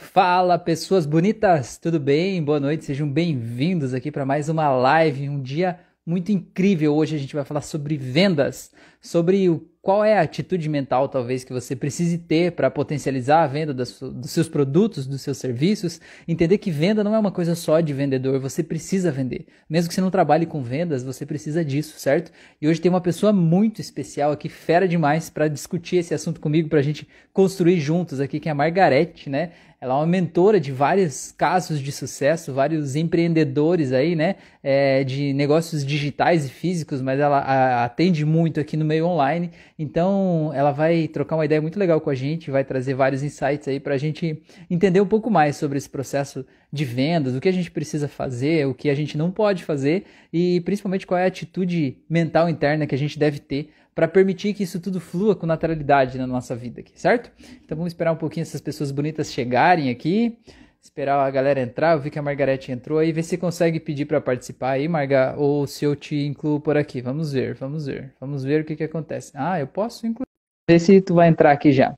Fala, pessoas bonitas, tudo bem? Boa noite, sejam bem-vindos aqui para mais uma live, um dia muito incrível. Hoje a gente vai falar sobre vendas, sobre o qual é a atitude mental, talvez, que você precise ter para potencializar a venda dos, dos, seus produtos, dos seus serviços. Entender que venda não é uma coisa só de vendedor, você precisa vender. Mesmo que você não trabalhe com vendas, você precisa disso, certo? E hoje tem uma pessoa muito especial aqui, fera demais, para discutir esse assunto comigo, para a gente construir juntos aqui, que é a Margarete, né? Ela é uma mentora de vários casos de sucesso, vários empreendedores aí, né? É, de negócios digitais e físicos, mas ela a, atende muito aqui no meio online. Então, ela vai trocar uma ideia muito legal com a gente, vai trazer vários insights aí para a gente entender um pouco mais sobre esse processo de vendas, o que a gente precisa fazer, o que a gente não pode fazer e principalmente qual é a atitude mental interna que a gente deve ter para permitir que isso tudo flua com naturalidade na nossa vida aqui, certo? Então vamos esperar um pouquinho essas pessoas bonitas chegarem aqui, esperar a galera entrar. Eu vi que a Margarete entrou aí, ver se consegue pedir para participar aí, Marga, ou se eu te incluo por aqui. Vamos ver, vamos ver, vamos ver o que que acontece. Ah, eu posso incluir. Ver se tu vai entrar aqui já.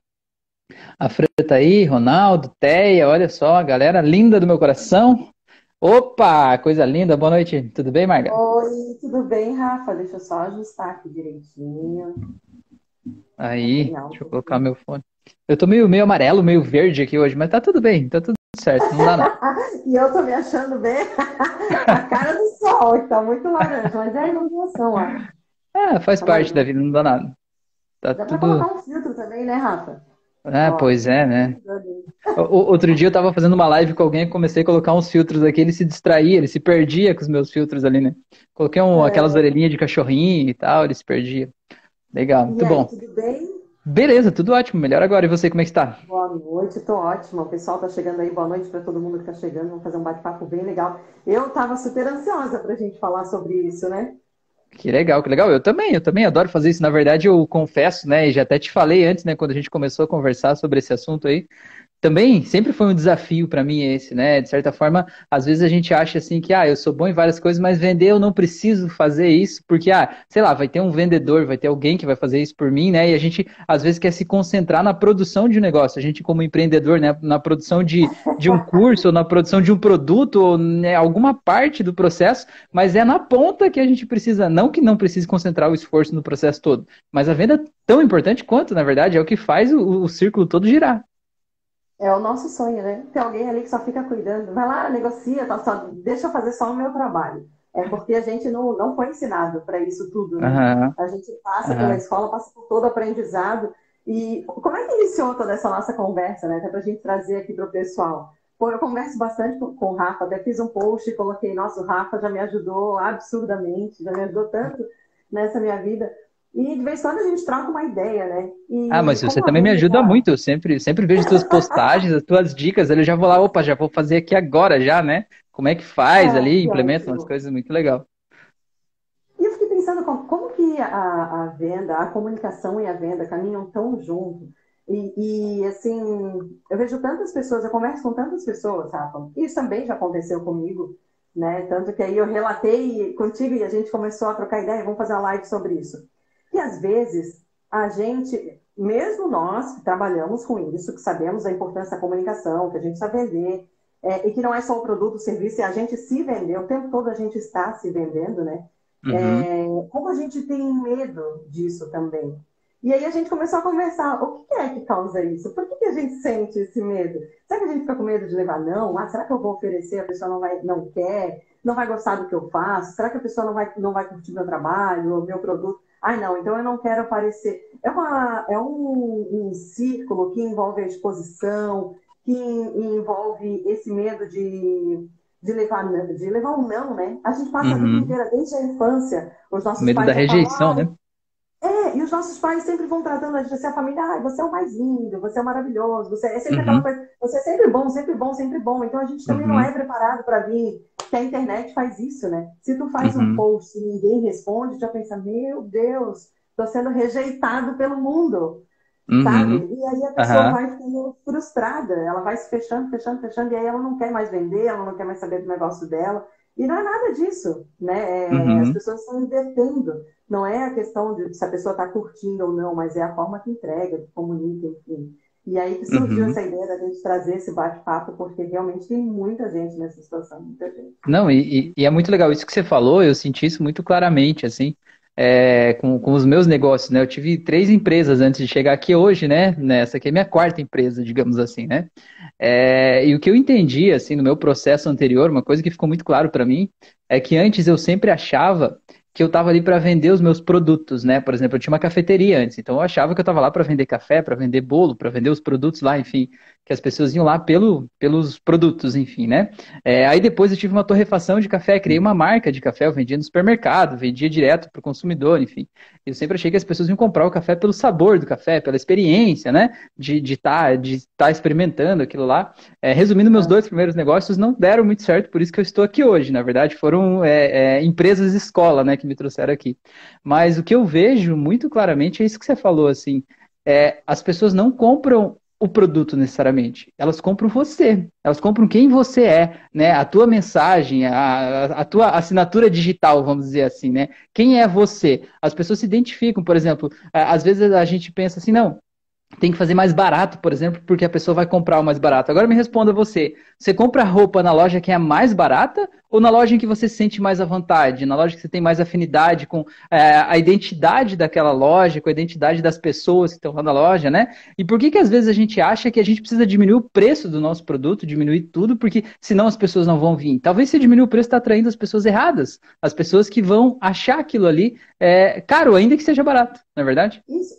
A Fran tá aí, Ronaldo, Teia, olha só, a galera linda do meu coração. Opa, coisa linda, boa noite. Tudo bem, Marga? Oi, tudo bem, Rafa? Deixa eu só ajustar aqui direitinho. Aí, deixa eu colocar meu fone. Eu tô meio, meio amarelo, meio verde aqui hoje, mas tá tudo bem, tá tudo certo, não dá nada. e eu tô me achando bem a cara do sol, que tá muito laranja, mas é a iluminação, ó. É, faz tá parte da vida, não dá nada. Tá dá tudo... pra colocar um filtro também, né, Rafa? Ah, pois é, né? Outro dia eu tava fazendo uma live com alguém e comecei a colocar uns filtros aqui, ele se distraía, ele se perdia com os meus filtros ali, né? Coloquei um, é. aquelas orelhinhas de cachorrinho e tal, ele se perdia. Legal, muito aí, bom. Tudo bem? Beleza, tudo ótimo. Melhor agora. E você, como é que está? Boa noite, tô ótima. O pessoal tá chegando aí. Boa noite para todo mundo que tá chegando. Vamos fazer um bate-papo bem legal. Eu tava super ansiosa pra gente falar sobre isso, né? Que legal, que legal. Eu também, eu também adoro fazer isso. Na verdade, eu confesso, né? E já até te falei antes, né? Quando a gente começou a conversar sobre esse assunto aí também sempre foi um desafio para mim esse, né? De certa forma, às vezes a gente acha assim que, ah, eu sou bom em várias coisas, mas vender eu não preciso fazer isso, porque, ah, sei lá, vai ter um vendedor, vai ter alguém que vai fazer isso por mim, né? E a gente, às vezes, quer se concentrar na produção de um negócio. A gente, como empreendedor, né, na produção de, de um curso, ou na produção de um produto, ou né, alguma parte do processo, mas é na ponta que a gente precisa, não que não precise concentrar o esforço no processo todo, mas a venda é tão importante quanto, na verdade, é o que faz o, o círculo todo girar. É o nosso sonho, né? Tem alguém ali que só fica cuidando. Vai lá, negocia, tá, só, deixa eu fazer só o meu trabalho. É porque a gente não, não foi ensinado para isso tudo. Né? Uhum. A gente passa uhum. pela escola, passa por todo o aprendizado. E como é que iniciou toda essa nossa conversa, né? Até para a gente trazer aqui para o pessoal. Pô, eu converso bastante com, com o Rafa, até fiz um post e coloquei, nossa, o Rafa já me ajudou absurdamente, já me ajudou tanto nessa minha vida. E de vez em quando a gente troca uma ideia, né? E ah, mas você também me ajuda tá... muito. Eu sempre, sempre vejo suas postagens, as tuas dicas. Eu já vou lá, opa, já vou fazer aqui agora já, né? Como é que faz é, ali, implementa umas coisas muito legal. E eu fiquei pensando como, como que a, a, venda, a comunicação e a venda caminham tão junto. E, e, assim, eu vejo tantas pessoas, eu converso com tantas pessoas, Rafa. Isso também já aconteceu comigo, né? Tanto que aí eu relatei contigo e a gente começou a trocar ideia, vamos fazer uma live sobre isso e às vezes a gente, mesmo nós que trabalhamos com isso, que sabemos a importância da comunicação, que a gente sabe vender, é, e que não é só o produto, o serviço, é a gente se vender, o tempo todo a gente está se vendendo, né? Uhum. É, como a gente tem medo disso também. E aí a gente começou a conversar, o que é que causa isso? Por que, que a gente sente esse medo? Será que a gente fica com medo de levar não? Ah, será que eu vou oferecer, a pessoa não, vai, não quer, não vai gostar do que eu faço? Será que a pessoa não vai, não vai curtir meu trabalho, o meu produto? Ai, não, então eu não quero aparecer. É, uma, é um, um círculo que envolve a exposição, que envolve esse medo de, de, levar, de levar um não, né? A gente passa uhum. a vida uhum. inteira, desde a infância, os nossos medo pais. da rejeição, falam, né? É, e os nossos pais sempre vão tratando a gente assim, a família, ah, você é o mais lindo, você é maravilhoso, você é sempre uhum. aquela coisa, você é sempre bom, sempre bom, sempre bom. Então a gente também uhum. não é preparado para vir, que a internet faz isso, né? Se tu faz uhum. um post e ninguém responde, tu já pensa, meu Deus, tô sendo rejeitado pelo mundo, uhum. sabe? E aí a pessoa vai ficando frustrada, ela vai se fechando, fechando, fechando, e aí ela não quer mais vender, ela não quer mais saber do negócio dela. E não é nada disso, né? É, uhum. As pessoas estão invertendo. Não é a questão de se a pessoa está curtindo ou não, mas é a forma que entrega, que comunica, enfim. E aí que surgiu uhum. essa ideia da gente trazer esse bate-papo, porque realmente tem muita gente nessa situação, muita gente. Não, e, e, é muito legal isso que você falou, eu senti isso muito claramente, assim, é, com, com os meus negócios, né? Eu tive três empresas antes de chegar aqui hoje, né? Essa aqui é minha quarta empresa, digamos assim, né? É, e o que eu entendi, assim, no meu processo anterior, uma coisa que ficou muito claro para mim, é que antes eu sempre achava que eu estava ali para vender os meus produtos, né? Por exemplo, eu tinha uma cafeteria antes, então eu achava que eu estava lá para vender café, para vender bolo, para vender os produtos lá, enfim, que as pessoas iam lá pelo, pelos produtos, enfim, né? É, aí depois eu tive uma torrefação de café, criei uma marca de café, eu vendia no supermercado, vendia direto para o consumidor, enfim. Eu sempre achei que as pessoas iam comprar o café pelo sabor do café, pela experiência, né? De estar de tá, de tá experimentando aquilo lá. É, resumindo, meus dois primeiros negócios não deram muito certo, por isso que eu estou aqui hoje. Na verdade, foram é, é empresas escola, né, que me trouxeram aqui. Mas o que eu vejo muito claramente é isso que você falou, assim. É, as pessoas não compram o produto necessariamente. Elas compram você. Elas compram quem você é, né? A tua mensagem, a, a tua assinatura digital, vamos dizer assim, né? Quem é você? As pessoas se identificam, por exemplo, às vezes a gente pensa assim, não, tem que fazer mais barato, por exemplo, porque a pessoa vai comprar o mais barato. Agora me responda você: você compra roupa na loja que é a mais barata ou na loja em que você se sente mais à vontade? Na loja que você tem mais afinidade com é, a identidade daquela loja, com a identidade das pessoas que estão lá na loja, né? E por que que às vezes a gente acha que a gente precisa diminuir o preço do nosso produto, diminuir tudo, porque senão as pessoas não vão vir? Talvez se diminuir o preço está atraindo as pessoas erradas, as pessoas que vão achar aquilo ali é, caro, ainda que seja barato, não é verdade? Isso,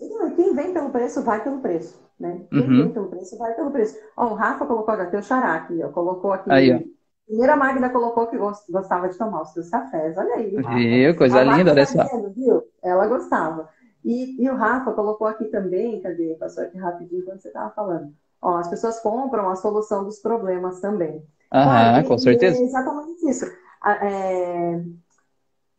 preço vai pelo preço, né? Quem uhum. pelo preço vai pelo preço. Ó, o Rafa colocou aqui, o Xará aqui, ó, colocou aqui. Aí, ó. Primeira Magda colocou que gostava de tomar os seus cafés. Olha aí. Viu? Coisa linda, olha só. viu? Ela gostava. E, e, o Rafa colocou aqui também, cadê? Passou aqui rapidinho quando você estava falando. Ó, as pessoas compram a solução dos problemas também. Aham, com certeza. É exatamente isso. É,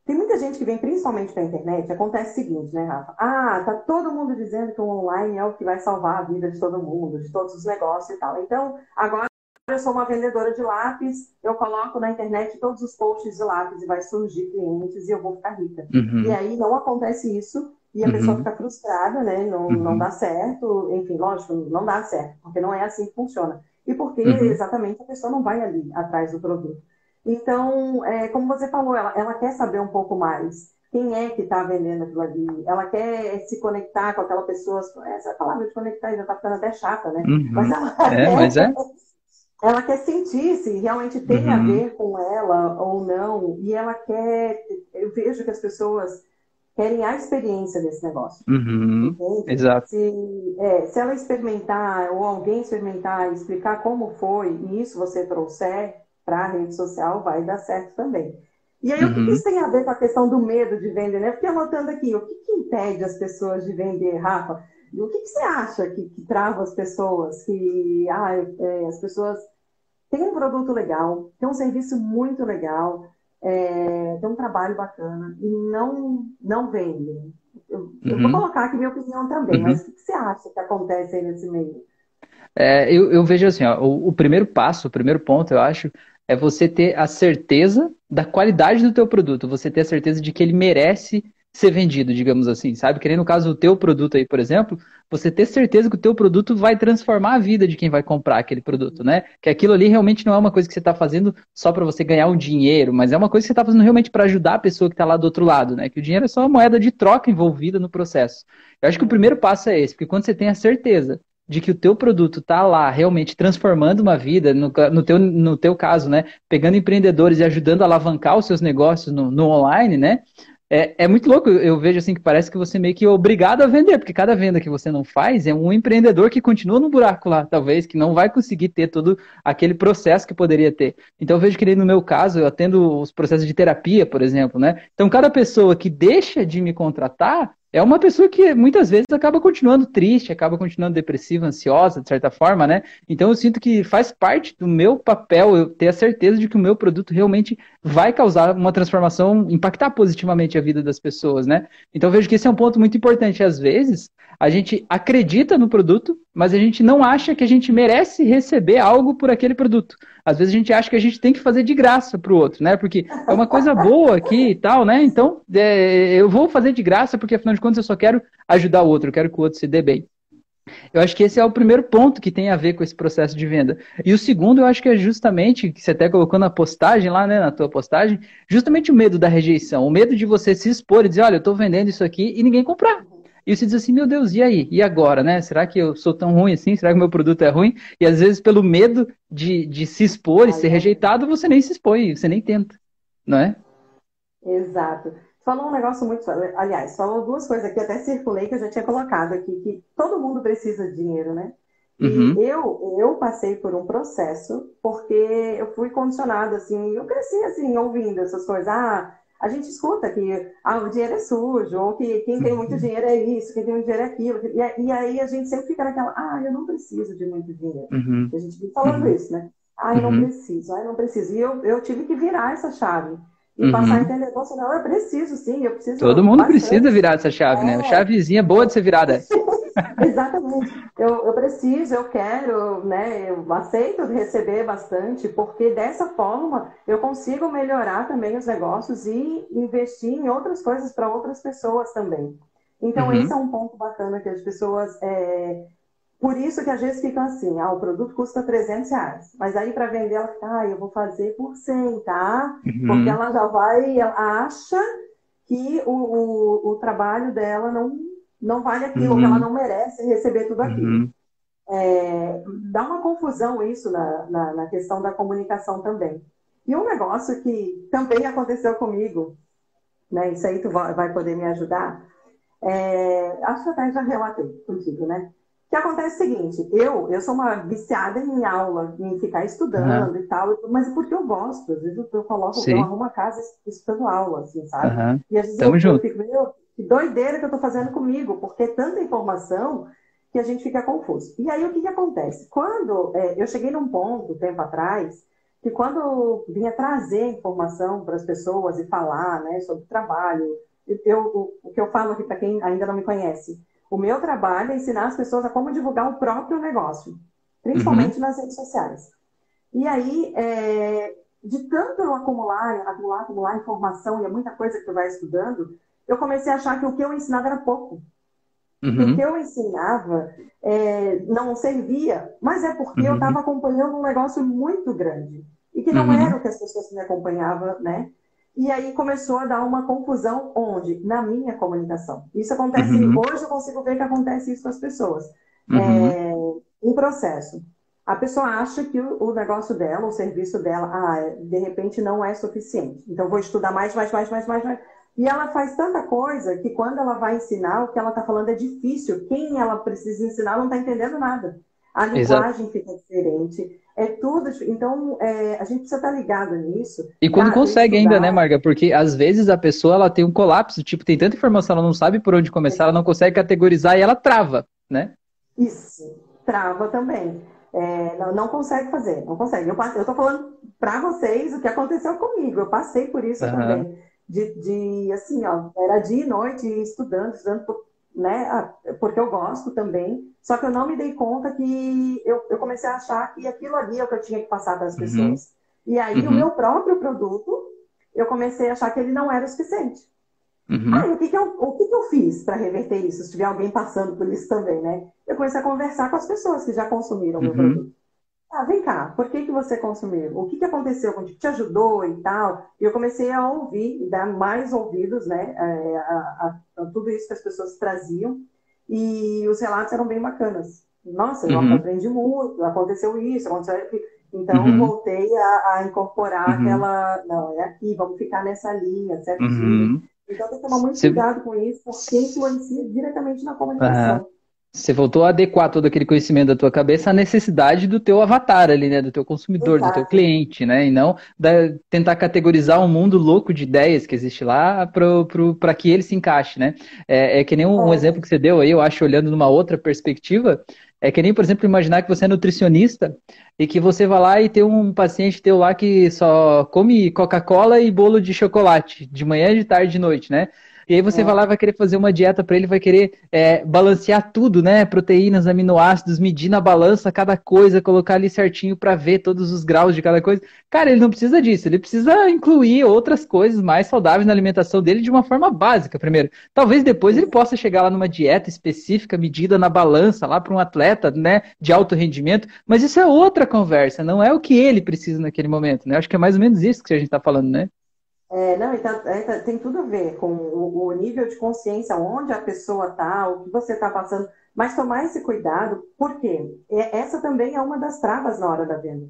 tem muita gente que vem principalmente para a internet, acontece o seguinte, né, Rafa? Ah, tá todo mundo dizendo que o online é o que vai salvar a vida de todo mundo, de todos os negócios e tal. Então, agora eu sou uma vendedora de lápis, eu coloco na internet todos os posts de lápis e vai surgir clientes e eu vou ficar rica. Uhum. E aí não acontece isso e a uhum. pessoa fica frustrada, né? Não, uhum. não dá certo, enfim, lógico, não dá certo, porque não é assim que funciona. E porque uhum. exatamente a pessoa não vai ali atrás do produto. Então, é, como você falou, ela, ela quer saber um pouco mais quem é que está vendendo aquilo ali. Ela quer se conectar com aquela pessoa. Essa palavra de conectar já está ficando até chata, né? Uhum. Mas ela é, quer, mas é. Ela quer sentir se realmente tem uhum. a ver com ela ou não. E ela quer. Eu vejo que as pessoas querem a experiência desse negócio. Uhum. Exato. Se, é, se ela experimentar, ou alguém experimentar, explicar como foi, e isso você trouxer para a rede social, vai dar certo também. E aí, uhum. o que uhum. isso tem a ver com a questão do medo de vender? Né? Fiquei anotando aqui, o que, que impede as pessoas de vender, Rafa? O que, que você acha que, que, trava as pessoas? Que ah, é, as pessoas têm um produto legal, têm um serviço muito legal, é, têm um trabalho bacana e não, não vendem. Eu, uhum. eu vou colocar aqui minha opinião também, uhum. mas o que, que você acha que acontece aí nesse meio? É, eu, eu, vejo assim, ó, o, o, primeiro passo, o primeiro ponto, eu acho, é você ter a certeza da qualidade do teu produto, você ter a certeza de que ele merece ser vendido, digamos assim, sabe? Que nem no caso do teu produto aí, por exemplo, você ter certeza que o teu produto vai transformar a vida de quem vai comprar aquele produto, né? Que aquilo ali realmente não é uma coisa que você está fazendo só para você ganhar um dinheiro, mas é uma coisa que você está fazendo realmente para ajudar a pessoa que está lá do outro lado, né? Que o dinheiro é só uma moeda de troca envolvida no processo. Eu acho que o primeiro passo é esse, porque quando você tem a certeza de que o teu produto está lá realmente transformando uma vida, no, no, teu, no teu caso, né? Pegando empreendedores e ajudando a alavancar os seus negócios no, no online, né? É, é, muito louco, eu vejo assim que parece que você meio que é obrigado a vender, porque cada venda que você não faz é um empreendedor que continua no buraco lá, talvez, que não vai conseguir ter todo aquele processo que poderia ter. Então eu vejo que no meu caso, eu atendo os processos de terapia, por exemplo, né? Então cada pessoa que deixa de me contratar, é uma pessoa que muitas vezes acaba continuando triste, acaba continuando depressiva, ansiosa, de certa forma, né? Então eu sinto que faz parte do meu papel eu ter a certeza de que o meu produto realmente vai causar uma transformação, impactar positivamente a vida das pessoas, né? Então vejo que esse é um ponto muito importante. Às vezes, a gente acredita no produto, mas a gente não acha que a gente merece receber algo por aquele produto. Às vezes a gente acha que a gente tem que fazer de graça para o outro, né? Porque é uma coisa boa aqui e tal, né? Então, é, eu vou fazer de graça porque, afinal de contas, eu só quero ajudar o outro, eu quero que o outro se dê bem. Eu acho que esse é o primeiro ponto que tem a ver com esse processo de venda. E o segundo, eu acho que é justamente, que você até colocou na postagem lá, né, na tua postagem, justamente o medo da rejeição, o medo de você se expor e dizer, olha, eu estou vendendo isso aqui e ninguém comprar. E você diz assim, meu Deus, e aí? E agora, né? Será que eu sou tão ruim assim? Será que meu produto é ruim? E às vezes, pelo medo de, de se expor e ser rejeitado, você nem se expõe, você nem tenta, não é? Exato. Falou um negócio muito. Aliás, falou duas coisas aqui, até circulei que eu já tinha colocado aqui, que todo mundo precisa de dinheiro, né? Uhum. E eu, eu passei por um processo, porque eu fui condicionada, assim, eu cresci, assim, ouvindo essas coisas. Ah, a gente escuta que ah, o dinheiro é sujo, ou que quem tem muito uhum. dinheiro é isso, quem tem muito dinheiro é aquilo. E, e aí a gente sempre fica naquela, ah, eu não preciso de muito dinheiro. Uhum. A gente fica falando uhum. isso, né? Ah, eu não uhum. preciso, ah, eu não preciso. E eu, eu tive que virar essa chave. E uhum. passar a entender, nossa, não, eu preciso sim, eu preciso. Todo mundo bastante. precisa virar essa chave, né? é. né? Chavezinha boa de ser virada. Exatamente. Eu, eu preciso, eu quero, né? Eu aceito receber bastante, porque dessa forma eu consigo melhorar também os negócios e investir em outras coisas para outras pessoas também. Então, uhum. esse é um ponto bacana que as pessoas. É... Por isso que às vezes ficam assim: ah, o produto custa 300 reais, mas aí para vender ela fica, ah, eu vou fazer por 100, tá? Uhum. Porque ela já vai, ela acha que o, o, o trabalho dela não não vale aquilo, uhum. que ela não merece receber tudo aquilo. Uhum. É, dá uma confusão isso na, na, na, questão da comunicação também. E um negócio que também aconteceu comigo, né, isso aí tu vai poder me ajudar, é, acho que até já relatei contigo, né? O que acontece é o seguinte, eu, eu sou uma viciada em aula, em ficar estudando uhum. e tal, mas porque eu gosto, às vezes eu, eu coloco, Sim. eu arrumo a casa estudando aula, assim, sabe? Uhum. E às vezes Tamo eu, junto. eu fico, meu, que doideira que eu estou fazendo comigo, porque é tanta informação que a gente fica confuso. E aí o que, que acontece? Quando é, eu cheguei num ponto, tempo atrás, que quando eu vinha trazer informação para as pessoas e falar né, sobre trabalho, eu, o, que eu falo aqui para quem ainda não me conhece, o meu trabalho é ensinar as pessoas a como divulgar o próprio negócio, principalmente uhum. nas redes sociais. E aí, é, de tanto eu acumular, acumular, acumular informação, e é muita coisa que tu vai estudando, eu comecei a achar que o que eu ensinava era pouco. Uhum. O que eu ensinava é, não servia, mas é porque uhum. eu estava acompanhando um negócio muito grande. E que não uhum. era o que as pessoas me acompanhavam, né? E aí começou a dar uma confusão onde? Na minha comunicação. Isso acontece, uhum. hoje eu consigo ver que acontece isso com as pessoas. Uhum. É, um processo. A pessoa acha que o, o, negócio dela, o serviço dela, ah, de repente não é suficiente. Então vou estudar mais, mais, mais, mais, mais, mais. E ela faz tanta coisa que quando ela vai ensinar, o que ela está falando é difícil. Quem ela precisa ensinar não está entendendo nada. A linguagem Exato. fica diferente. É tudo. Então, é, a gente precisa estar tá ligado nisso. E quando consegue ainda, né, Marga? Porque às vezes a pessoa ela tem um colapso, tipo, tem tanta informação, ela não sabe por onde começar, ela não consegue categorizar e ela trava, né? Isso, trava também. É, não, não, consegue fazer, não consegue. Eu estou falando para vocês o que aconteceu comigo. Eu passei por isso uhum. também de, de assim, ó, era dia e noite estudando, estudando, né, porque eu gosto também, só que eu não me dei conta que eu, eu comecei a achar que aquilo ali é o que eu tinha que passar para as uhum. pessoas. E aí uhum. o meu próprio produto, eu comecei a achar que ele não era o suficiente. Uhum. Ah, o que, que, eu, o que, que eu fiz para reverter isso? Se tiver alguém passando por isso também, né? Eu comecei a conversar com as pessoas que já consumiram o meu uhum. produto. Ah, vem cá, por que, que você consumiu? O que, que aconteceu contigo? Te ajudou e tal? E eu comecei a ouvir e dar mais ouvidos, né, é, a, a, a, tudo isso que as pessoas traziam. E os relatos eram bem bacanas. Nossa, eu uhum. aprendi muito, aconteceu isso, aconteceu aquilo. Então, uhum. voltei a, a incorporar uhum. aquela. Não, é aqui, vamos ficar nessa linha, certinho. Uhum. Então, tem que tomar muito Você... cuidado com isso, porque influencia diretamente na comunicação. Você voltou a adequar todo aquele conhecimento da tua cabeça à necessidade do teu avatar ali, né? Do teu consumidor, Exato. do teu cliente, né? E não da, tentar categorizar um mundo louco de ideias que existe lá para que ele se encaixe, né? É, é que nem um, um, exemplo que você deu aí, eu acho, olhando numa outra perspectiva, é que nem, por exemplo, imaginar que você é nutricionista e que você vai lá e tem um paciente teu lá que só come Coca-Cola e bolo de chocolate, de manhã, de tarde, de noite, né? E aí você é. vai lá, vai querer fazer uma dieta para ele, vai querer é, balancear tudo, né? Proteínas, aminoácidos, medir na balança cada coisa, colocar ali certinho para ver todos os graus de cada coisa. Cara, ele não precisa disso, ele precisa incluir outras coisas mais saudáveis na alimentação dele de uma forma básica primeiro. Talvez depois ele possa chegar lá numa dieta específica, medida na balança, lá para um atleta, né, de alto rendimento, mas isso é outra conversa, não é o que ele precisa naquele momento, né? Acho que é mais ou menos isso que a gente está falando, né? É, não, então, é, tem tudo a ver com o, o, nível de consciência, onde a pessoa está, o que você está passando, mas tomar esse cuidado, por quê? É, essa também é uma das travas na hora da venda.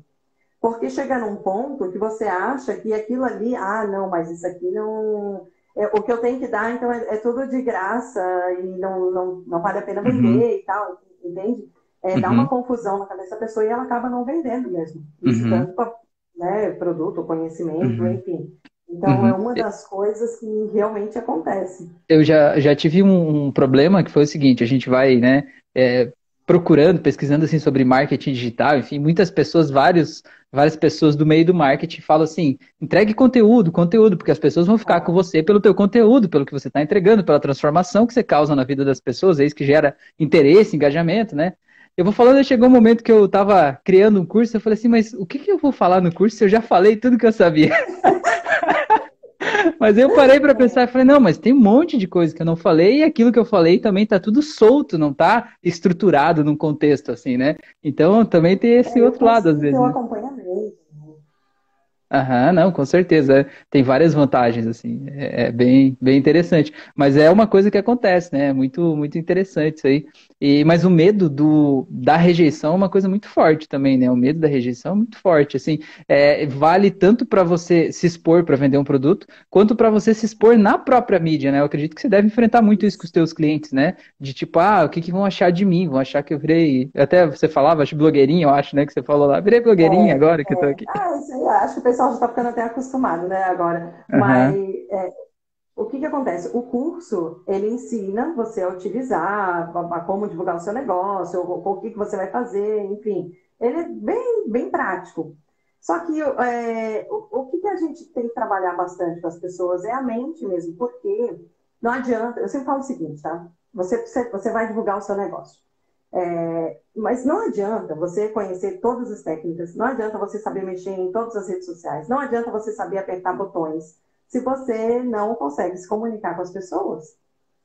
Porque chega num ponto que você acha que aquilo ali, ah, não, mas isso aqui não. É, o que eu tenho que dar, então, é, é tudo de graça e não, não, não vale a pena uhum. vender uhum. e tal, entende? Uhum. Dá uma confusão na cabeça da pessoa e ela acaba não vendendo mesmo. Isso uhum. tanto né, produto, conhecimento, uhum. enfim. Então uhum. é uma das coisas que realmente acontece. Eu já, já tive um, um problema que foi o seguinte, a gente vai, né, é, procurando, pesquisando assim sobre marketing digital, enfim, muitas pessoas, vários, várias pessoas do meio do marketing falam assim, entregue conteúdo, conteúdo, porque as pessoas vão ficar com você pelo teu conteúdo, pelo que você está entregando, pela transformação que você causa na vida das pessoas, é isso que gera interesse, engajamento, né? Eu vou falando, chegou um momento que eu estava criando um curso, eu falei assim, mas o que, que eu vou falar no curso se eu já falei tudo que eu sabia? mas eu parei para pensar e falei, não, mas tem um monte de coisa que eu não falei e aquilo que eu falei também está tudo solto, não está estruturado num contexto assim, né? Então também tem esse é, outro lado às vezes. Eu né? acompanhamento. Aham, não, com certeza. Tem várias vantagens, assim. É, é, bem, bem interessante. Mas é uma coisa que acontece, né? É muito, muito interessante isso aí. E, mas o medo do, da rejeição é uma coisa muito forte também, né? O medo da rejeição é muito forte. Assim, é, vale tanto para você se expor para vender um produto, quanto para você se expor na própria mídia, né? Eu acredito que você deve enfrentar muito isso com os seus clientes, né? De tipo, ah, o que, que vão achar de mim? Vão achar que eu virei. Até você falava, acho blogueirinha, eu acho, né? Que você falou lá, virei blogueirinha é, agora que eu tô aqui. Ah, isso aí, acho pessoal já tá ficando até acostumado, né, agora. Uhum. Mas é, o que que acontece? O curso, ele ensina você a utilizar, a, a como divulgar o seu negócio, o, o que que você vai fazer, enfim. Ele é bem, bem prático. Só que é, o, o que, que a gente tem que trabalhar bastante com as pessoas é a mente mesmo, porque não adianta, eu sempre falo o seguinte, tá? Você, você vai divulgar o seu negócio. É, mas não adianta você conhecer todas as técnicas, não adianta você saber mexer em todas as redes sociais, não adianta você saber apertar botões se você não consegue se comunicar com as pessoas.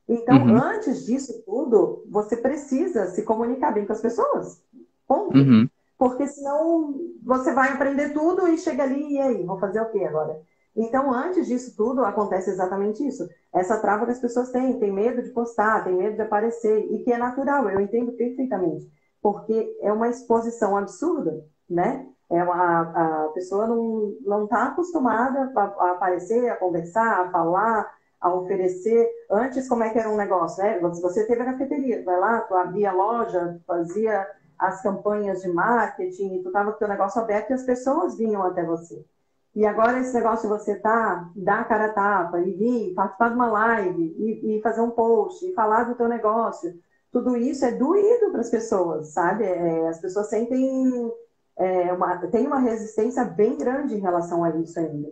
Então, uhum. antes disso tudo, você precisa se comunicar bem com as pessoas. Ponto. Uhum. Porque senão você vai aprender tudo e chega ali, e aí, vou fazer o quê agora? Então, antes disso tudo, acontece exatamente isso. Essa trava que as pessoas têm, tem medo de postar, tem medo de aparecer, e que é natural, eu entendo perfeitamente, porque é uma exposição absurda, né? É uma, a pessoa não está acostumada a, a, aparecer, a conversar, a falar, a oferecer. Antes, como é que era um negócio? Né? Você teve a cafeteria, vai lá, tu abria a loja, fazia as campanhas de marketing, tu estava com o teu negócio aberto e as pessoas vinham até você. E agora esse negócio de você tá, dar a cara a tapa e vir, participar de uma live e, e, fazer um post e falar do teu negócio, tudo isso é doído para as pessoas, sabe? É, as pessoas sentem é, uma, tem uma resistência bem grande em relação a isso ainda.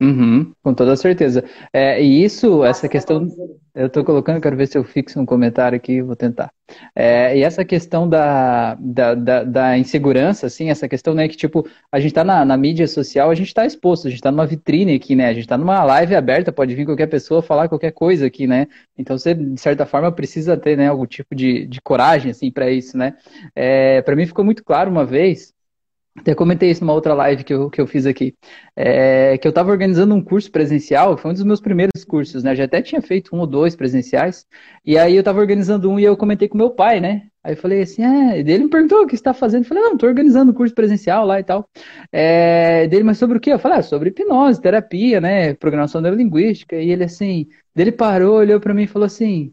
Uhum, com toda certeza. É, e isso, Nossa, essa questão, eu estou colocando, quero ver se eu fixo um comentário aqui, vou tentar. É, e essa questão da, da, da, da, insegurança, assim, essa questão, né, que tipo, a gente está na, na, mídia social, a gente está exposto, a gente está numa vitrine aqui, né, a gente está numa live aberta, pode vir qualquer pessoa falar qualquer coisa aqui, né, então você, de certa forma, precisa ter, né, algum tipo de, de coragem, assim, para isso, né. É, para mim ficou muito claro uma vez, até comentei isso numa outra live que eu, que eu fiz aqui. É, que eu estava organizando um curso presencial, foi um dos meus primeiros cursos, né? Eu já até tinha feito um ou dois presenciais. E aí eu estava organizando um e eu comentei com meu pai, né? Aí eu falei assim, é, ele me perguntou o que está fazendo. Eu falei, não, estou organizando um curso presencial lá e tal. É, dele, mas sobre o quê? Eu falei, ah, sobre hipnose, terapia, né? Programação neurolinguística. E ele assim, dele parou, olhou para mim e falou assim,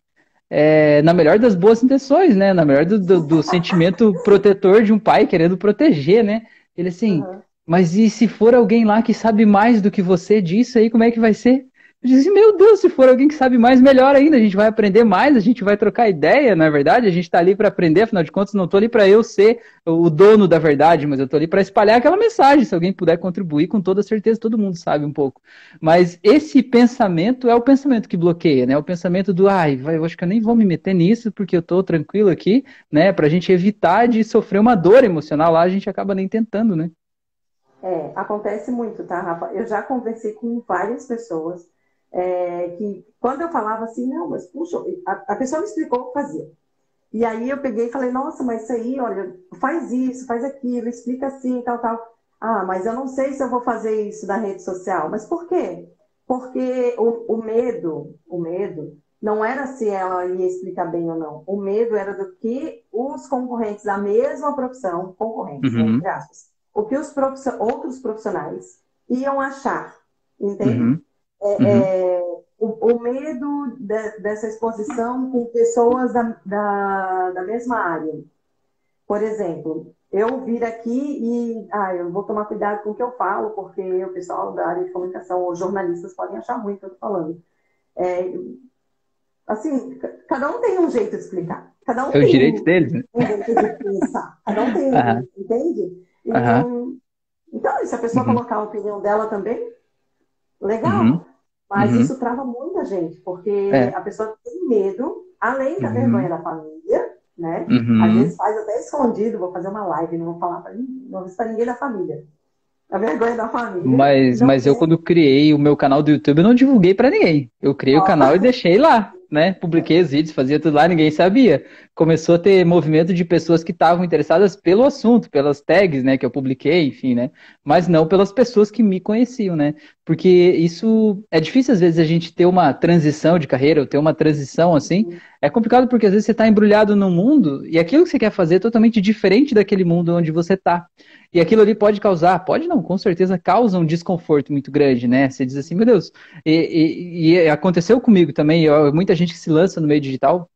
é, na melhor das boas intenções, né? Na melhor do, do, do, sentimento protetor de um pai querendo proteger, né? Ele assim, uhum. mas e se for alguém lá que sabe mais do que você disso aí, como é que vai ser? Eu disse, meu Deus, se for alguém que sabe mais, melhor ainda. A gente vai aprender mais, a gente vai trocar ideia, na é verdade. A gente está ali para aprender, afinal de contas, não estou ali para eu ser o dono da verdade, mas eu estou ali para espalhar aquela mensagem. Se alguém puder contribuir, com toda certeza, todo mundo sabe um pouco. Mas esse pensamento é o pensamento que bloqueia, né? O pensamento do, ai, vai, eu acho que eu nem vou me meter nisso porque eu estou tranquilo aqui, né? Para a gente evitar de sofrer uma dor emocional lá, a gente acaba nem tentando, né? É, acontece muito, tá, Rafa? Eu já conversei com várias pessoas é, que quando eu falava assim, não, mas puxa, a, a, pessoa me explicou o que fazia. E aí eu peguei e falei, nossa, mas isso aí, olha, faz isso, faz aquilo, explica assim, tal, tal. Ah, mas eu não sei se eu vou fazer isso na rede social. Mas por quê? Porque o, o medo, o medo, não era se ela ia explicar bem ou não. O medo era do que os concorrentes da mesma profissão, concorrentes, uhum. entre aspas, o que os outros profissionais iam achar, entende? Uhum. É, uhum. é, o, o, medo de, dessa exposição com pessoas da, da, da, mesma área. Por exemplo, eu vir aqui e ah, eu vou tomar cuidado com o que eu falo, porque o pessoal da área de comunicação ou jornalistas podem achar muito o que eu estou falando. É, assim, cada um tem um jeito de explicar. Cada um é o direito um, deles, né? Um jeito de pensar. Cada um tem um, uhum. entende? Então, uhum. então, se a pessoa uhum. colocar a opinião dela também, legal. Uhum. Mas uhum. isso trava muita gente, porque é. a pessoa tem medo, além da uhum. vergonha da família, né? Uhum. Às vezes faz até escondido, vou fazer uma live, não vou falar para ninguém, não vou para ninguém da família. A vergonha da família. Mas, mas eu, quando criei o meu canal do YouTube, eu não divulguei para ninguém. Eu criei o canal e deixei lá né? Publiquei os vídeos, fazia tudo lá, ninguém sabia. Começou a ter movimento de pessoas que estavam interessadas pelo assunto, pelas tags, né, que eu publiquei, enfim, né? Mas não pelas pessoas que me conheciam, né? Porque isso é difícil às vezes a gente ter uma transição de carreira, ou ter uma transição assim. É complicado porque às vezes você está embrulhado no mundo e aquilo que você quer fazer é totalmente diferente daquele mundo onde você está. E aquilo ali pode causar, pode não, com certeza causa um desconforto muito grande, né? Você diz assim, meu Deus, e, e, e aconteceu comigo também, muita gente que se lança no meio digital,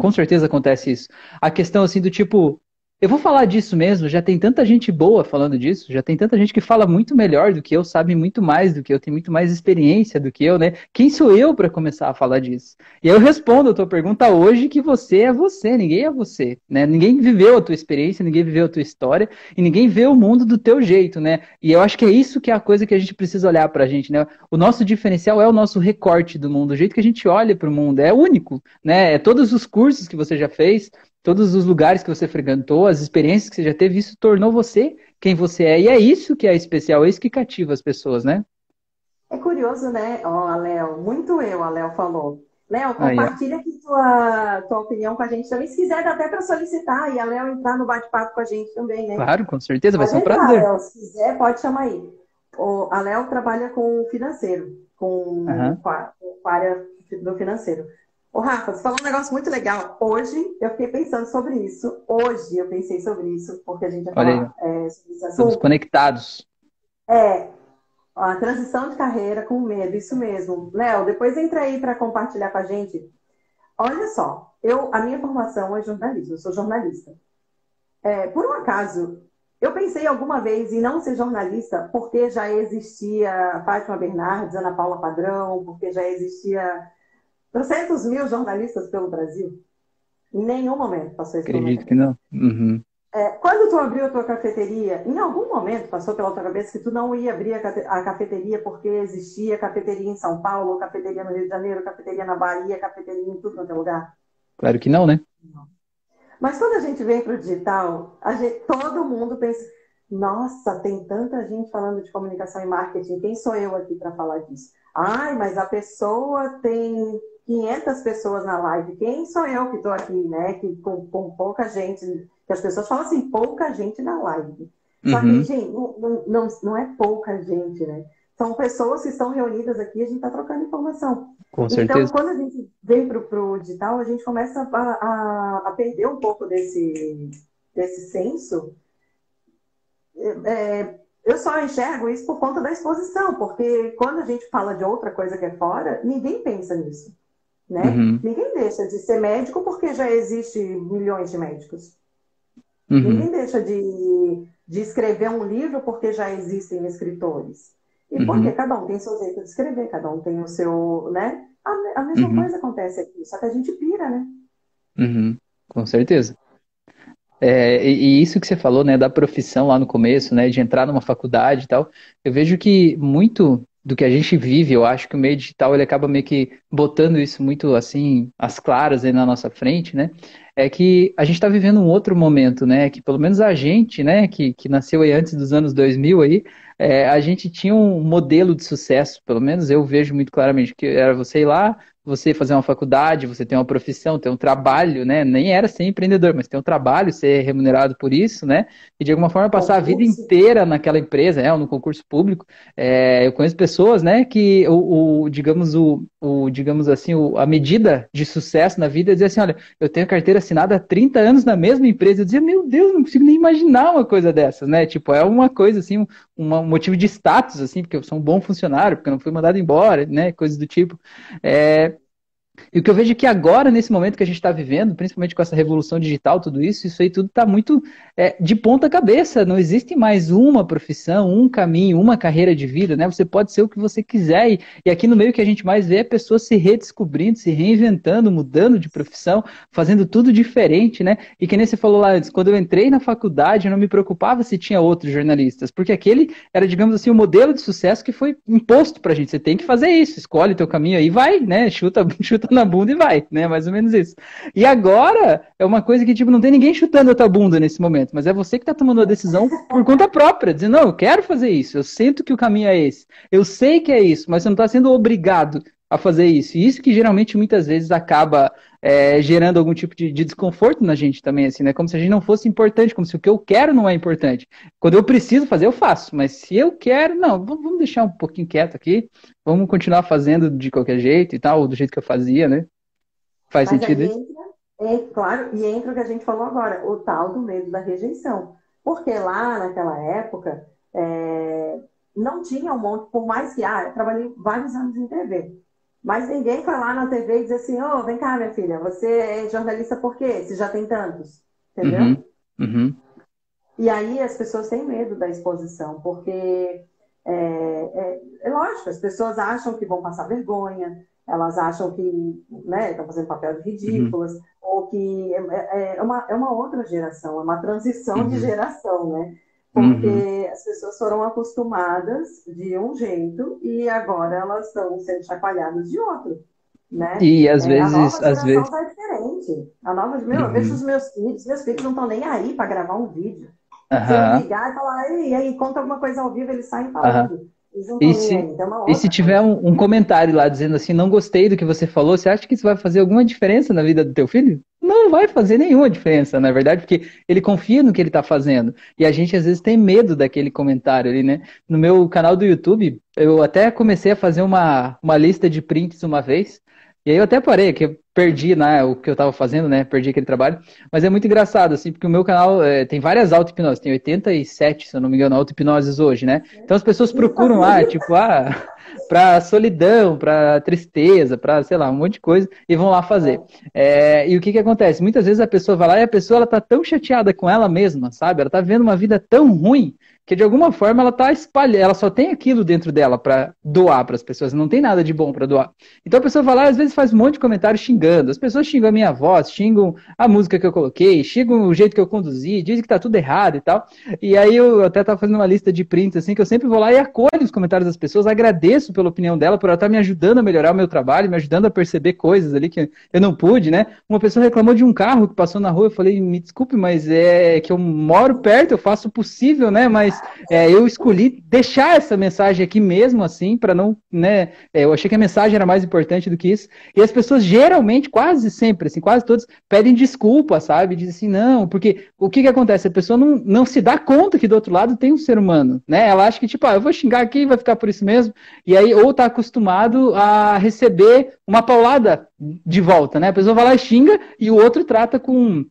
com certeza acontece isso. A questão assim do tipo, eu vou falar disso mesmo, já tem tanta gente boa falando disso, já tem tanta gente que fala muito melhor do que eu, sabe muito mais do que eu, tem muito mais experiência do que eu, né? Quem sou eu para começar a falar disso? E eu respondo a tua pergunta hoje que você é você, ninguém é você, né? Ninguém viveu a tua experiência, ninguém viveu a tua história e ninguém vê o mundo do teu jeito, né? E eu acho que é isso que é a coisa que a gente precisa olhar pra gente, né? O nosso diferencial é o nosso recorte do mundo, o jeito que a gente olha para o mundo, é único, né? É todos os cursos que você já fez, todos os lugares que você frequentou, as experiências que você já teve, isso tornou você quem você é. E é isso que é especial, é isso que cativa as pessoas, né? É curioso, né, ó, oh, Léo? Muito eu, a Léo falou. Léo, compartilha aqui tua, tua opinião com a gente também. Se quiser, dá até para solicitar e a Léo entrar no bate-papo com a gente também, né? Claro, com certeza, vai ser um prazer. Léo, se quiser, pode chamar aí. O, a Léo trabalha com financeiro, com, uhum. com, a, com a área do financeiro. Ô, Rafa, você falou um negócio muito legal. Hoje eu fiquei pensando sobre isso. Hoje eu pensei sobre isso, porque a gente vai falar é, sobre esse assunto. Estamos conectados. É, a transição de carreira com medo, isso mesmo. Léo, depois entra aí para compartilhar com a gente. Olha só, eu, a minha formação é jornalismo, eu sou jornalista. É, por um acaso, eu pensei alguma vez em não ser jornalista porque já existia Fátima Bernardes, Ana Paula Padrão, porque já existia 300 mil jornalistas pelo Brasil. Em nenhum momento passou esse Acredito momento. que não. Uhum. É, quando tu abriu a tua cafeteria, em algum momento passou pela tua cabeça que tu não ia abrir a cafeteria porque existia cafeteria em São Paulo, cafeteria no Rio de Janeiro, cafeteria na Bahia, cafeteria em tudo quanto é lugar? Claro que não, né? Não. Mas quando a gente vem para o digital, gente, todo mundo pensa, nossa, tem tanta gente falando de comunicação e marketing, quem sou eu aqui para falar disso? Ai, mas a pessoa tem 500 pessoas na live. Quem sou eu que estou aqui, né? Que, com, com, pouca gente. Que as pessoas falam assim, pouca gente na live. Só uhum. que, gente, não, não, não é pouca gente, né? São pessoas que estão reunidas aqui e a gente está trocando informação. Com então, certeza. Então, quando a gente vem para o digital, a gente começa a, a, a, perder um pouco desse, desse senso. É, eu só enxergo isso por conta da exposição, porque quando a gente fala de outra coisa que é fora, ninguém pensa nisso. Né? Uhum. Ninguém deixa de ser médico porque já existe milhões de médicos. Uhum. Ninguém deixa de, de escrever um livro porque já existem escritores. E uhum. porque cada um tem seu jeito de escrever, cada um tem o seu, né? A, a mesma uhum. coisa acontece aqui, só que a gente pira, né? Uhum. Com certeza. É, e, e, isso que você falou, né, da profissão lá no começo, né, de entrar numa faculdade e tal, eu vejo que muito do que a gente vive, eu acho que o meio digital ele acaba meio que botando isso muito assim, às claras aí na nossa frente, né? É que a gente está vivendo um outro momento, né? Que pelo menos a gente, né, que, que nasceu aí antes dos anos 2000 aí, é, a gente tinha um modelo de sucesso, pelo menos eu vejo muito claramente, que era você ir lá, você fazer uma faculdade, você ter uma profissão, ter um trabalho, né? Nem era ser empreendedor, mas ter um trabalho, ser remunerado por isso, né? E de alguma forma passar a vida inteira naquela empresa, né? Ou no concurso público. É, eu conheço pessoas, né? Que o, o digamos o, o, digamos assim, o, a medida de sucesso na vida é dizer assim, olha, eu tenho carteira assinada há 30 anos na mesma empresa. Eu dizia, meu Deus, não consigo nem imaginar uma coisa dessas, né? Tipo, é uma coisa assim, um, motivo de status, assim, porque eu sou um bom funcionário, porque eu não fui mandado embora, né? Coisas do tipo. É, e o que eu vejo é que agora, nesse momento que a gente está vivendo, principalmente com essa revolução digital, tudo isso, isso aí tudo está muito é, de ponta cabeça. Não existe mais uma profissão, um caminho, uma carreira de vida, né? Você pode ser o que você quiser. E, e aqui no meio que a gente mais vê é pessoas se redescobrindo, se reinventando, mudando de profissão, fazendo tudo diferente, né? E que nem você falou lá antes, quando eu entrei na faculdade, eu não me preocupava se tinha outros jornalistas, porque aquele era, digamos assim, o modelo de sucesso que foi imposto pra gente. Você tem que fazer isso, escolhe teu caminho aí, vai, né? Chuta, chuta chuta na bunda e vai, né? Mais ou menos isso. E agora é uma coisa que, tipo, não tem ninguém chutando a tua bunda nesse momento, mas é você que tá tomando a decisão por conta própria, dizendo, não, eu quero fazer isso, eu sinto que o caminho é esse, eu sei que é isso, mas você não tá sendo obrigado a fazer isso. E isso que geralmente muitas vezes acaba é, gerando algum tipo de, de, desconforto na gente também, assim, né? Como se a gente não fosse importante, como se o que eu quero não é importante. Quando eu preciso fazer, eu faço. Mas se eu quero, não, vamos deixar um pouquinho quieto aqui, vamos continuar fazendo de qualquer jeito e tal, do jeito que eu fazia, né? Faz mas sentido isso? É, claro, e entra o que a gente falou agora, o tal do medo da rejeição. Porque lá naquela época, é, não tinha um monte, por mais que, ah, eu trabalhei vários anos em TV. Mas ninguém foi lá na TV e diz assim, ô, oh, vem cá, minha filha, você é jornalista por quê? Se já tem tantos. Entendeu? Uhum, uhum. E aí as pessoas têm medo da exposição, porque é, é, é, lógico, as pessoas acham que vão passar vergonha, elas acham que né, estão fazendo papel de ridículas, uhum. ou que é, é, é, uma, é uma outra geração, é uma transição de uhum. geração, né? Porque uhum. as pessoas foram acostumadas de um jeito e agora elas estão sendo chacoalhadas de outro. Né? E às é, vezes. A às vezes... é diferente. A nova, meu, uhum. eu vejo os meus filhos, meus filhos não estão nem aí para gravar um vídeo. Uhum. Se eu ligar e falar, e aí, conta alguma coisa ao vivo, eles saem falando. Uhum. E se, então, é e se tiver um, um, comentário lá dizendo assim, não gostei do que você falou, você acha que isso vai fazer alguma diferença na vida do teu filho? Não vai fazer nenhuma diferença, na verdade, porque ele confia no que ele está fazendo. E a gente às vezes tem medo daquele comentário ali, né? No meu canal do YouTube, eu até comecei a fazer uma, uma lista de prints uma vez. E aí eu até parei, que eu perdi né, o que eu estava fazendo, né? Perdi aquele trabalho. Mas é muito engraçado, assim, porque o meu canal é, tem várias auto-hipnoses, tem 87, se eu não me engano, auto-hipnoses hoje, né? Então as pessoas procuram lá, tipo, ah, pra solidão, pra tristeza, pra, sei lá, um monte de coisa, e vão lá fazer. É, e o que que acontece? Muitas vezes a pessoa vai lá e a pessoa ela tá tão chateada com ela mesma, sabe? Ela tá vendo uma vida tão ruim que de alguma forma ela está espalhando, ela só tem aquilo dentro dela para doar para as pessoas, não tem nada de bom para doar. Então a pessoa lá, às vezes faz um monte de comentário xingando. As pessoas xingam a minha voz, xingam a música que eu coloquei, xingam o jeito que eu conduzi, dizem que tá tudo errado e tal. E aí eu até tava fazendo uma lista de prints assim que eu sempre vou lá e acolho os comentários das pessoas, agradeço pela opinião dela por ela estar tá me ajudando a melhorar o meu trabalho, me ajudando a perceber coisas ali que eu não pude, né? Uma pessoa reclamou de um carro que passou na rua, eu falei, me desculpe, mas é que eu moro perto, eu faço o possível, né? Mas mas é, eu escolhi deixar essa mensagem aqui mesmo assim, para não, né? É, eu achei que a mensagem era mais importante do que isso. E as pessoas geralmente, quase sempre, assim, quase todos, pedem desculpa, sabe? Dizem assim, não, porque o que que acontece? A pessoa não, não se dá conta que do outro lado tem um ser humano, né? Ela acha que, tipo, ah, eu vou xingar aqui, vai ficar por isso mesmo. E aí, ou tá acostumado a receber uma paulada de volta, né? A pessoa vai lá e xinga e o outro trata com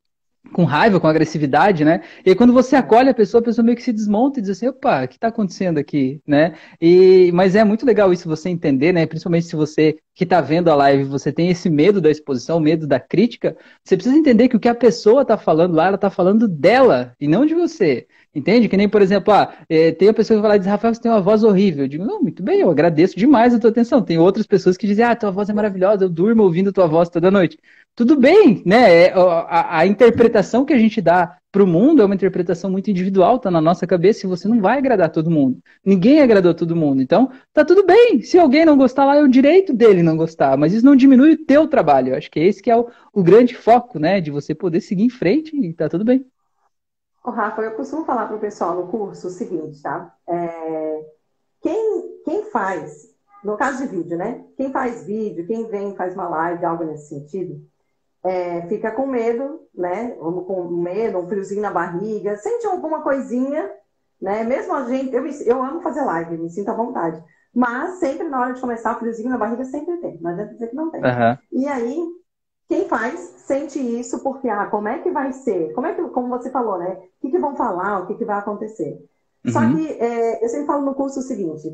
com raiva, com agressividade, né? E aí, quando você acolhe a pessoa, a pessoa meio que se desmonta e diz assim, opa, o que está acontecendo aqui, né? E, mas é muito legal isso você entender, né? Principalmente se você que está vendo a live, você tem esse medo da exposição, medo da crítica, você precisa entender que o que a pessoa está falando lá, ela está falando dela e não de você. Entende? Que nem, por exemplo, ah, é, tem a pessoa que fala diz, Rafael, você tem uma voz horrível. Eu digo, não, muito bem, eu agradeço demais a tua atenção. Tem outras pessoas que dizem, ah, tua voz é maravilhosa, eu durmo ouvindo tua voz toda noite. Tudo bem, né? É, a, a interpretação que a gente dá para o mundo é uma interpretação muito individual, tá na nossa cabeça e você não vai agradar todo mundo. Ninguém agradou todo mundo. Então, tá tudo bem. Se alguém não gostar lá, é o direito dele não gostar. Mas isso não diminui o teu trabalho. Eu acho que é esse que é o, o grande foco, né? De você poder seguir em frente e tá tudo bem. Rafa, eu costumo falar para o pessoal no curso o seguinte, tá? É, quem, quem faz, no caso de vídeo, né? Quem faz vídeo, quem vem faz uma live, algo nesse sentido, é, fica com medo, né? Com medo, um friozinho na barriga, sente alguma coisinha, né? Mesmo a gente, eu, eu amo fazer live, me sinto à vontade. Mas sempre na hora de começar, o friozinho na barriga sempre tem. Não adianta dizer que não tem. Uhum. E aí, quem faz sente isso porque, ah, como é que vai ser? Como é que, como você falou, né? O que, que vão falar? O que, que vai acontecer? Uhum. Só que é, eu sempre falo no curso o seguinte: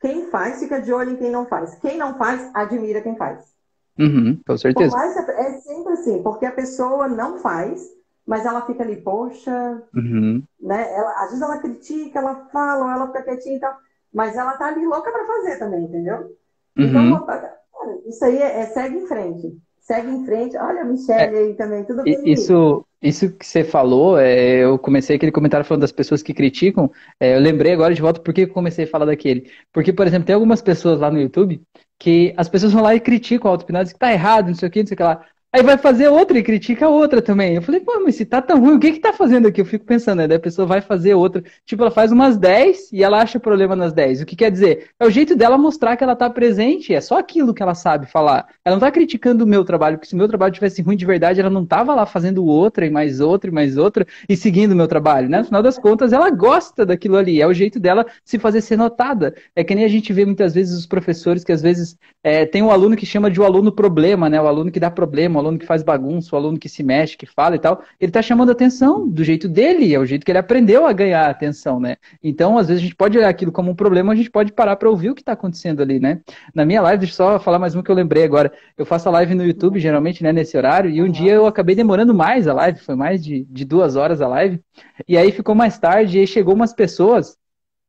quem faz fica de olho em quem não faz. Quem não faz, admira quem faz. Uhum, com certeza. é sempre assim, porque a pessoa não faz, mas ela fica ali, poxa, uhum. né? Ela, às vezes ela critica, ela fala, ela fica quietinha e tal, mas ela tá ali louca para fazer também, entendeu? Então, uhum. isso aí é, é segue em frente segue em frente. Olha a Michelle é, aí também, tudo bem? Isso, isso que você falou, é, eu comecei aquele comentário falando das pessoas que criticam. É, eu lembrei agora de volta por que eu comecei a falar daquele. Porque, por exemplo, tem algumas pessoas lá no YouTube que as pessoas vão lá e criticam a auto-hipnose, que tá errado, não sei o que, não sei o que lá. Aí vai fazer outra e critica outra também. Eu falei, pô, mas se tá tão ruim, o que que tá fazendo aqui? Eu fico pensando, né? Daí a pessoa vai fazer outra. Tipo, ela faz umas 10 e ela acha problema nas 10. O que quer dizer? É o jeito dela mostrar que ela tá presente, é só aquilo que ela sabe falar. Ela não tá criticando o meu trabalho, porque se o meu trabalho tivesse ruim de verdade, ela não tava lá fazendo outra e mais outra e mais outra e seguindo o meu trabalho, né? No final das contas, ela gosta daquilo ali. É o jeito dela se fazer ser notada. É que nem a gente vê muitas vezes os professores que às vezes é, tem um aluno que chama de o um aluno problema, né? O aluno que dá problema, aluno que faz bagunça, o aluno que se mexe, que fala e tal, ele está chamando atenção do jeito dele, é o jeito que ele aprendeu a ganhar atenção, né? Então, às vezes, a gente pode olhar aquilo como um problema, a gente pode parar para ouvir o que está acontecendo ali, né? Na minha live, deixa eu só falar mais um que eu lembrei agora. Eu faço a live no YouTube, geralmente, né, nesse horário, e um dia eu acabei demorando mais a live, foi mais de, de duas horas a live, e aí ficou mais tarde, e aí chegou umas pessoas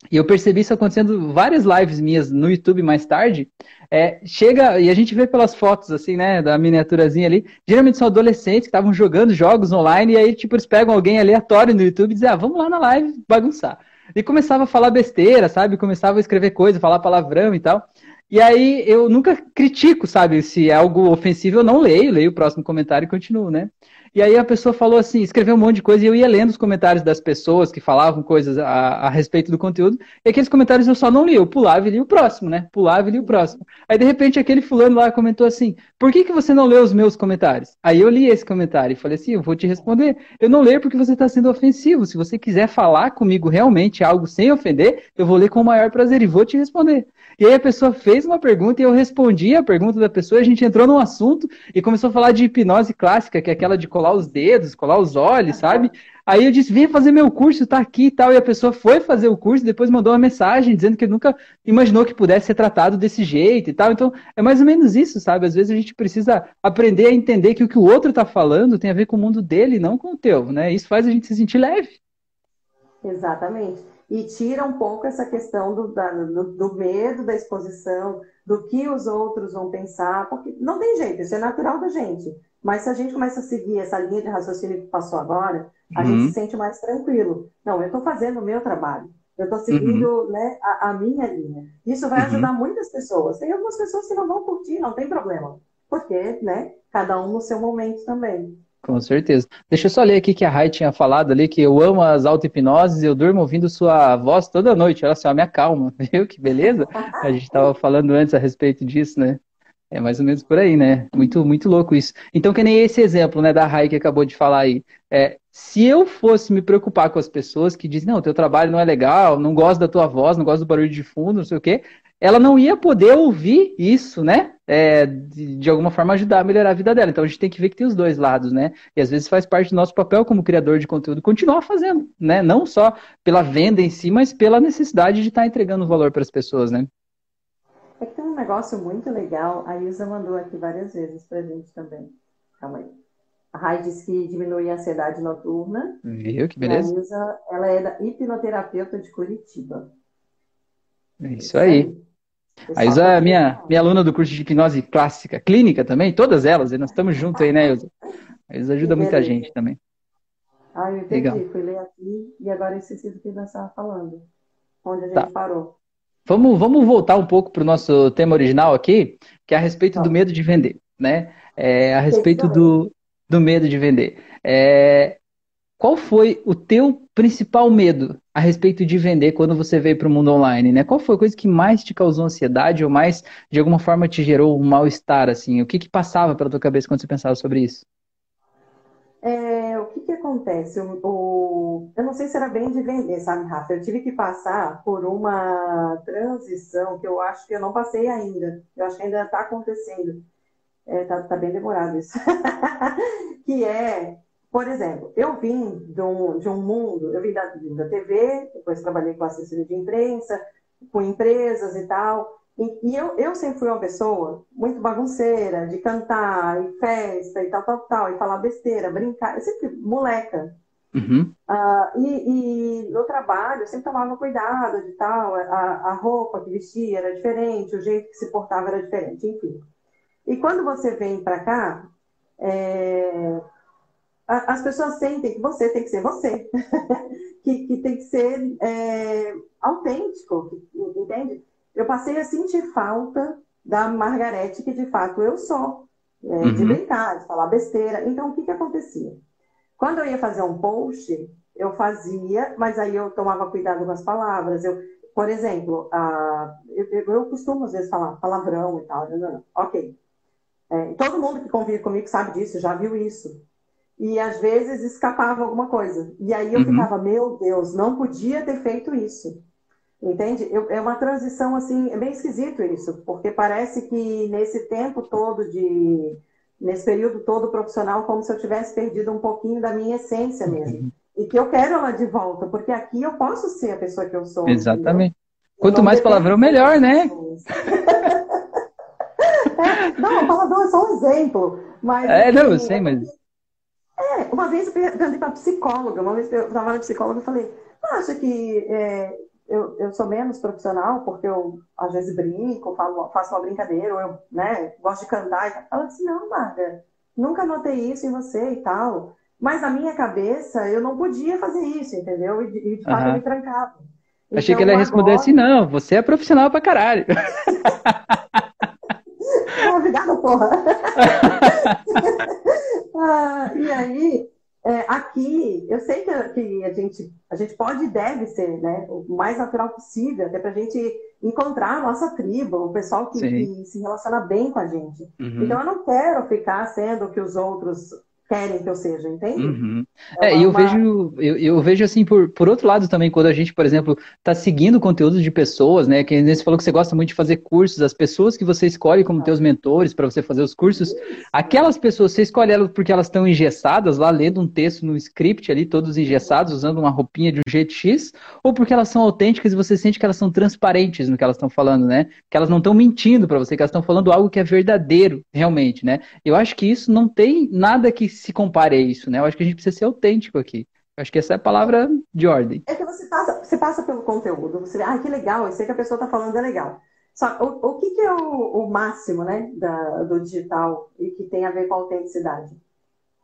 e eu percebi isso acontecendo várias lives minhas no YouTube mais tarde. É, chega, e a gente vê pelas fotos, assim, né, da miniaturazinha ali, geralmente são adolescentes que estavam jogando jogos online, e aí, tipo, eles pegam alguém aleatório no YouTube e dizem, ah, vamos lá na live bagunçar. E começava a falar besteira, sabe? Começava a escrever coisa, falar palavrão e tal. E aí eu nunca critico, sabe? Se é algo ofensivo, eu não leio, leio o próximo comentário e continuo, né? E aí a pessoa falou assim, escreveu um monte de coisa e eu ia lendo os comentários das pessoas que falavam coisas a, a respeito do conteúdo. E aqueles comentários eu só não li, eu pulava e li o próximo, né? Pulava e li o próximo. Aí de repente aquele fulano lá comentou assim: "Por que que você não leu os meus comentários?" Aí eu li esse comentário e falei assim: "Eu vou te responder. Eu não leio porque você está sendo ofensivo. Se você quiser falar comigo realmente algo sem ofender, eu vou ler com o maior prazer e vou te responder." E aí a pessoa fez uma pergunta e eu respondi a pergunta da pessoa, a gente entrou num assunto e começou a falar de hipnose clássica, que é aquela de colar os dedos, colar os olhos, sabe? Aí eu disse, vem fazer meu curso, tá aqui e tal. E a pessoa foi fazer o curso, depois mandou uma mensagem dizendo que nunca imaginou que pudesse ser tratado desse jeito e tal. Então, é mais ou menos isso, sabe? Às vezes a gente precisa aprender a entender que o que o outro tá falando tem a ver com o mundo dele, não com o teu, né? Isso faz a gente se sentir leve. Exatamente e tira um pouco essa questão do, da, do, do, medo da exposição, do que os outros vão pensar, porque não tem jeito, isso é natural da gente. Mas se a gente começa a seguir essa linha de raciocínio que passou agora, a uhum. gente se sente mais tranquilo. Não, eu estou fazendo o meu trabalho, eu estou seguindo uhum. né, a, a, minha linha. Isso vai uhum. ajudar muitas pessoas. Tem algumas pessoas que não vão curtir, não tem problema, porque né, cada um no seu momento também. Com certeza. Deixa eu só ler aqui que a Rai tinha falado ali que eu amo as auto-hipnoses e eu durmo ouvindo sua voz toda noite. Olha só, me acalma, viu? Que beleza? A gente estava falando antes a respeito disso, né? É mais ou menos por aí, né? Muito, muito louco isso. Então, que nem esse exemplo, né, da Rai que acabou de falar aí. É, se eu fosse me preocupar com as pessoas que dizem, não, teu trabalho não é legal, não gosto da tua voz, não gosto do barulho de fundo, não sei o quê, ela não ia poder ouvir isso, né? é, de, de, alguma forma ajudar a melhorar a vida dela. Então a gente tem que ver que tem os dois lados, né? E às vezes faz parte do nosso papel como criador de conteúdo continuar fazendo, né? Não só pela venda em si, mas pela necessidade de estar tá entregando valor para as pessoas, né? É que tem um negócio muito legal, a Isa mandou aqui várias vezes pra gente também. Calma aí. A Rai disse que diminui a ansiedade noturna. Viu? Que beleza. a Isa, ela é da hipnoterapeuta de Curitiba. É isso aí. A Isa é minha, minha aluna do curso de hipnose clássica, clínica também, todas elas, e nós estamos juntos aí, né, Ilza? A Ilza ajuda muita gente também. Ah, eu entendi, Legal. fui ler aqui e agora eu esqueci do que nós estávamos falando. Onde a gente tá. parou. Vamos, vamos voltar um pouco para o nosso tema original aqui, que é a respeito tá. do medo de vender, né? É, a respeito do, do medo de vender. É, qual foi o teu principal medo a respeito de vender quando você veio para o mundo online, né? Qual foi a coisa que mais te causou ansiedade ou mais, de alguma forma, te gerou um mal-estar, assim? O que que passava pela tua cabeça quando você pensava sobre isso? É, o que que acontece? O, o, eu não sei se era bem de vender, sabe, Rafa? Eu tive que passar por uma transição que eu acho que eu não passei ainda. Eu acho que ainda está acontecendo. É, tá, tá bem demorado isso. que é por exemplo, eu vim de um, de um mundo, eu vim da, da TV, depois trabalhei com assessoria de imprensa, com empresas e tal. E, e eu, eu sempre fui uma pessoa muito bagunceira, de cantar, e festa, e tal, tal, tal, e falar besteira, brincar. Eu sempre, moleca. Uhum. Uh, e, e, no trabalho, eu sempre tomava cuidado de tal, a, a roupa que vestia era diferente, o jeito que se portava era diferente, enfim. E quando você vem para cá, é, as pessoas sentem que você tem que ser você, que, que, tem que ser é, autêntico, entende? Eu passei a sentir falta da Margarete, que de fato eu sou, é, uhum. de brincar, de falar besteira. Então, o que, que acontecia? Quando eu ia fazer um post, eu fazia, mas aí eu tomava cuidado com as palavras. Eu, por exemplo, a, eu, eu, costumo às vezes falar palavrão e tal. Não, não, ok. É, todo mundo que convive comigo sabe disso, já viu isso e às vezes escapava alguma coisa. E aí eu uhum. ficava, meu Deus, não podia ter feito isso. Entende? Eu, é uma transição assim, é bem esquisito isso, porque parece que nesse tempo todo de. nesse período todo profissional, como se eu tivesse perdido um pouquinho da minha essência mesmo. Uhum. E que eu quero ela de volta, porque aqui eu posso ser a pessoa que eu sou. Exatamente. Quanto mais palavrão, melhor, né? é, não, palavrão é só um exemplo. Mas, é, não, eu assim, sei, mas é, uma vez eu perguntei para psicóloga, uma vez eu estava na psicóloga e falei, acha que é, eu, eu sou menos profissional porque eu às vezes brinco, falo, faço uma brincadeira, ou eu né, gosto de cantar. Ela disse, não, Marga, nunca notei isso em você e tal. Mas na minha cabeça eu não podia fazer isso, entendeu? E, de, de fato uhum. eu me trancava. Achei que ela ia então, responder agora... assim, não, você é profissional pra caralho. Obrigada, porra. ah, e aí, é, aqui, eu sei que, a, gente, a gente pode e deve ser né, o mais natural possível, até para a gente encontrar a nossa tribo, o pessoal que, que, se relaciona bem com a gente. Uhum. Então, eu não quero ficar sendo o que os outros querem que eu seja, entende? Uhum. É, é eu uma... vejo, eu, eu, vejo assim, por, por outro lado também, quando a gente, por exemplo, está seguindo conteúdo de pessoas, né? Que você falou que você gosta muito de fazer cursos, as pessoas que você escolhe como ah. teus mentores para você fazer os cursos, aquelas pessoas, você escolhe elas porque elas estão engessadas lá, lendo um texto no script ali, todos engessados, usando uma roupinha de um jeito X, ou porque elas são autênticas e você sente que elas são transparentes no que elas estão falando, né? Que elas não estão mentindo para você, que elas estão falando algo que é verdadeiro, realmente, né? Eu acho que isso não tem nada que se compare a isso, né? Eu acho que a gente precisa ser autêntico aqui. Eu acho que essa é a palavra de ordem. É que você passa, você passa pelo conteúdo, você vê, ah, que legal, eu sei que a pessoa está falando é legal. Só o, o que, que é o, o máximo, né, da, do digital e que tem a ver com a autenticidade?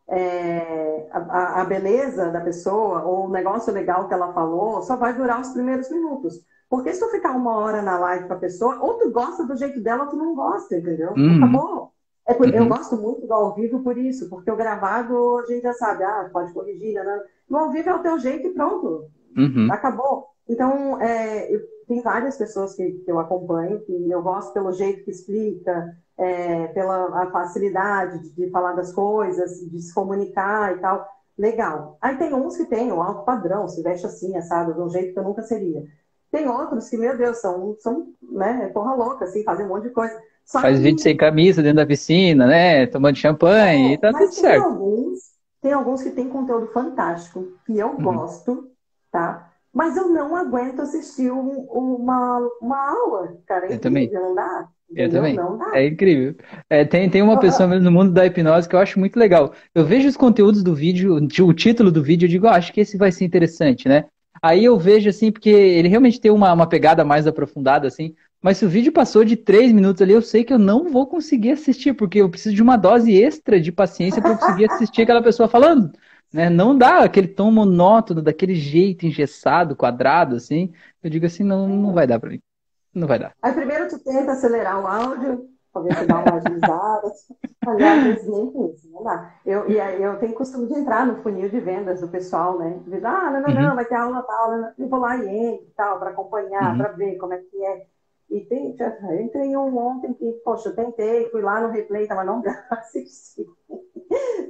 É, a, a, beleza da pessoa ou o negócio legal que ela falou só vai durar os primeiros minutos. Porque se tu ficar uma hora na live com a pessoa, ou tu gosta do jeito dela ou tu não gosta, entendeu? Uhum. Acabou. É por, uhum. Eu gosto muito do ao vivo por isso, porque o gravado a gente já sabe, ah, pode corrigir, né? né. No ao vivo é o teu jeito e pronto. Uhum. Acabou. Então, é, eu, tem várias pessoas que, que, eu acompanho, que eu gosto pelo jeito que explica, é, pela facilidade de, de, falar das coisas, de se comunicar e tal. Legal. Aí tem uns que têm o alto padrão, se veste assim, assado, de um jeito que eu nunca seria. Tem outros que, meu Deus, são, são né, porra louca, assim, fazem um monte de coisa. Só Faz que... vídeo sem camisa dentro da piscina, né? Tomando champanhe é, e tá tudo certo. Alguns, tem alguns que tem conteúdo fantástico, que eu uhum. gosto, tá? Mas eu não aguento assistir um, uma, uma aula, cara. É eu também. Não dá. Eu também. É incrível. É, tem, tem uma pessoa mesmo no mundo da hipnose que eu acho muito legal. Eu vejo os conteúdos do vídeo, o título do vídeo, eu digo, oh, acho que esse vai ser interessante, né? Aí eu vejo assim, porque ele realmente tem uma, uma pegada mais aprofundada, assim. Mas se o vídeo passou de três minutos ali, eu sei que eu não vou conseguir assistir, porque eu preciso de uma dose extra de paciência para conseguir assistir aquela pessoa falando. Né? Não dá aquele tom monótono, daquele jeito engessado, quadrado, assim. Eu digo assim, não, não vai dar para mim. Não vai dar. Aí primeiro tu tenta acelerar o áudio, se dá uma agilizada. Aliás, nem com isso, não dá. Eu, e aí eu tenho costume de entrar no funil de vendas do pessoal, né? Diz, ah, não, não, uhum. não, vai ter aula tal, eu vou lá e entro tal, para acompanhar, uhum. para ver como é que é. E tem, já, entrei um ontem que, poxa, eu tentei, fui lá no replay, mas não dá assistir.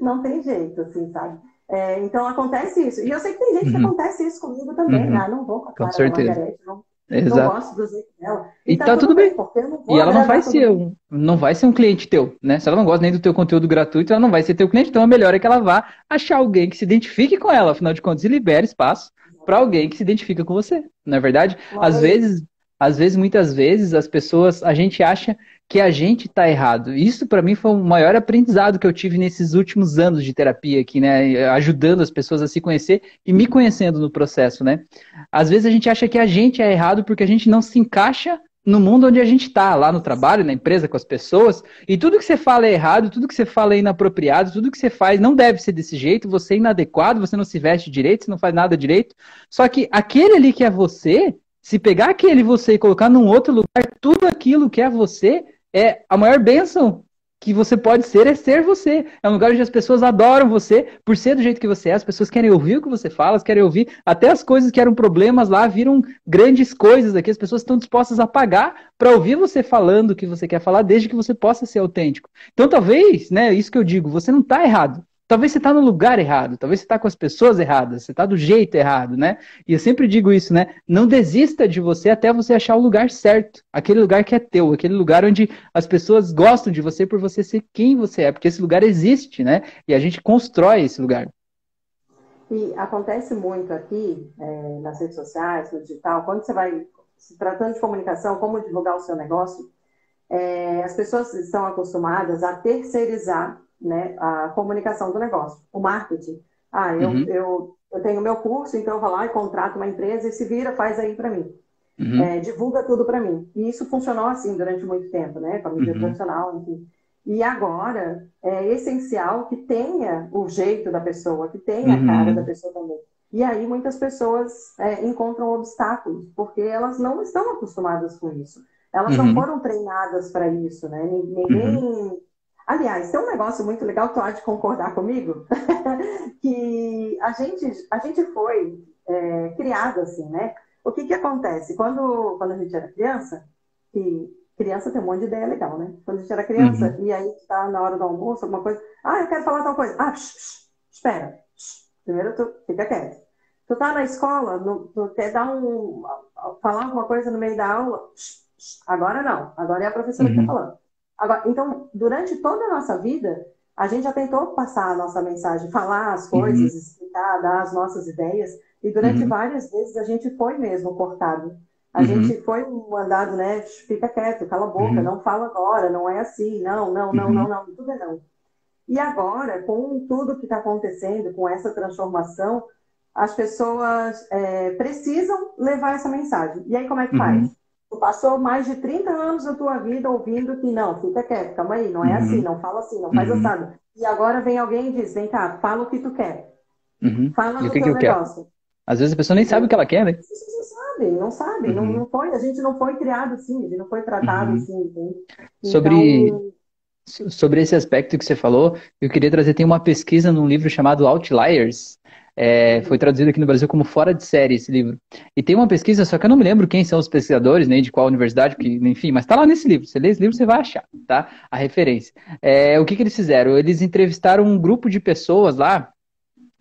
Não tem jeito, assim, sabe? É, então acontece isso. E eu sei que tem gente uhum. que acontece isso comigo também, uhum. né? Não vou com a com certeza. Margarete, não, Exato. não gosto do jeito dela. E, e tá, tá, tudo bem. bem e ela não vai ser um, não vai ser um cliente teu, né? Se ela não gosta nem do teu conteúdo gratuito, ela não vai ser teu cliente. Então, a melhor é que ela vá achar alguém que se identifique com ela, afinal de contas, e libere espaço para alguém que se identifica com você. Na é verdade, às vezes, às vezes, muitas vezes, as pessoas, a gente acha que a gente está errado. Isso para mim foi o maior aprendizado que eu tive nesses últimos anos de terapia aqui, né, ajudando as pessoas a se conhecer e me conhecendo no processo, né? Às vezes a gente acha que a gente é errado porque a gente não se encaixa no mundo onde a gente está, lá no trabalho, na empresa, com as pessoas, e tudo que você fala é errado, tudo que você fala é inapropriado, tudo que você faz não deve ser desse jeito, você é inadequado, você não se veste direito, você não faz nada direito. Só que aquele ali que é você, se pegar aquele você e colocar num outro lugar, tudo aquilo que é você, é a maior bênção que você pode ser é ser você. É um lugar onde as pessoas adoram você por ser do jeito que você é. As pessoas querem ouvir o que você fala, querem ouvir até as coisas que eram problemas lá viram grandes coisas aqui. As pessoas estão dispostas a pagar para ouvir você falando o que você quer falar, desde que você possa ser autêntico. Então, talvez, né, isso que eu digo, você não está errado. Talvez você está no lugar errado, talvez você está com as pessoas erradas, você está do jeito errado, né? E eu sempre digo isso, né? Não desista de você até você achar o lugar certo, aquele lugar que é teu, aquele lugar onde as pessoas gostam de você por você ser quem você é, porque esse lugar existe, né? E a gente constrói esse lugar. E acontece muito aqui é, nas redes sociais, no digital, quando você vai se tratando de comunicação, como divulgar o seu negócio, é, as pessoas estão acostumadas a terceirizar né, a comunicação do negócio, o marketing. Ah, eu, uhum. eu, eu tenho meu curso, então eu vou lá e contrato uma empresa e se vira, faz aí para mim. Uhum. É, divulga tudo para mim. E isso funcionou assim durante muito tempo, né? Com a mídia uhum. tradicional, enfim. E agora é essencial que tenha o jeito da pessoa, que tenha a cara uhum. da pessoa também. E aí muitas pessoas é, encontram obstáculos, porque elas não estão acostumadas com isso. Elas não uhum. foram treinadas para isso, né? Ninguém uhum. Aliás, tem um negócio muito legal, tu há de concordar comigo, que a gente, a gente foi é, criado assim, né? O que que acontece? Quando, quando a gente era criança, e criança tem um monte de ideia legal, né? Quando a gente era criança, uhum. e aí está na hora do almoço, alguma coisa, ah, eu quero falar tal coisa. Ah, psh, psh, espera. Psh, primeiro tu fica quieto. Tu tá na escola, no, tu quer dar um, falar alguma coisa no meio da aula, agora não, agora é a professora uhum. que tá uhum. falando. Agora, então, durante toda a nossa vida, a gente já tentou passar a nossa mensagem, falar as coisas, uhum. explicar, dar as nossas ideias, e durante uhum. várias vezes a gente foi mesmo cortado. A uhum. gente foi mandado, né? Fica quieto, cala a boca, uhum. não fala agora, não é assim, não, não, não, não, uhum. não, tudo é não. E agora, com tudo que está acontecendo, com essa transformação, as pessoas é, precisam levar essa mensagem. E aí, como é que faz? Tu passou mais de 30 anos da tua vida ouvindo que não, fica quieto, calma aí, não é uhum. assim, não fala assim, não faz uhum. assado. E agora vem alguém e diz, vem cá, fala o que tu quer. Uhum. Fala e o que, que eu negócio. quero? Às vezes a pessoa nem sabe o que ela quer, né? Não sabem, não sabem. Não, uhum. não foi, a gente não foi criado assim, a gente não foi tratado uhum. assim. Então, sobre, sobre esse aspecto que você falou, eu queria trazer, tem uma pesquisa num livro chamado Outliers, é, foi traduzido aqui no Brasil como Fora de Série esse livro. E tem uma pesquisa, só que eu não me lembro quem são os pesquisadores, nem de qual universidade, que, enfim, mas está lá nesse livro. Você lê esse livro, você vai achar, tá? A referência. É, o que, que eles fizeram? Eles entrevistaram um grupo de pessoas lá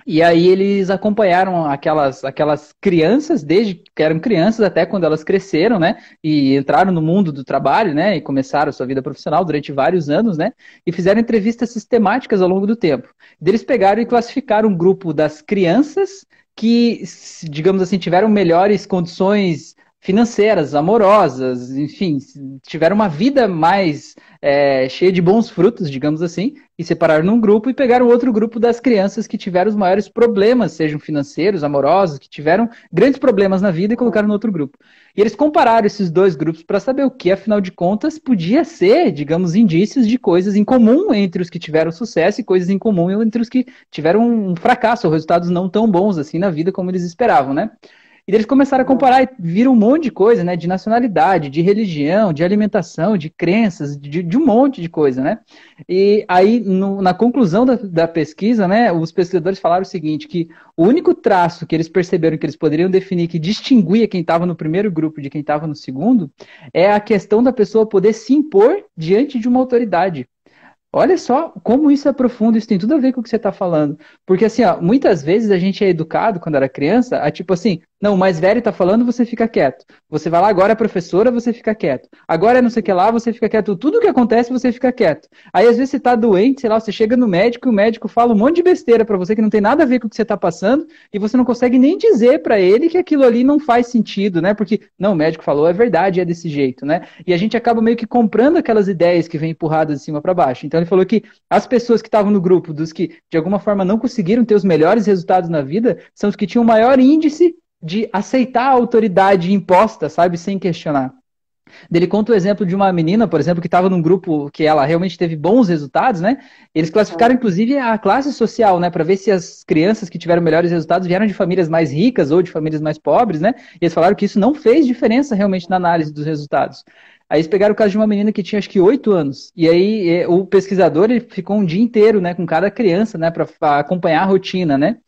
E aí eles acompanharam aquelas, aquelas crianças, desde que eram crianças até quando elas cresceram, né? E entraram no mundo do trabalho, né? E começaram sua vida profissional durante vários anos, né? E fizeram entrevistas sistemáticas ao longo do tempo. Eles pegaram e classificaram um grupo das crianças que, digamos assim, tiveram melhores condições financeiras, amorosas, enfim, tiveram uma vida mais é, cheia de bons frutos, digamos assim, e separaram num grupo e pegaram outro grupo das crianças que tiveram os maiores problemas, sejam financeiros, amorosos, que tiveram grandes problemas na vida e colocaram no outro grupo. E eles compararam esses dois grupos para saber o que, afinal de contas, podia ser, digamos, indícios de coisas em comum entre os que tiveram sucesso e coisas em comum entre os que tiveram um fracasso, resultados não tão bons assim na vida como eles esperavam, né? E eles começaram a comparar e viram um monte de coisa, né? De nacionalidade, de religião, de alimentação, de crenças, de, de um monte de coisa, né? E aí, no, na conclusão da, da, pesquisa, né, os pesquisadores falaram o seguinte, que o único traço que eles perceberam que eles poderiam definir que distinguia quem estava no primeiro grupo de quem estava no segundo é a questão da pessoa poder se impor diante de uma autoridade. Olha só como isso é profundo, isso tem tudo a ver com o que você está falando. Porque, assim, ó, muitas vezes a gente é educado, quando era criança, a tipo assim, não, o mais velho está falando, você fica quieto. Você vai lá, agora é professora, você fica quieto. Agora é não sei o que lá, você fica quieto. Tudo que acontece, você fica quieto. Aí, às vezes, você está doente, sei lá, você chega no médico e o médico fala um monte de besteira para você que não tem nada a ver com o que você está passando e você não consegue nem dizer para ele que aquilo ali não faz sentido, né? Porque, não, o médico falou, é verdade, é desse jeito, né? E a gente acaba meio que comprando aquelas ideias que vêm empurradas de cima para baixo. Então, ele falou que as pessoas que estavam no grupo, dos que, de alguma forma, não conseguiram ter os melhores resultados na vida, são os que tinham maior índice de aceitar a autoridade imposta, sabe, sem questionar. Ele conta o exemplo de uma menina, por exemplo, que estava num grupo que ela realmente teve bons resultados, né? Eles classificaram, inclusive, a classe social, né? Para ver se as crianças que tiveram melhores resultados vieram de famílias mais ricas ou de famílias mais pobres, né? E eles falaram que isso não fez diferença realmente na análise dos resultados. Aí eles pegaram o caso de uma menina que tinha acho que oito anos. E aí o pesquisador ele ficou um dia inteiro, né, com cada criança, né, para acompanhar a rotina, né?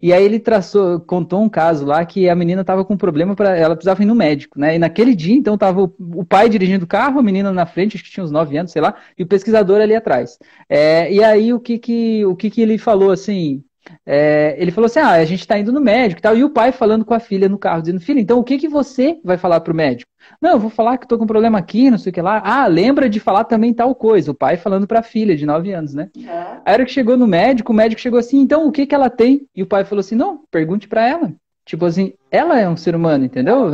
E aí ele traçou, contou um caso lá que a menina estava com um problema para ela precisava ir no médico, né? E naquele dia, então, estava o, o, pai dirigindo o carro, a menina na frente, acho que tinha uns 9 anos, sei lá, e o pesquisador ali atrás. É, e aí o que que o que que ele falou assim? É, ele falou assim: ah, a gente está indo no médico e tal. E o pai falando com a filha no carro, dizendo: filha, então o que, que você vai falar para o médico? Não, eu vou falar que estou com um problema aqui, não sei o que lá. Ah, lembra de falar também tal coisa. O pai falando para a filha de 9 anos, né? É. Aí a hora que chegou no médico, o médico chegou assim: então o que, que ela tem? E o pai falou assim: não, pergunte para ela. Tipo assim, ela é um ser humano, entendeu?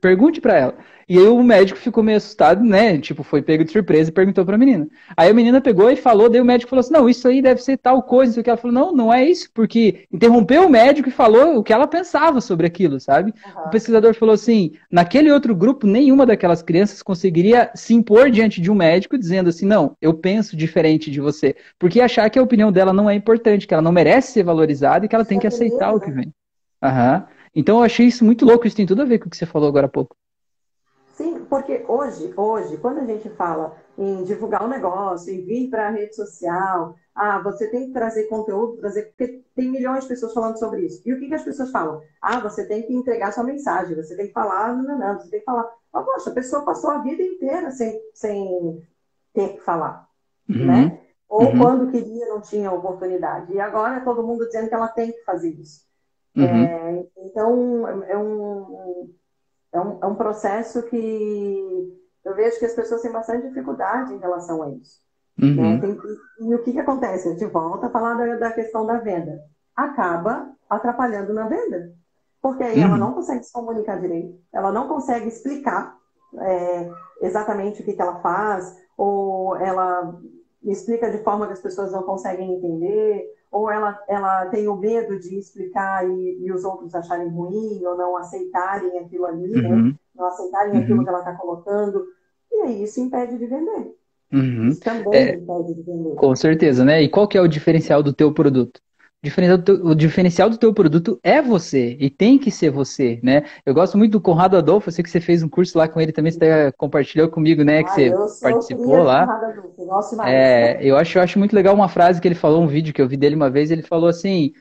Pergunte para ela. E aí o médico ficou meio assustado, né? Tipo, foi pego de surpresa e perguntou pra menina. Aí a menina pegou e falou, daí o médico falou assim: não, isso aí deve ser tal coisa. Isso que ela falou: não, não é isso, porque interrompeu o médico e falou o que ela pensava sobre aquilo, sabe? Uhum. O pesquisador falou assim: naquele outro grupo, nenhuma daquelas crianças conseguiria se impor diante de um médico dizendo assim: não, eu penso diferente de você. Porque achar que a opinião dela não é importante, que ela não merece ser valorizada e que ela tem que aceitar o que vem. Uhum. Então eu achei isso muito louco, isso tem tudo a ver com o que você falou agora há pouco. Sim, porque hoje, hoje, quando a gente fala em divulgar um negócio, em vir para a rede social, ah, você tem que trazer conteúdo, trazer, porque tem milhões de pessoas falando sobre isso. E o que, que as pessoas falam? Ah, você tem que entregar sua mensagem, você tem que falar, não, não, você tem que falar. Oh, poxa, a pessoa passou a vida inteira sem, sem ter que falar, uhum. né? Ou uhum. quando queria, não tinha oportunidade. E agora é todo mundo dizendo que ela tem que fazer isso. Uhum. É, então, é um, é um, é um processo que eu vejo que as pessoas têm bastante dificuldade em relação a isso. Uhum. Né? Tem, e o que, que acontece? A gente volta a falar da, da questão da venda. Acaba atrapalhando na venda. Porque aí uhum. ela não consegue se comunicar direito, ela não consegue explicar é, exatamente o que, que ela faz, ou ela explica de forma que as pessoas não conseguem entender, ou ela, ela tem o medo de explicar e, e os outros acharem ruim, ou não aceitarem aquilo ali, né? uhum. né? não aceitarem uhum. aquilo que ela está colocando, e aí isso impede de vender. Uhum. Isso também é, impede de vender. Com certeza, né? E qual que é o diferencial do teu produto? O diferencial do teu produto é você e tem que ser você, né? Eu gosto muito do Conrado Adolfo, eu sei que você fez um curso lá com ele também, você compartilhou comigo, né? Que ah, você participou lá. Adolfo, é, eu acho, eu acho muito legal uma frase que ele falou, um vídeo que eu vi dele uma vez, ele falou assim: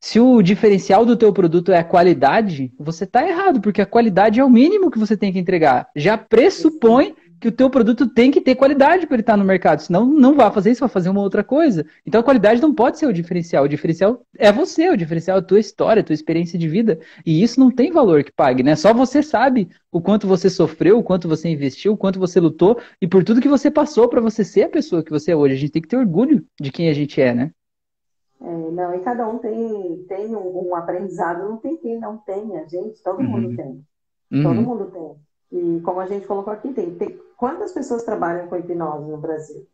se o diferencial do teu produto é a qualidade, você está errado, porque a qualidade é o mínimo que você tem que entregar. Já pressupõe que o teu produto tem que ter qualidade para ele estar no mercado, senão não vai fazer isso, vai fazer uma outra coisa. Então a qualidade não pode ser o diferencial, o diferencial é você, o diferencial é a tua história, a tua experiência de vida, e isso não tem valor que pague, né? Só você sabe o quanto você sofreu, o quanto você investiu, o quanto você lutou e por tudo que você passou para você ser a pessoa que você é hoje. A gente tem que ter orgulho de quem a gente é, né? É, não, e cada um tem, tem um, um, aprendizado, não tem quem não tenha, gente, todo uhum. mundo tem. Uhum. Todo mundo tem. E como a gente colocou aqui, tem, tem quantas pessoas trabalham com hipnose no Brasil?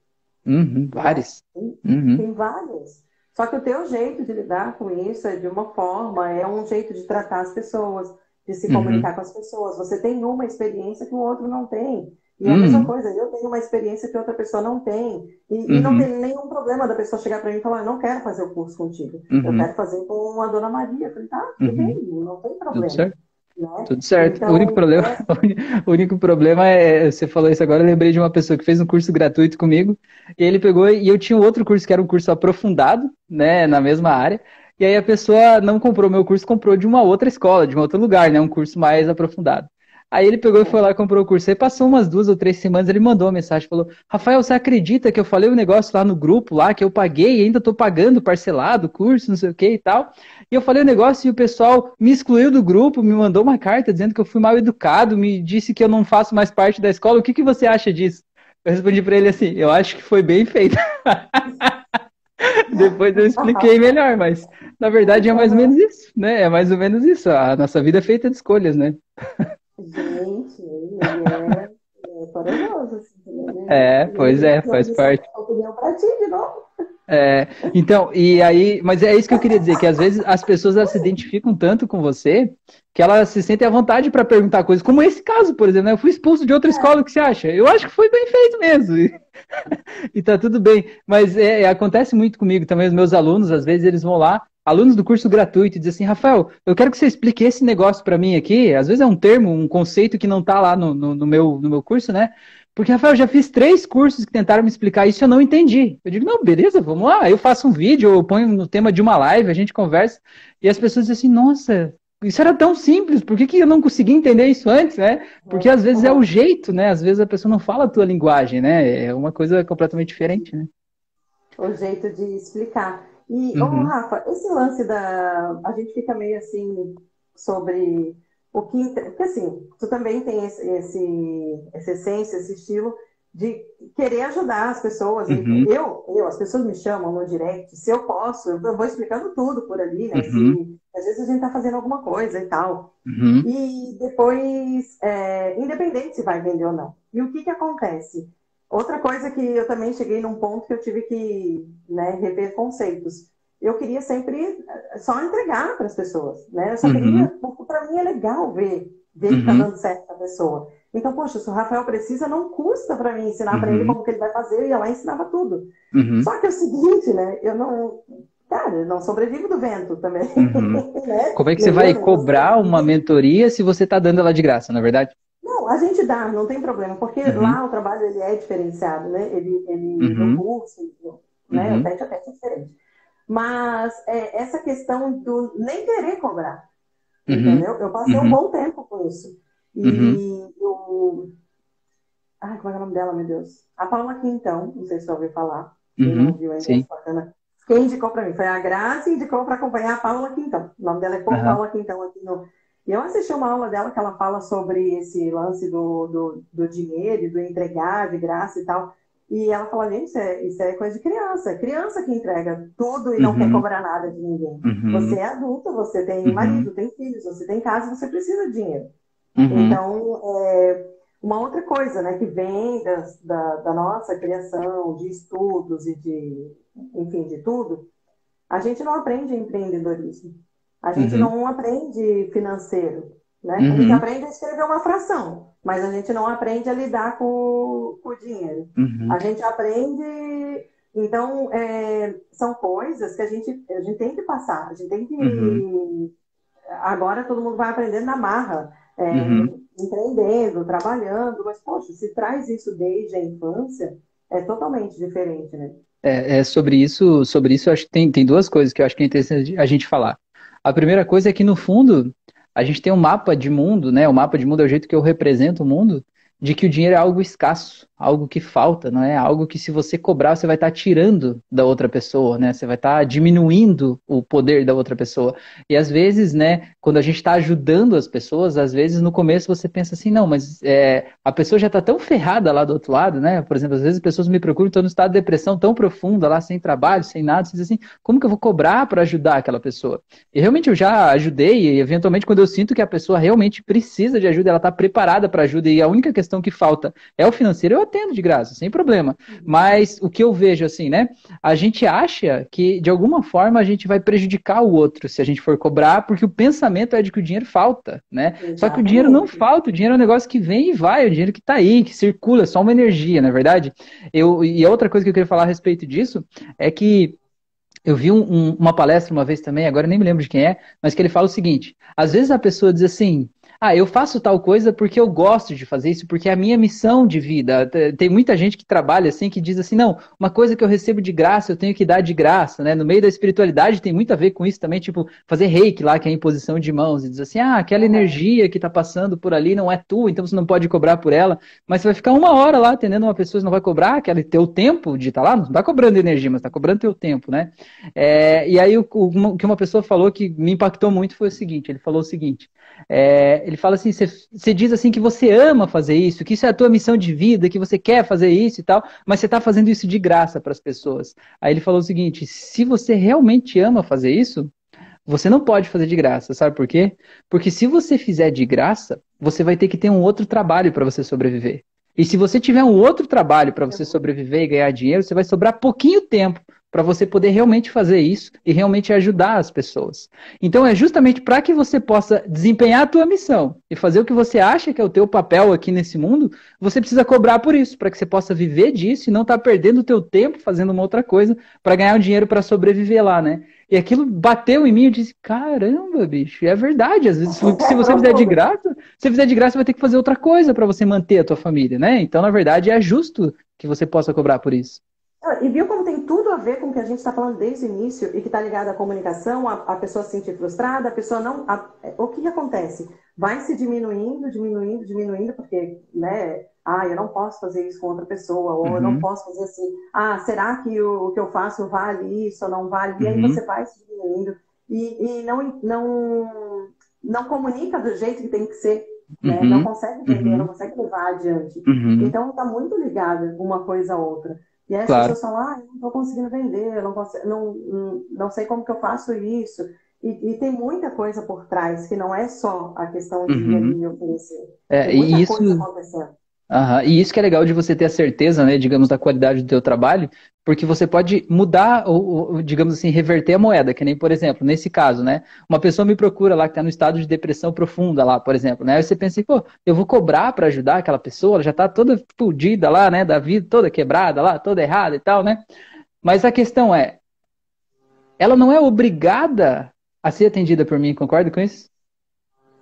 Uhum, várias. Tem, uhum. tem várias. Só que o teu jeito de lidar com isso é de uma forma, é um jeito de tratar as pessoas, de se uhum. comunicar com as pessoas. Você tem uma experiência que o outro não tem. E é a mesma coisa, eu tenho uma experiência que outra pessoa não tem. E, e não uhum. tem nenhum problema da pessoa chegar para mim e falar, não quero fazer o curso contigo. Eu uhum. quero fazer com a dona Maria. Eu falei, tá, tudo bem, não tem problema. Né? Tudo certo. Então, o, único problema, é... o único problema é, você falou isso agora, eu lembrei de uma pessoa que fez um curso gratuito comigo, e ele pegou, e eu tinha outro curso que era um curso aprofundado, né, na mesma área, e aí a pessoa não comprou meu curso, comprou de uma outra escola, de um outro lugar, né, um curso mais aprofundado. Aí ele pegou e foi lá e comprou o curso. Aí passou umas duas ou três semanas, ele mandou uma mensagem, falou, Rafael, você acredita que eu falei o um negócio lá no grupo, lá, que eu paguei e ainda tô pagando parcelado o curso, não sei o que e tal. E eu falei o negócio e o pessoal me excluiu do grupo, me mandou uma carta dizendo que eu fui mal educado, me disse que eu não faço mais parte da escola. O que, que você acha disso? Eu respondi para ele assim, eu acho que foi bem feito. Depois eu expliquei melhor, mas na verdade é mais ou menos isso, né? É mais ou menos isso. A nossa vida é feita de escolhas, né? Gente, ele é, é corajoso. Assim, É, pois é, faz parte. Opinião pra ti de novo. É, então, e aí, mas é isso que eu queria dizer, que às vezes as pessoas elas se identificam tanto com você que elas se sentem à vontade para perguntar coisas, como esse caso, por exemplo, né? eu fui expulso de outra é. escola, o que você acha? Eu acho que foi bem feito mesmo, e, e tá tudo bem, mas é, acontece muito comigo também, os meus alunos, às vezes eles vão lá, alunos do curso gratuito, dizem assim, Rafael, eu quero que você explique esse negócio para mim aqui, às vezes é um termo, um conceito que não tá lá no, no, no meu, no meu curso, né? Porque, Rafael, eu já fiz três cursos que tentaram me explicar isso e eu não entendi. Eu digo, não, beleza, vamos lá. Eu faço um vídeo, eu ponho no tema de uma live, a gente conversa. E as pessoas dizem assim, nossa, isso era tão simples, por que, que eu não consegui entender isso antes, né? Porque às vezes é o jeito, né? Às vezes a pessoa não fala a tua linguagem, né? É uma coisa completamente diferente, né? O jeito de explicar. E, uhum. ô, Rafa, esse lance da. A gente fica meio assim sobre o que. Porque assim, tu também tem esse, esse, essa essência, esse estilo de querer ajudar as pessoas. Uhum. Eu, eu, as pessoas me chamam no direct, se eu posso, eu vou explicando tudo por ali, né? Uhum. Se, às vezes a gente tá fazendo alguma coisa e tal. Uhum. E depois, é, independente se vai vender ou não. E o que que acontece? Outra coisa que eu também cheguei num ponto que eu tive que né, rever conceitos eu queria sempre eh, só entregar para as pessoas, né? Eu só uhum. queria, porque para mim é legal ver, ver uhum. que está dando certo para a pessoa. Então, poxa, se o Rafael precisa, não custa para mim ensinar uhum. para ele como que ele vai fazer, eu ia lá e ensinava tudo. Uhum. Só que é o seguinte, né? Eu não. Cara, eu não sobrevivo do vento também. Uhum. né? Como é que você vai cobrar uma mentoria se você está dando ela de graça, na é verdade? Não, a gente dá, não tem problema, porque uhum. lá o trabalho ele é diferenciado, né? Ele, ele no curso, né? O teste a teste é diferente. Mas é, essa questão do nem querer cobrar. Uhum. Entendeu? Eu passei uhum. um bom tempo com isso. E uhum. eu. Ai, como é, é o nome dela, meu Deus? A Paula Quintão, não sei se você ouviu falar. Quem não uhum. viu ainda, Sim. bacana. Quem indicou para mim? Foi a Graça e indicou para acompanhar a Paula Quintão. O nome dela é uhum. Paula Quintão aqui no. E eu assisti uma aula dela que ela fala sobre esse lance do, do, do dinheiro, do entregar de graça e tal. E ela fala, gente, isso é, isso é coisa de criança. É criança que entrega tudo e não uhum. quer cobrar nada de ninguém. Uhum. Você é adulta, você tem uhum. marido, tem filhos, você tem casa, você precisa de dinheiro. Uhum. Então, é, uma outra coisa, né, que vem das, da, da nossa criação, de estudos e de, enfim, de tudo, a gente não aprende empreendedorismo. A gente uhum. não aprende financeiro. Né? Uhum. A gente uhum. aprende a escrever uma fração, mas a gente não aprende a lidar com, com o dinheiro. Uhum. A gente aprende. Então, é, são coisas que a gente, a gente tem que passar, a gente tem que. Uhum. Agora todo mundo vai aprendendo na marra, é, uhum. empreendendo, trabalhando, mas, poxa, se traz isso desde a infância, é totalmente diferente, né? É, é sobre isso, sobre isso, acho que tem, tem duas coisas que eu acho que é interessante a gente falar. A primeira coisa é que, no fundo, a gente tem um mapa de mundo, né? O mapa de mundo é o jeito que eu represento o mundo. de que o dinheiro é algo escasso, algo que falta, não é? Algo que se você cobrar, você vai estar tá tirando da outra pessoa, né? Você vai estar tá diminuindo o poder da outra pessoa. E às vezes, né, quando a gente está ajudando as pessoas, às vezes no começo você pensa assim, não, mas é, a pessoa já está tão ferrada lá do outro lado, né? Por exemplo, às vezes as pessoas me procuram, estão no estado de depressão tão profunda, lá sem trabalho, sem nada, você diz assim, como que eu vou cobrar para ajudar aquela pessoa? E realmente eu já ajudei, e eventualmente quando eu sinto que a pessoa realmente precisa de ajuda, ela está preparada para ajuda, e a única questão que falta é o financeiro, eu atendo de graça, sem problema. Mas o que eu vejo assim, né? A gente acha que de alguma forma a gente vai prejudicar o outro se a gente for cobrar, porque o pensamento é de que o dinheiro falta, né? Exatamente. Só que o dinheiro não falta, o dinheiro é um negócio que vem e vai, o dinheiro que está aí, que circula, é só uma energia, na é verdade. Eu, e a outra coisa que eu queria falar a respeito disso é que eu vi um, um, uma palestra uma vez também, agora nem me lembro de quem é, mas que ele fala o seguinte: às vezes a pessoa diz assim, ah, eu faço tal coisa porque eu gosto de fazer isso, porque é a minha missão de vida. Tem muita gente que trabalha assim, que diz assim, não, uma coisa que eu recebo de graça, eu tenho que dar de graça, né? No meio da espiritualidade tem muito a ver com isso também, tipo, fazer reiki lá, que é a imposição de mãos, e diz assim, ah, aquela energia que tá passando por ali não é tua, então você não pode cobrar por ela, mas você vai ficar uma hora lá atendendo uma pessoa, você não vai cobrar, aquele teu tempo de estar tá lá, não tá cobrando energia, mas tá cobrando teu tempo, né? É, e aí o, o, que uma pessoa falou que me impactou muito foi o seguinte, ele falou o seguinte, é, ele fala assim: você diz assim que você ama fazer isso, que isso é a tua missão de vida, que você quer fazer isso e tal, mas você está fazendo isso de graça para as pessoas. Aí ele falou o seguinte: se você realmente ama fazer isso, você não pode fazer de graça, sabe por quê? Porque se você fizer de graça, você vai ter que ter um outro trabalho para você sobreviver. E se você tiver um outro trabalho para você sobreviver e ganhar dinheiro, você vai sobrar pouquinho tempo para você poder realmente fazer isso e realmente ajudar as pessoas. Então é justamente para que você possa desempenhar a tua missão e fazer o que você acha que é o teu papel aqui nesse mundo, você precisa cobrar por isso, para que você possa viver disso e não estar tá perdendo o teu tempo fazendo uma outra coisa para ganhar um dinheiro para sobreviver lá, né? E aquilo bateu em mim, eu disse, caramba, bicho, é verdade. Às vezes, se você fizer de graça, se fizer de graça, você vai ter que fazer outra coisa para você manter a tua família, né? Então, na verdade, é justo que você possa cobrar por isso. Ah, e viu como tem tudo a ver com o que a gente está falando desde o início e que está ligado à comunicação, a, a, pessoa se sentir frustrada, a pessoa não. A, o que, que acontece? Vai se diminuindo, diminuindo, diminuindo, porque, né? Ah, eu não posso fazer isso com outra pessoa, ou uhum. eu não uhum. posso fazer assim. Ah, será que o, o, que eu faço vale isso ou não vale? E aí uhum. você vai se diminuindo e, e não, não, não comunica do jeito que tem que ser. Né? Uhum. Não consegue uhum. não consegue levar adiante. Uhum. Então está muito ligado uma coisa a outra. E aí as claro. pessoas falam, ah, eu não estou conseguindo vender, eu não, consigo, não, não sei como que eu faço isso. E, e, tem muita coisa por trás, que não é só a questão de uhum. oferecer. É, tem muita e isso... E isso que é legal de você ter a certeza, né, digamos, da qualidade do teu trabalho, porque você pode mudar, ou, ou, digamos assim, reverter a moeda, que nem, por exemplo, nesse caso, né, uma pessoa me procura lá que está no estado de depressão profunda lá, por exemplo, né, aí você pensa assim, pô, eu vou cobrar para ajudar aquela pessoa, ela já está toda fodida lá, né, da vida toda quebrada lá, toda errada e tal, né, mas a questão é, ela não é obrigada a ser atendida por mim, concorda com isso?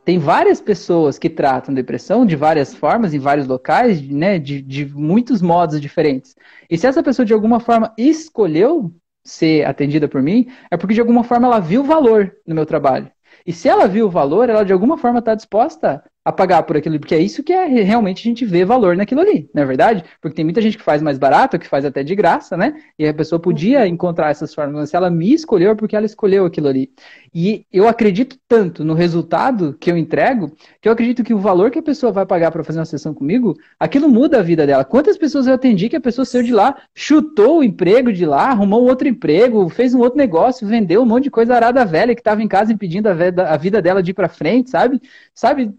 Tem várias pessoas que tratam depressão de várias formas, em vários locais, né, de, de muitos modos diferentes. E se essa pessoa de alguma forma escolheu ser atendida por mim, é porque de alguma forma ela viu valor no meu trabalho. E se ela viu o valor, ela de alguma forma está disposta a pagar por aquilo, porque é isso que é realmente a gente vê valor naquilo ali, não é verdade? Porque tem muita gente que faz mais barato, que faz até de graça, né? E a pessoa podia uhum. encontrar essas formas, mas se ela me escolheu é porque ela escolheu aquilo ali. E eu acredito tanto no resultado que eu entrego, que eu acredito que o valor que a pessoa vai pagar para fazer uma sessão comigo, aquilo muda a vida dela. Quantas pessoas eu atendi que a pessoa saiu de lá, chutou o emprego de lá, arrumou outro emprego, fez um outro negócio, vendeu um monte de coisa arada velha que estava em casa impedindo a vida dela de ir para frente, sabe? Sabe?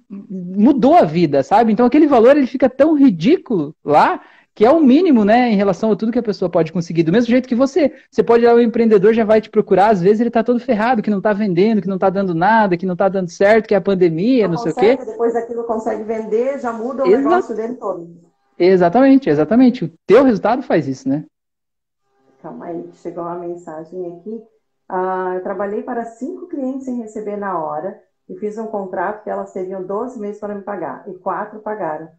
Mudou a vida, sabe? Então aquele valor ele fica tão ridículo lá que é o mínimo, né, em relação a tudo que a pessoa pode conseguir. Do mesmo jeito que você. Você pode ir lá, o empreendedor já vai te procurar, às vezes ele está todo ferrado, que não está vendendo, que não está dando nada, que não está dando certo, que é a pandemia, não, não sei o quê. Depois daquilo consegue vender, já muda o negócio dele todo. Exatamente, exatamente. O teu resultado faz isso, né? Calma aí, chegou uma mensagem aqui. Ah, eu trabalhei para cinco clientes sem receber na hora e fiz um contrato que elas teriam 12 meses para me pagar. E quatro pagaram.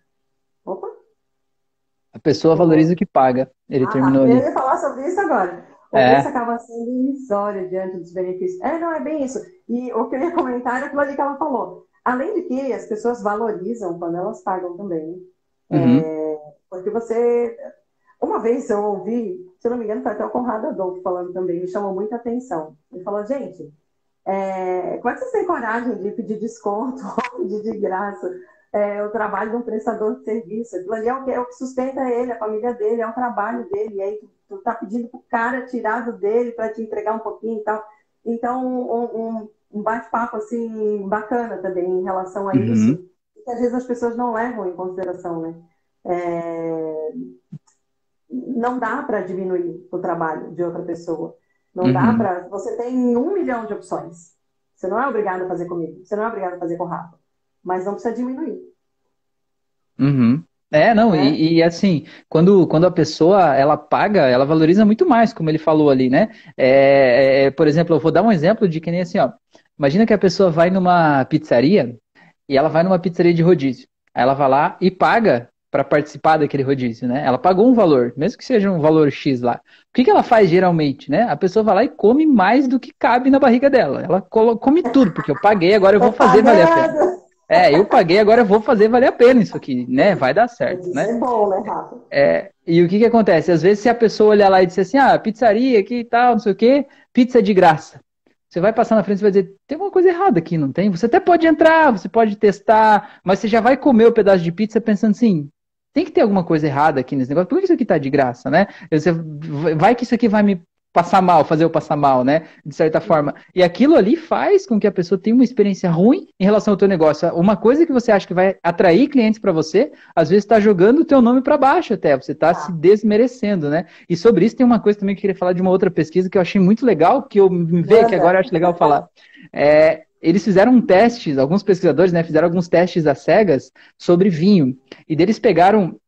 Opa, a pessoa valoriza o que paga. Ele ah, terminou ali. Eu ia falar sobre isso agora. O é. preço acaba sendo irrisório diante dos benefícios. É, não, é bem isso. E o que eu ia comentar é aquilo ali que ela falou. Além de que as pessoas valorizam quando elas pagam também. Uhum. É, porque você. Uma vez eu ouvi, se não me engano, foi até o Conrado Adolfo falando também, me chamou muita atenção. Ele falou, gente, é, como é que vocês têm coragem de pedir desconto ou pedir de graça é, o trabalho de um prestador de serviço? Aquilo ali é o, que, é o que sustenta ele, a família dele, é o trabalho dele. E aí tu, tu tá pedindo pro cara tirado dele para te entregar um pouquinho e tal. Então, um, um, um bate-papo assim bacana também em relação a uhum. isso, que às vezes as pessoas não levam em consideração, né? É... Não dá para diminuir o trabalho de outra pessoa. Não uhum. dá para. Você tem um milhão de opções. Você não é obrigado a fazer comigo. Você não é obrigado a fazer com o Rafa. Mas não precisa diminuir. Uhum. É, não, é. E, e, assim, quando, quando a pessoa ela paga, ela valoriza muito mais, como ele falou ali, né? É, é, por exemplo, eu vou dar um exemplo de que nem assim, ó. Imagina que a pessoa vai numa pizzaria e ela vai numa pizzaria de rodízio. Aí ela vai lá e paga para participar daquele rodízio, né? Ela pagou um valor, mesmo que seja um valor X lá. O que, que ela faz geralmente, né? A pessoa vai lá e come mais do que cabe na barriga dela. Ela come tudo, porque eu paguei, agora eu vou fazer valer a pena. É, eu paguei, agora eu vou fazer valer a pena isso aqui, né? Vai dar certo, né? É bom, né, Rafa? É, e o que que acontece? Às vezes se a pessoa olhar lá e disser assim, ah, pizzaria aqui e tal, não sei o quê, pizza de graça. Você vai passar na frente e vai dizer, tem alguma coisa errada aqui, não tem? Você até pode entrar, você pode testar, mas você já vai comer o pedaço de pizza pensando assim, tem que ter alguma coisa errada aqui nesse negócio. Por que isso aqui tá de graça, né? Você, vai que isso aqui vai me passar mal, fazer eu passar mal, né? De certa forma. E aquilo ali faz com que a pessoa tenha uma experiência ruim em relação ao teu negócio. Uma coisa que você acha que vai atrair clientes para você, às vezes está jogando o teu nome para baixo até, você está se desmerecendo, né? E sobre isso tem uma coisa também que eu queria falar de uma outra pesquisa que eu achei muito legal, que eu me vejo que agora eu acho legal falar. É, eles fizeram um teste, alguns pesquisadores, né, fizeram alguns testes às cegas sobre vinho. E deles pegaram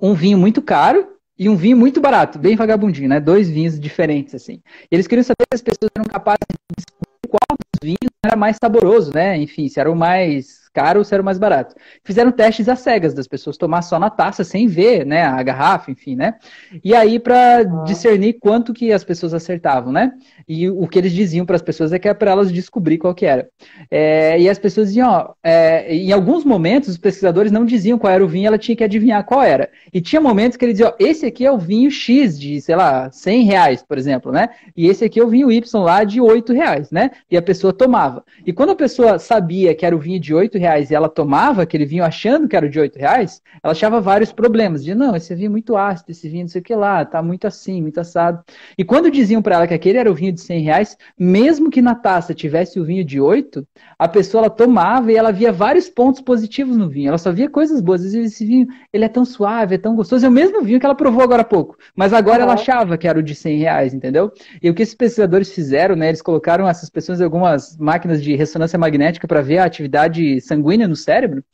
um vinho muito caro e um vinho muito barato, bem vagabundinho, né? Dois vinhos diferentes, assim. E eles queriam saber se as pessoas eram capazes de descobrir qual dos vinhos era mais saboroso, né? Enfim, se era o mais caro ou se era o mais barato. Fizeram testes às cegas das pessoas tomar só na taça sem ver, né, a garrafa, enfim, né? E aí para discernir quanto que as pessoas acertavam, né? E o que eles diziam para as pessoas é que era para elas descobrir qual que era. É, e as pessoas diziam, ó, é, em alguns momentos os pesquisadores não diziam qual era o vinho, ela tinha que adivinhar qual era. E tinha momentos que eles diziam, ó, esse aqui é o vinho X de, sei lá, 100 reais, por exemplo, né? E esse aqui é o vinho Y lá de 8 reais, né? E a pessoa tomava. E quando a pessoa sabia que era o vinho de 8 reais e ela tomava aquele vinho achando que era de 8 reais, ela achava vários problemas. Dizia, não, esse vinho é muito ácido, esse vinho não sei o que lá, tá muito assim, muito assado. E quando diziam para ela que aquele era o vinho de 100 reais, mesmo que na taça tivesse o vinho de 8, a pessoa ela tomava e ela via vários pontos positivos no vinho. Ela só via coisas boas. Às vezes esse vinho, ele é tão suave, é tão gostoso. É o mesmo vinho que ela provou agora há pouco. Mas agora uhum. ela achava que era o de 100 reais, entendeu? E o que esses pesquisadores fizeram, né? Eles colocaram essas pessoas em algumas máquinas de ressonância magnética para ver a atividade sanguínea no cérebro.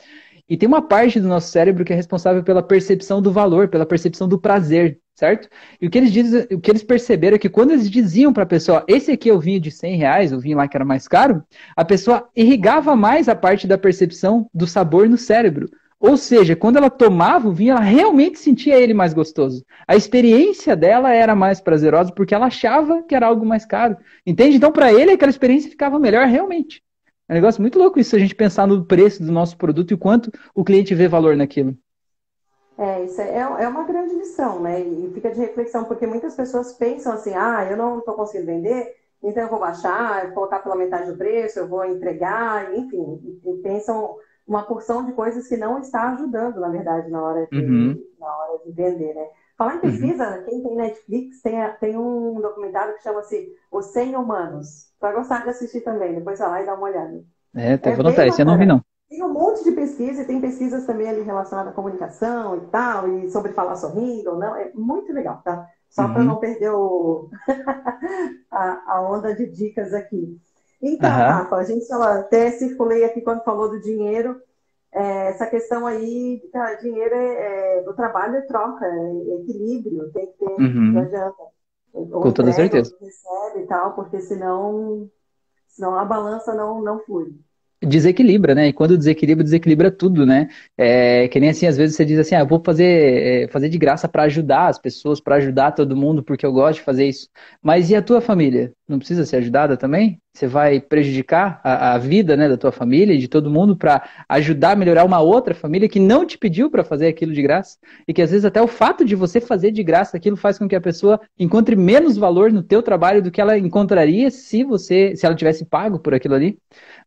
E tem uma parte do nosso cérebro que é responsável pela percepção do valor, pela percepção do prazer, certo? E o que eles, dizem, o que eles perceberam é que quando eles diziam para a pessoa, esse aqui é o vinho de 100 reais, o vinho lá que era mais caro, a pessoa irrigava mais a parte da percepção do sabor no cérebro. Ou seja, quando ela tomava o vinho, ela realmente sentia ele mais gostoso. A experiência dela era mais prazerosa porque ela achava que era algo mais caro. Entende? Então, para ele, aquela experiência ficava melhor realmente. É um negócio muito louco isso, a gente pensar no preço do nosso produto e quanto o cliente vê valor naquilo. É, isso é, é uma grande lição, né? E fica de reflexão, porque muitas pessoas pensam assim, ah, eu não estou conseguindo vender, então eu vou baixar, eu vou colocar pela metade do preço, eu vou entregar, enfim, e pensam uma porção de coisas que não está ajudando, na verdade, na hora de, uhum. na hora de vender, né? Falar em uhum. pesquisa, uhum. quem tem Netflix tem, tem um documentário que chama-se Os 100 Humanos. Vai gostar de assistir também, depois vai lá e dá uma olhada. É, tá, é vou notar, esse eu não vi não. Tem um monte de pesquisa, e tem pesquisas também ali relacionadas à comunicação e tal, e sobre falar sorrindo ou não. É muito legal, tá? Só uhum. para não perder o... a, a, onda de dicas aqui. Então, uhum. Rafa, a gente fala, até circulei aqui quando falou do dinheiro, é, essa questão aí, cara, dinheiro é, é, o trabalho é troca, é equilíbrio, tem que ter, uhum. não adianta. Ou Com toda certeza. Recebe e tal, porque senão, senão a balança não, não flui. Desequilibra, né? E quando desequilibra, desequilibra tudo, né? É, que nem assim, às vezes você diz assim, ah, vou fazer, é, fazer de graça para ajudar as pessoas, para ajudar todo mundo, porque eu gosto de fazer isso. Mas e a tua família? Não precisa ser ajudada também? Você vai prejudicar a, a vida, né, da tua família e de todo mundo para ajudar a melhorar uma outra família que não te pediu para fazer aquilo de graça e que às vezes até o fato de você fazer de graça aquilo faz com que a pessoa encontre menos valor no teu trabalho do que ela encontraria se você, se ela tivesse pago por aquilo ali.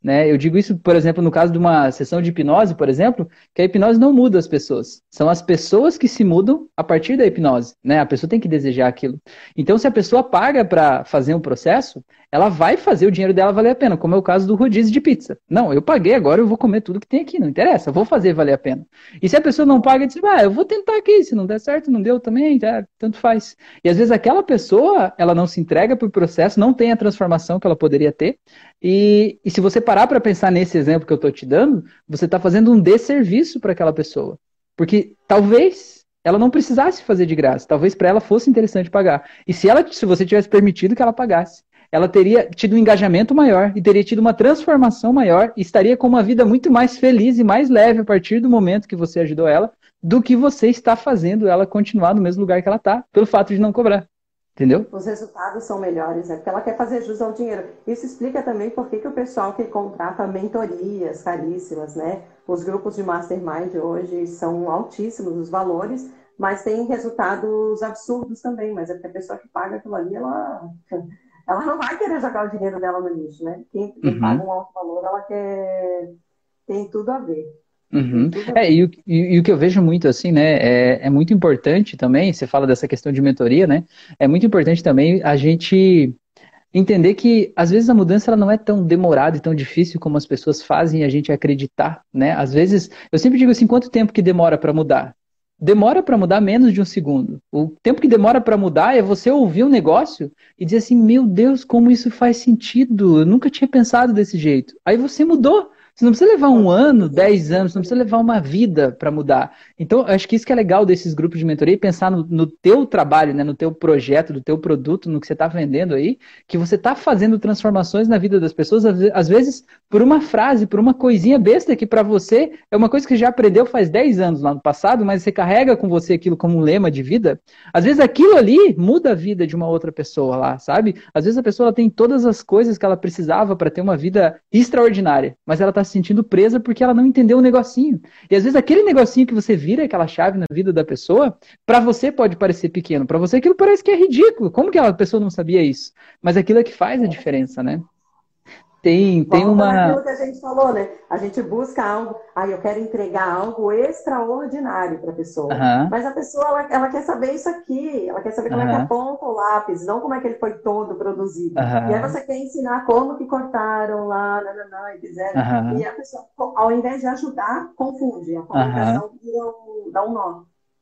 Né? Eu digo isso, por exemplo, no caso de uma sessão de hipnose, por exemplo, que a hipnose não muda as pessoas. São as pessoas que se mudam a partir da hipnose. Né? A pessoa tem que desejar aquilo. Então, se a pessoa paga para fazer um processo, ela vai fazer o dinheiro dela valer a pena, como é o caso do rodízio de pizza. Não, eu paguei, agora eu vou comer tudo que tem aqui, não interessa, vou fazer valer a pena. E se a pessoa não paga, diz, ah, eu vou tentar aqui, se não der certo, não deu também, tá, tanto faz. E às vezes aquela pessoa, ela não se entrega para o processo, não tem a transformação que ela poderia ter, e, e se você parar para pensar nesse exemplo que eu estou te dando, você está fazendo um desserviço para aquela pessoa. Porque talvez ela não precisasse fazer de graça, talvez para ela fosse interessante pagar. E se ela, se você tivesse permitido que ela pagasse, ela teria tido um engajamento maior e teria tido uma transformação maior e estaria com uma vida muito mais feliz e mais leve a partir do momento que você ajudou ela do que você está fazendo ela continuar no mesmo lugar que ela está, pelo fato de não cobrar. Entendeu? Os resultados são melhores, né? Porque ela quer fazer jus ao dinheiro. Isso explica também por que o pessoal que contrata mentorias caríssimas, né? Os grupos de mastermind hoje são altíssimos os valores, mas tem resultados absurdos também. Mas é porque a pessoa que paga aquilo ali, ela ela não vai querer jogar o dinheiro dela no lixo, né? Quem, quem uhum. paga um alto valor, ela quer. tem tudo a ver. Uhum. É, e, e, e, o que eu vejo muito assim, né, é, é, muito importante também, você fala dessa questão de mentoria, né, é muito importante também a gente entender que às vezes a mudança ela não é tão demorada e tão difícil como as pessoas fazem a gente acreditar, né, às vezes, eu sempre digo assim, quanto tempo que demora para mudar? Demora para mudar menos de um segundo. O tempo que demora para mudar é você ouvir um negócio e dizer assim: meu Deus, como isso faz sentido? Eu nunca tinha pensado desse jeito. Aí você mudou. Você não precisa levar um ano, dez anos, não precisa levar uma vida para mudar. Então, acho que isso que é legal desses grupos de mentoria, pensar no, no teu trabalho, né, no teu projeto, no teu produto, no que você está vendendo aí, que você está fazendo transformações na vida das pessoas, às vezes por uma frase, por uma coisinha besta que para você é uma coisa que já aprendeu faz 10 anos lá no passado, mas você carrega com você aquilo como um lema de vida. Às vezes aquilo ali muda a vida de uma outra pessoa lá, sabe? Às vezes a pessoa tem todas as coisas que ela precisava para ter uma vida extraordinária, mas ela está se sentindo presa porque ela não entendeu o negocinho. E às vezes aquele negocinho que você vira aquela chave na vida da pessoa, para você pode parecer pequeno, para você aquilo parece que é ridículo. Como que a pessoa não sabia isso? Mas aquilo é que faz a diferença, né? Tem, tem uma. Aquilo que a gente falou, né? A gente busca algo, aí eu quero entregar algo extraordinário para a pessoa. Uhum. Mas a pessoa, ela, ela, quer saber isso aqui, ela quer saber como uhum. é que aponta o lápis, não como é que ele foi todo produzido. Uhum. E aí você quer ensinar como que cortaram lá, nananã, e fizeram. E a pessoa, ao invés de ajudar, confunde. A comunicação dá um nó.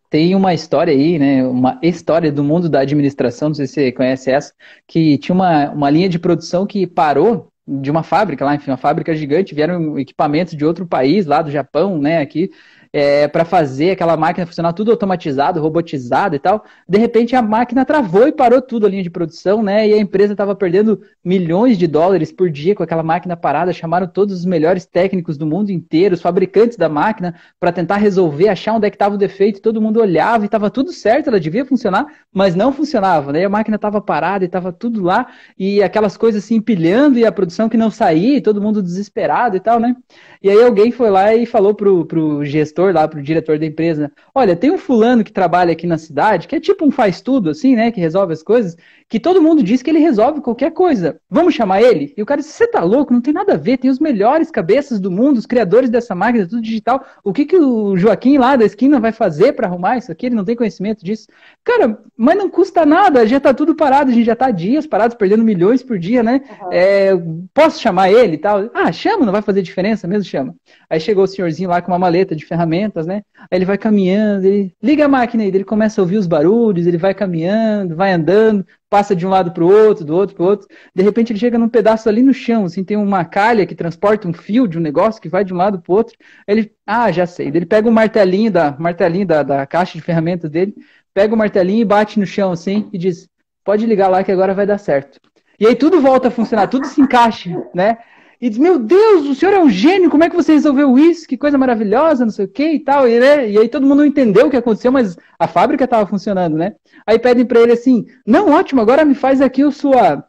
Tem uma história aí, né? Uma história do mundo da administração, não sei se você conhece essa, que tinha uma, uma linha de produção que parou de uma fábrica lá, enfim, uma fábrica gigante, vieram equipamentos de outro país, lá do Japão, né, aqui, é, para fazer aquela máquina funcionar tudo automatizado, robotizado e tal. De repente a máquina travou e parou tudo a linha de produção, né? E a empresa estava perdendo milhões de dólares por dia com aquela máquina parada. Chamaram todos os melhores técnicos do mundo inteiro, os fabricantes da máquina, para tentar resolver, achar onde é que estava o defeito. Todo mundo olhava e estava tudo certo, ela devia funcionar, mas não funcionava, né? E a máquina estava parada e estava tudo lá e aquelas coisas se empilhando e a produção que não saía, e todo mundo desesperado e tal, né? E aí alguém foi lá e falou pro, pro gestor lá, pro diretor da empresa, olha, tem um fulano que trabalha aqui na cidade, que é tipo um faz tudo, assim, né, que resolve as coisas, que todo mundo diz que ele resolve qualquer coisa. Vamos chamar ele? E o cara disse, você tá louco? Não tem nada a ver, tem os melhores cabeças do mundo, os criadores dessa máquina, tudo digital. O que, que o Joaquim lá da esquina vai fazer para arrumar isso aqui? Ele não tem conhecimento disso. Cara, mas não custa nada, já tá tudo parado, a gente já tá dias parados, perdendo milhões por dia, né? Uhum. É, posso chamar ele e tal? Ah, chama, não vai fazer diferença mesmo, chama. Aí chegou o senhorzinho lá com uma maleta de ferramentas, né? Aí ele vai caminhando, ele liga a máquina aí, ele começa a ouvir os barulhos, ele vai caminhando, vai andando, passa de um lado para o outro, do outro para o outro. De repente ele chega num pedaço ali no chão, assim, tem uma calha que transporta um fio de um negócio que vai de um lado para o outro. Ele, ah, já sei. Ele pega o martelinho da martelinho da, da caixa de ferramentas dele, pega o martelinho e bate no chão assim e diz: "Pode ligar lá que agora vai dar certo". E aí tudo volta a funcionar, tudo se encaixa, né? E diz: Meu Deus, o senhor é um gênio, como é que você resolveu isso? Que coisa maravilhosa, não sei o que e tal. E, né? e aí todo mundo não entendeu o que aconteceu, mas a fábrica estava funcionando, né? Aí pedem para ele assim: Não, ótimo, agora me faz aqui o, sua,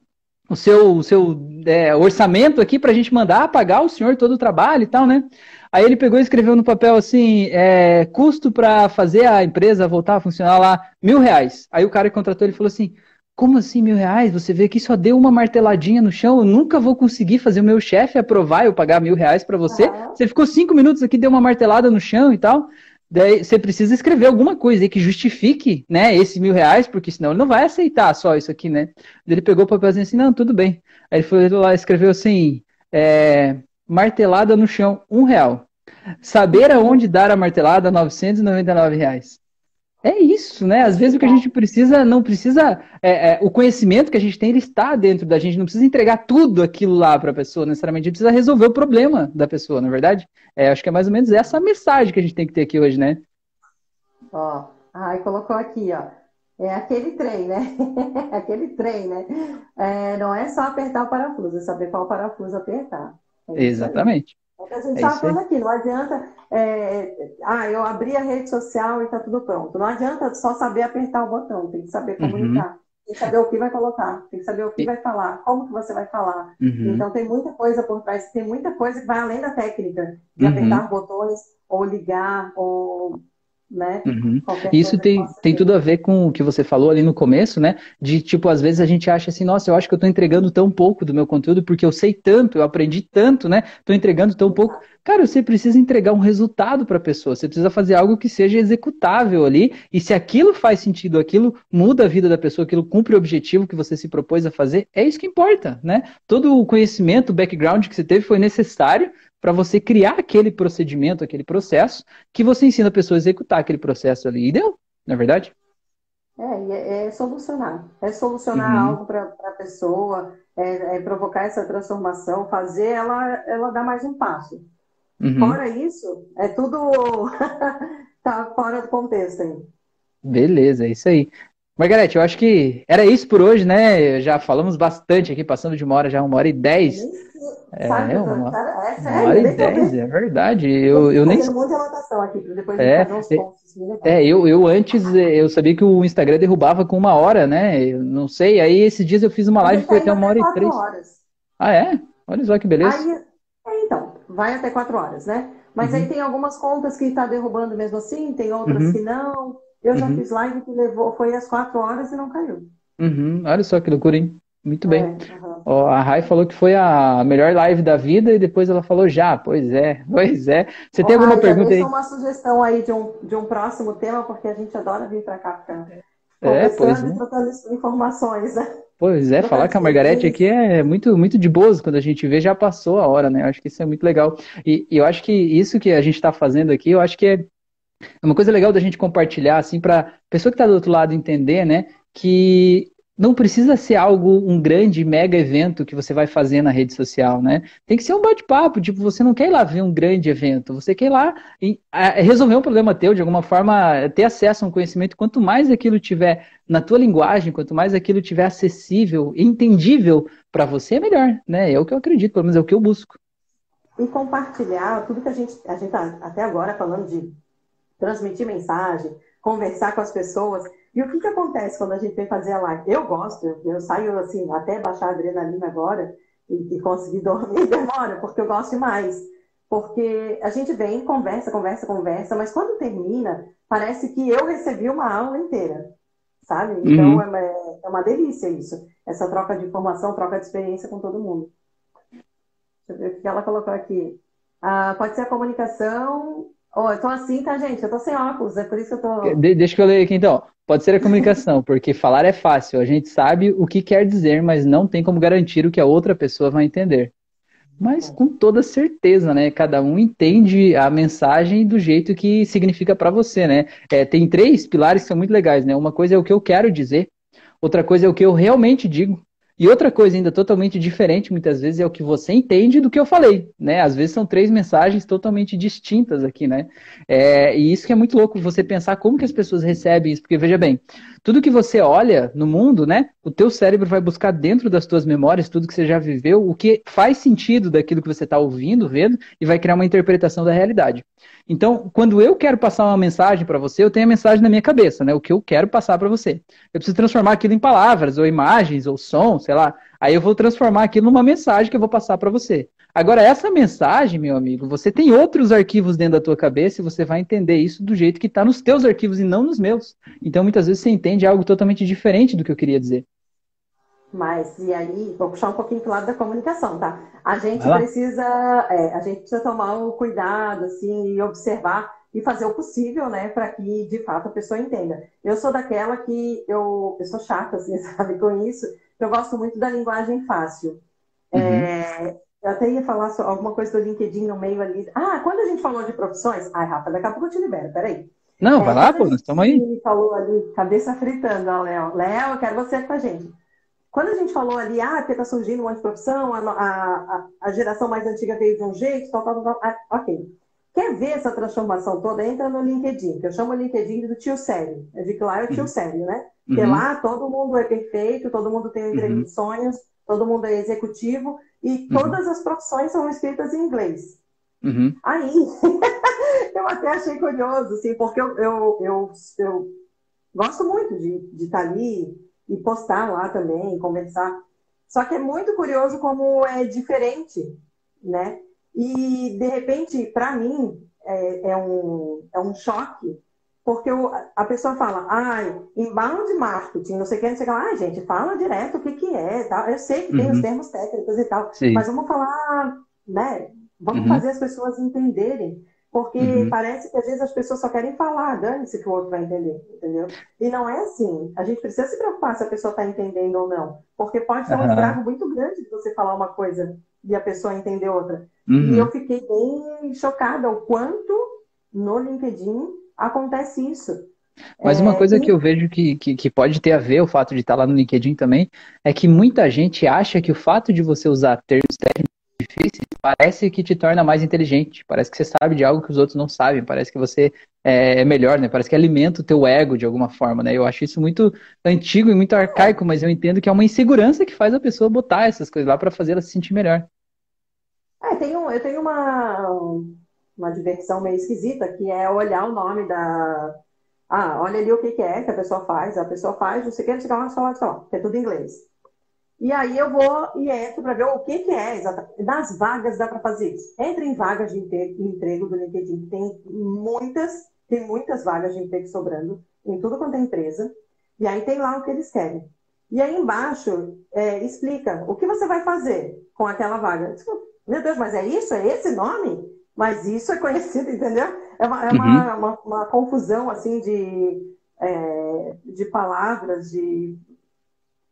o seu, o seu é, orçamento aqui para a gente mandar pagar o senhor todo o trabalho e tal, né? Aí ele pegou e escreveu no papel assim: é, custo para fazer a empresa voltar a funcionar lá, mil reais. Aí o cara que contratou ele falou assim: como assim mil reais? Você vê que só deu uma marteladinha no chão, eu nunca vou conseguir fazer o meu chefe aprovar eu pagar mil reais para você. Você ficou cinco minutos aqui, deu uma martelada no chão e tal. Daí você precisa escrever alguma coisa aí que justifique, né, esse mil reais, porque senão ele não vai aceitar só isso aqui, né? Ele pegou o papelzinho assim, não, tudo bem. Aí ele foi lá escreveu assim, é, martelada no chão, um real. Saber aonde dar a martelada, 999 reais. É isso, né? Às vezes o que a gente precisa, não precisa. É, é, o conhecimento que a gente tem, ele está dentro da gente, não precisa entregar tudo aquilo lá para a pessoa, necessariamente. A gente precisa resolver o problema da pessoa, na é verdade? É, acho que é mais ou menos essa mensagem que a gente tem que ter aqui hoje, né? Ó, ai, colocou aqui, ó. É aquele trem, né? aquele trem, né? É, não é só apertar o parafuso, é saber qual parafuso apertar. É Exatamente. É o que a gente estava é falando aqui, não adianta, é, ah, eu abri a rede social e está tudo pronto. Não adianta só saber apertar o botão, tem que saber uhum. comunicar. Uhum. Tem que saber o que vai colocar, tem que saber o que vai falar, como que você vai falar. Uhum. Então tem muita coisa por trás, tem muita coisa que vai além da técnica de uhum. apertar botões, ou ligar, ou né? Uhum. Isso tem, tem tudo a ver com o que você falou ali no começo, né? De tipo, às vezes a gente acha assim, nossa, eu acho que eu estou entregando tão pouco do meu conteúdo porque eu sei tanto, eu aprendi tanto, né? Estou entregando tão pouco. Cara, você precisa entregar um resultado para a pessoa, você precisa fazer algo que seja executável ali, e se aquilo faz sentido, aquilo muda a vida da pessoa, aquilo cumpre o objetivo que você se propôs a fazer, é isso que importa, né? Todo o conhecimento, o background que você teve foi necessário para você criar aquele procedimento, aquele processo, que você ensina a pessoa a executar aquele processo ali. E deu, na é verdade? É, é, é solucionar. É solucionar uhum. algo para a pessoa, é, é, provocar essa transformação, fazer ela, ela dar mais um passo. Uhum. Fora isso, é tudo tá fora do contexto aí. Beleza, é isso aí. Margarete, eu acho que era isso por hoje, né? Já falamos bastante aqui, passando de uma hora já, uma hora e dez. É, Sabe, uma, cara, é sério, uma hora e dez, é verdade. Eu, eu, eu nem. muita anotação aqui, depois é, fazer uns pontos. É, eu, eu antes eu sabia que o Instagram derrubava com uma hora, né? Eu não sei. Aí esses dias eu fiz uma live que foi até uma hora e três. Horas. Ah, é? Olha só que beleza. Aí, é, então, vai até quatro horas, né? Mas uhum. aí tem algumas contas que está derrubando mesmo assim, tem outras uhum. que não. Eu já uhum. fiz live que levou, foi às quatro horas e não caiu. Uhum. Olha só que loucura, hein? Muito bem. É, uhum. Ó, a Rai falou que foi a melhor live da vida e depois ela falou já. Pois é, pois é. Você tem alguma Rai, pergunta aí? uma sugestão aí de um, de um próximo tema, porque a gente adora vir para cá ficar é, pois é. trocando informações, né? Pois é, falar com a Margarete aqui é muito, muito de boas. Quando a gente vê, já passou a hora, né? Eu acho que isso é muito legal. E, e eu acho que isso que a gente está fazendo aqui, eu acho que é uma coisa legal da gente compartilhar, assim, para pessoa que está do outro lado entender, né? Que não precisa ser algo, um grande, mega evento que você vai fazer na rede social, né? Tem que ser um bate-papo, tipo, você não quer ir lá ver um grande evento, você quer ir lá resolver um problema teu, de alguma forma, ter acesso a um conhecimento. Quanto mais aquilo tiver na tua linguagem, quanto mais aquilo tiver acessível, entendível para você, é melhor, né? É o que eu acredito, pelo menos é o que eu busco. E compartilhar tudo que a gente, a gente tá até agora falando de transmitir mensagem, conversar com as pessoas. E o que, que acontece quando a gente vem fazer a live? Eu gosto, eu, saio assim, até baixar a adrenalina agora e, e conseguir dormir demora, porque eu gosto mais. Porque a gente vem, conversa, conversa, conversa, mas quando termina, parece que eu recebi uma aula inteira, sabe? Então uhum. é, é, uma delícia isso, essa troca de informação, troca de experiência com todo mundo. Deixa eu ver o que ela colocou aqui. Ah, pode ser a comunicação Oh, eu tô assim, tá, gente? Eu tô sem óculos, é por isso que eu tô. De deixa que eu ler aqui então. Pode ser a comunicação, porque falar é fácil. A gente sabe o que quer dizer, mas não tem como garantir o que a outra pessoa vai entender. Mas com toda certeza, né? Cada um entende a mensagem do jeito que significa para você, né? É, tem três pilares que são muito legais, né? Uma coisa é o que eu quero dizer, outra coisa é o que eu realmente digo, E outra coisa ainda totalmente diferente, muitas vezes, é o que você entende do que eu falei, né? Às vezes são três mensagens totalmente distintas aqui, né? É, e isso que é muito louco, você pensar como que as pessoas recebem isso, porque veja bem, tudo que você olha no mundo, né? O teu cérebro vai buscar dentro das tuas memórias tudo que você já viveu, o que faz sentido daquilo que você está ouvindo, vendo, e vai criar uma interpretação da realidade. Então, quando eu quero passar uma mensagem para você, eu tenho a mensagem na minha cabeça, né? O que eu quero passar para você. Eu preciso transformar aquilo em palavras, ou imagens, ou som, sei lá. Aí eu vou transformar aquilo numa mensagem que eu vou passar para você. Agora, essa mensagem, meu amigo, você tem outros arquivos dentro da tua cabeça e você vai entender isso do jeito que está nos teus arquivos e não nos meus. Então, muitas vezes você entende algo totalmente diferente do que eu queria dizer. Mas, e aí, vou puxar um pouquinho para o lado da comunicação, tá? A gente precisa, é, a gente precisa tomar o um cuidado, assim, e observar e fazer o possível, né, para que, de fato, a pessoa entenda. Eu sou daquela que, eu, eu sou chata, assim, sabe, com isso, eu gosto muito da linguagem fácil. Uhum. É, eu até ia falar alguma coisa do LinkedIn no meio ali. Ah, quando a gente falou de profissões. Ai, Rafa, daqui a pouco eu te libero, peraí. Não, é, vai lá, pô, nós estamos aí. Ele falou ali, cabeça fritando, ó, Léo. Léo, eu quero você com a gente. Quando a gente falou ali, ah, porque está surgindo um monte de profissão, a, a, a, geração mais antiga veio de um jeito, tal, tal, tal. Ah, ok. Quer ver essa transformação toda? Entra no LinkedIn, que eu chamo o LinkedIn do tio sério. Eu digo que lá é o tio uhum. sério, né? Porque uhum. lá todo mundo é perfeito, todo mundo tem um emprego uhum. de sonhos, todo mundo é executivo, e uhum. todas as profissões são escritas em inglês. Uhum. Aí, eu até achei curioso, assim, porque eu, eu, eu, eu gosto muito de estar tá ali e postar lá também, conversar. Só que é muito curioso como é diferente, né? E, de repente, para mim, é, é, um, é um choque porque eu, a pessoa fala, ai, inbound marketing, não sei o que, não sei o que. Ai, gente, fala direto o que, que é. Tá? Eu sei que tem uhum. os termos técnicos e tal, Sim. mas vamos falar, né? Vamos uhum. fazer as pessoas entenderem. Porque uhum. parece que às vezes as pessoas só querem falar, dane-se que o outro vai entender, entendeu? E não é assim. A gente precisa se preocupar se a pessoa está entendendo ou não. Porque pode ter um estrago muito grande de você falar uma coisa e a pessoa entender outra. E uhum. eu fiquei bem chocada o quanto no LinkedIn acontece isso. Mas uma é, coisa que eu vejo que, que, que, pode ter a ver o fato de estar lá no LinkedIn também é que muita gente acha que o fato de você usar termos técnicos difíceis parece que te torna mais inteligente, parece que você sabe de algo que os outros não sabem, parece que você é, é melhor, né? Parece que alimenta o teu ego de alguma forma, né? Eu acho isso muito antigo e muito arcaico, mas eu entendo que é uma insegurança que faz a pessoa botar essas coisas lá para fazer ela se sentir melhor. É, tenho, eu tenho uma uma diversão meio esquisita, que é olhar o nome da. Ah, olha ali o que, que é que a pessoa faz, a pessoa faz, não sei o que, não sei que, que, é tudo em inglês. E aí eu vou e entro para ver o que, que é exatamente. Das vagas dá para fazer isso. Entre em vagas de emprego do LinkedIn, tem muitas, tem muitas vagas de emprego sobrando em tudo quanto é empresa. E aí tem lá o que eles querem. E aí embaixo é, explica o que você vai fazer com aquela vaga. Meu Deus, mas é isso? É esse nome? Mas isso é conhecido, entendeu? É uma, é uma, uhum. uma, uma, confusão, assim, de, é, de palavras, de...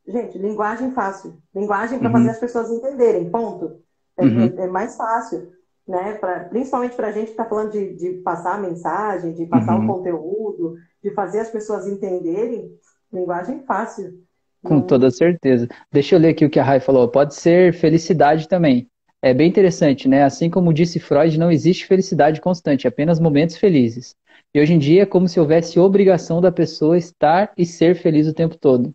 Gente, linguagem fácil. Linguagem para uhum. fazer as pessoas entenderem, ponto. É, uhum. é, é mais fácil, né? Pra, principalmente para a gente que está falando de, de passar a mensagem, de passar o uhum. conteúdo, de fazer as pessoas entenderem, linguagem fácil. Com toda certeza. Deixa eu ler aqui o que a Rai falou. Pode ser felicidade também. É bem interessante, né? Assim como disse Freud, não existe felicidade constante, apenas momentos felizes. E hoje em dia é como se houvesse obrigação da pessoa estar e ser feliz o tempo todo.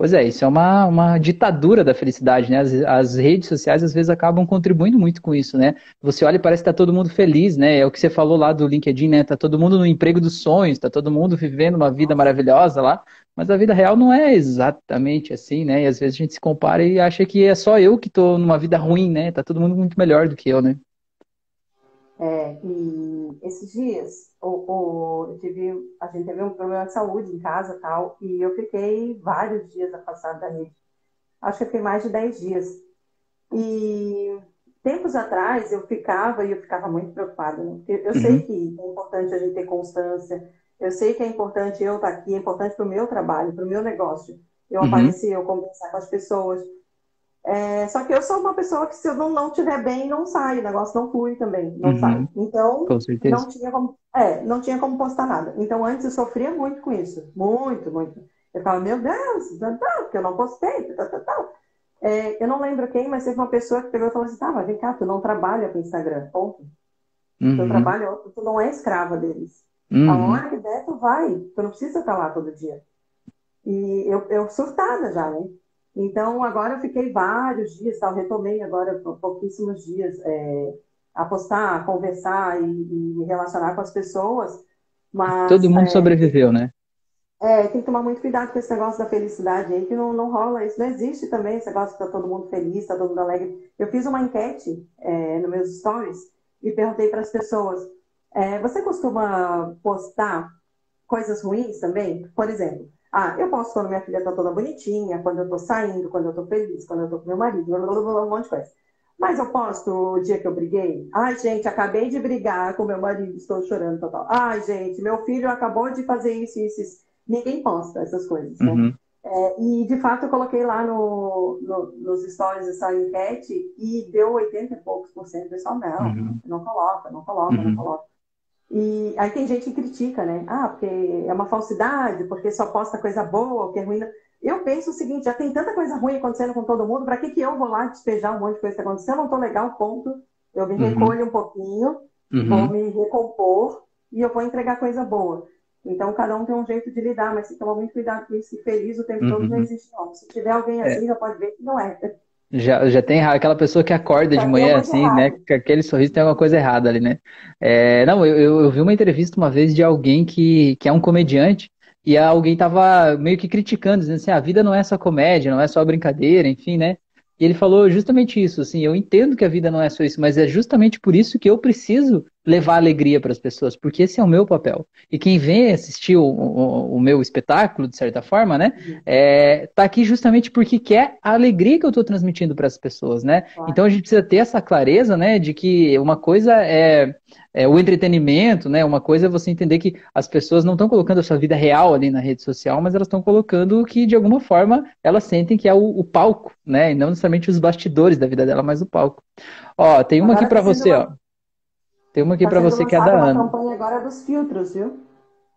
Pois é, isso é uma, uma ditadura da felicidade, né? As, as, redes sociais às vezes acabam contribuindo muito com isso, né? Você olha e parece que está todo mundo feliz, né? É o que você falou lá do LinkedIn, né? Tá todo mundo no emprego dos sonhos, tá todo mundo vivendo uma vida maravilhosa lá, mas a vida real não é exatamente assim, né? E às vezes a gente se compara e acha que é só eu que estou numa vida ruim, né? Tá todo mundo muito melhor do que eu, né? É, e esses dias o, o, tive, a gente teve um problema de saúde em casa tal, e eu fiquei vários dias afastada da rede. Acho que eu fiquei mais de 10 dias. E tempos atrás eu ficava e eu ficava muito preocupada. Né? Porque eu uhum. sei que é importante a gente ter constância, eu sei que é importante eu estar aqui, é importante para o meu trabalho, para o meu negócio. Eu uhum. aparecer, eu conversar com as pessoas. É, só que eu sou uma pessoa que se eu não, não tiver bem, não sai, o negócio não flui também, não uhum. sai. Então, não tinha, como, é, não tinha como postar nada. Então, antes eu sofria muito com isso. Muito, muito. Eu ficava, meu Deus, porque eu não postei, tal, tal, tal. É, eu não lembro quem, mas teve uma pessoa que pegou e falou assim: tá, mas vem cá, tu não trabalha com Instagram, ponto. Uhum. Tu trabalha, tu não é escrava deles. Uhum. A hora que der, tu vai. Tu não precisa estar lá todo dia. E eu, eu surtada já, né? Então, agora eu fiquei vários dias, tal, retomei agora pouquíssimos dias é, a postar, a conversar e, e, me relacionar com as pessoas. Mas, Todo mundo é, sobreviveu, né? É, tem que tomar muito cuidado com esse negócio da felicidade aí, que não, não rola isso. Não existe também esse negócio que tá todo mundo feliz, tá todo mundo alegre. Eu fiz uma enquete é, nos meus stories e perguntei para as pessoas: é, você costuma postar coisas ruins também? Por exemplo, ah, eu posto quando minha filha tá toda bonitinha, quando eu tô saindo, quando eu tô feliz, quando eu tô com meu marido, blá, blá, blá, um monte de coisa. Mas eu posto o dia que eu briguei? Ai, gente, acabei de brigar com meu marido, estou chorando, total. Ai, gente, meu filho acabou de fazer isso, isso, isso ninguém posta essas coisas, né? Uhum. É, e de fato eu coloquei lá no, no, nos stories essa enquete e deu 80 e poucos por cento. pessoal, não, uhum. não coloca, não coloca, uhum. não coloca. E aí tem gente que critica, né? Ah, porque é uma falsidade, porque só posta coisa boa, que é ruim. Eu penso o seguinte, já tem tanta coisa ruim acontecendo com todo mundo, para que, que eu vou lá despejar um monte de coisa que aconteceu? Eu não tô legal, ponto. Eu me uhum. recolho um pouquinho, uhum. vou me recompor e eu vou entregar coisa boa. Então, cada um tem um jeito de lidar, mas se tomar muito cuidado com isso, que feliz o tempo uhum. todo não existe, não. Se tiver alguém é. assim, é. já pode ver que não é. Já, já tem aquela pessoa que acorda já de manhã assim, errado. né? Com aquele sorriso tem alguma coisa errada ali, né? É, não, eu, eu, eu vi uma entrevista uma vez de alguém que, que é um comediante e alguém tava meio que criticando, dizendo assim, ah, a vida não é só comédia, não é só brincadeira, enfim, né? E ele falou justamente isso, assim, eu entendo que a vida não é só isso, mas é justamente por isso que eu preciso levar alegria para as pessoas, porque esse é o meu papel. E quem vem assistir o, o, o meu espetáculo, de certa forma, né, é, tá aqui justamente porque quer a alegria que eu estou transmitindo para as pessoas, né? Então a gente precisa ter essa clareza, né, de que uma coisa é, é, o entretenimento, né? Uma coisa é você entender que as pessoas não estão colocando a sua vida real ali na rede social, mas elas estão colocando que de alguma forma elas sentem que é o, o, palco, né? E não necessariamente os bastidores da vida dela, mas o palco. Ó, tem uma Agora aqui para você, uma... ó. Tem uma aqui tá para você que é da Ana. A campanha agora dos filtros, viu?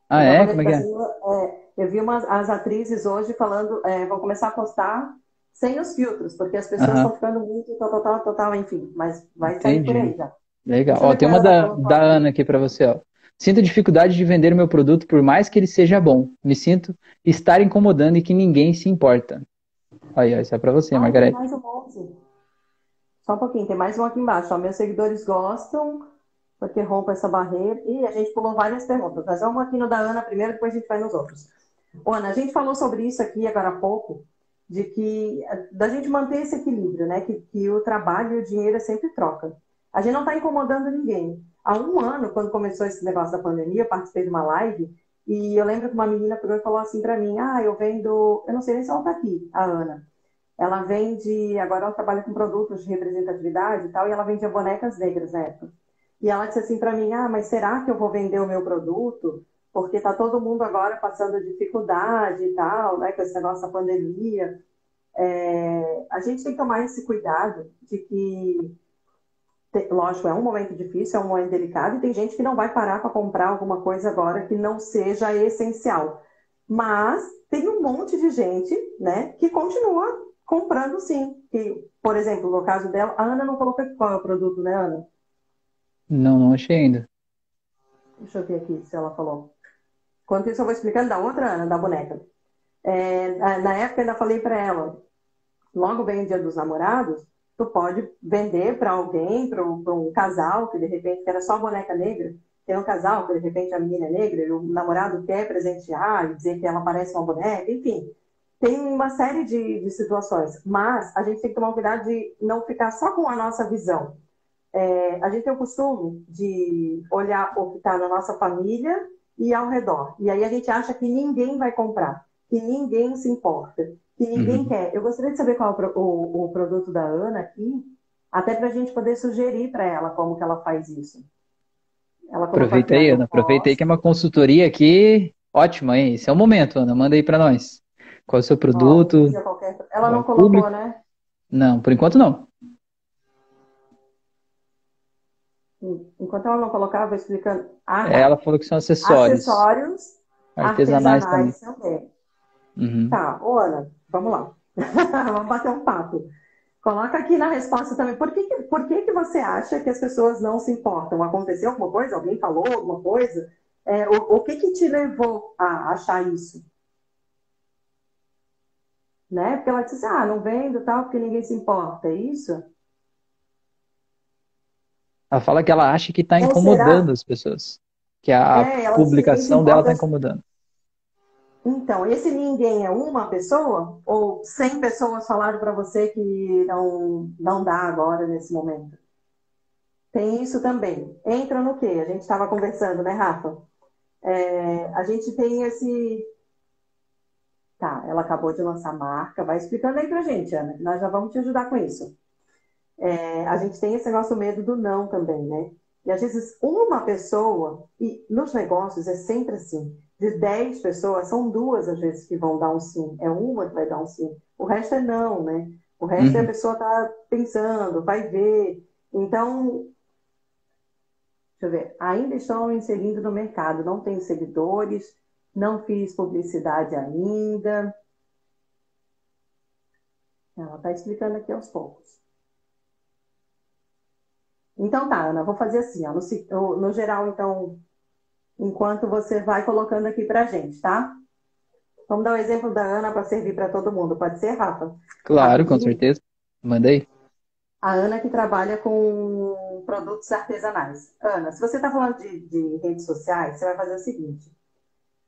Ah, é? Como é que é? é? Eu vi umas, as atrizes hoje falando, é, vão começar a postar sem os filtros, porque as pessoas estão ficando muito total, total, total, enfim, mas vai sair Entendi. por aí já. Legal. Ó, tem uma da, da Ana aqui para você, ó. Sinto dificuldade de vender o meu produto por mais que ele seja bom. Me sinto estar incomodando e que ninguém se importa. Aí, ó, isso é para você, ah, Margarete. mais um monte. Só um pouquinho, tem mais um aqui embaixo. Ó, meus seguidores gostam porque rompa essa barreira. E a gente pulou várias perguntas. Mas vamos aqui no da Ana primeiro, depois a gente vai nos outros. Ana, a gente falou sobre isso aqui agora há pouco, de que da gente manter esse equilíbrio, né? Que, que o trabalho e o dinheiro é sempre troca. A gente não está incomodando ninguém. Há um ano, quando começou esse negócio da pandemia, eu participei de uma live e eu lembro que uma menina pegou e falou assim para mim: Ah, eu vendo. Eu não sei nem se ela está aqui, a Ana. Ela vende. Agora ela trabalha com produtos de representatividade e tal, e ela vendia bonecas negras na época. E ela disse assim para mim: Ah, mas será que eu vou vender o meu produto? Porque está todo mundo agora passando dificuldade e tal, né, com negócio da pandemia. É, a gente tem que tomar esse cuidado de que lógico, é um momento difícil, é um momento delicado, e tem gente que não vai parar para comprar alguma coisa agora que não seja essencial. Mas tem um monte de gente, né, que continua comprando sim. Que, por exemplo, no caso dela, a Ana não colocou qual é o produto, né, Ana? Não, não achei ainda. Deixa eu ver aqui se ela falou. Enquanto isso, eu vou explicando da outra Ana, da boneca. É, na época, ainda falei para ela, logo vem o dia dos namorados, tu pode vender para alguém, para um, um, casal que de repente era só boneca negra, tem um casal que de repente a menina é negra e o namorado quer presentear e dizer que ela parece uma boneca, enfim. Tem uma série de, de situações, mas a gente tem que tomar cuidado de não ficar só com a nossa visão. É, a gente tem o costume de olhar o que está na nossa família e ao redor. E aí a gente acha que ninguém vai comprar, que ninguém se importa que ninguém uhum. quer. Eu gostaria de saber qual é o, o, o produto da Ana aqui, até para a gente poder sugerir para ela como que ela faz isso. Ela aproveita aí, Ana, aproveita aí que é uma consultoria aqui ótima, hein? Esse é o momento, Ana, manda aí para nós. Qual é o seu produto? Oh, qualquer... Ela não colocou, público? né? Não, por enquanto não. Enquanto ela não vou explicando. Ah, ela falou que são acessórios. Acessórios artesanais, artesanais também. também. Uhum. Tá, ô Ana, vamos lá. Vamos bater um papo. Coloca aqui na resposta também. Por que, por que, que você acha que as pessoas não se importam? Aconteceu alguma coisa? Alguém falou alguma coisa? É, o, o que, que te levou a achar isso? Né? Porque ela disse assim, ah, não vendo tal, porque ninguém se importa. É isso? Ela fala que ela acha que está incomodando as pessoas. Que a é, publicação dela está incomodando. Então, esse ninguém é uma pessoa? Ou 100 pessoas falaram para você que não, não dá agora, nesse momento? Tem isso também. Entra no quê? A gente estava conversando, né, Rafa? É, a gente tem esse. Tá, ela acabou de lançar marca. Vai explicando aí pra gente, Ana, que nós já vamos te ajudar com isso. É, a gente tem esse nosso medo do não também, né? E às vezes uma pessoa, e nos negócios é sempre assim, de 10 pessoas, são duas às vezes que vão dar um sim, é uma que vai dar um sim. O resto é não, né? O resto uhum. é a uhum. pessoa tá pensando, vai ver. Então, deixa eu ver, ainda estão inserindo no mercado, não tenho seguidores, não fiz publicidade ainda. Ela está explicando aqui aos poucos. Então tá, Ana, vou fazer assim, ó, no, no geral, então, enquanto você vai colocando aqui pra gente, tá? Vamos dar o um exemplo da Ana para servir para todo mundo. Pode ser, Rafa? Claro, com certeza. Mandei. A Ana que trabalha com produtos artesanais. Ana, se você está falando de, de, redes sociais, você vai fazer o seguinte.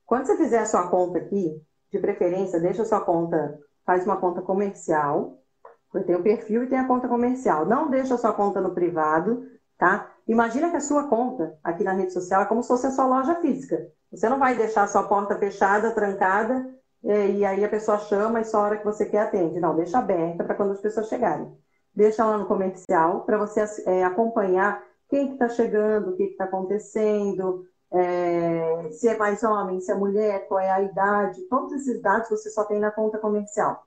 Quando você fizer a sua conta aqui, de preferência, deixa a sua conta, faz uma conta comercial, tem o perfil e tem a conta comercial. Não deixa a sua conta no privado, tá? Imagina que a sua conta aqui na rede social é como se fosse a sua loja física. Você não vai deixar a sua porta fechada, trancada, e aí a pessoa chama e só a hora que você quer atende. Não, deixa aberta para quando as pessoas chegarem. Deixa lá no comercial para você é, acompanhar quem está que tá chegando, o que está acontecendo, é, se é mais homem, se é mulher, qual é a idade. Todos esses dados você só tem na conta comercial.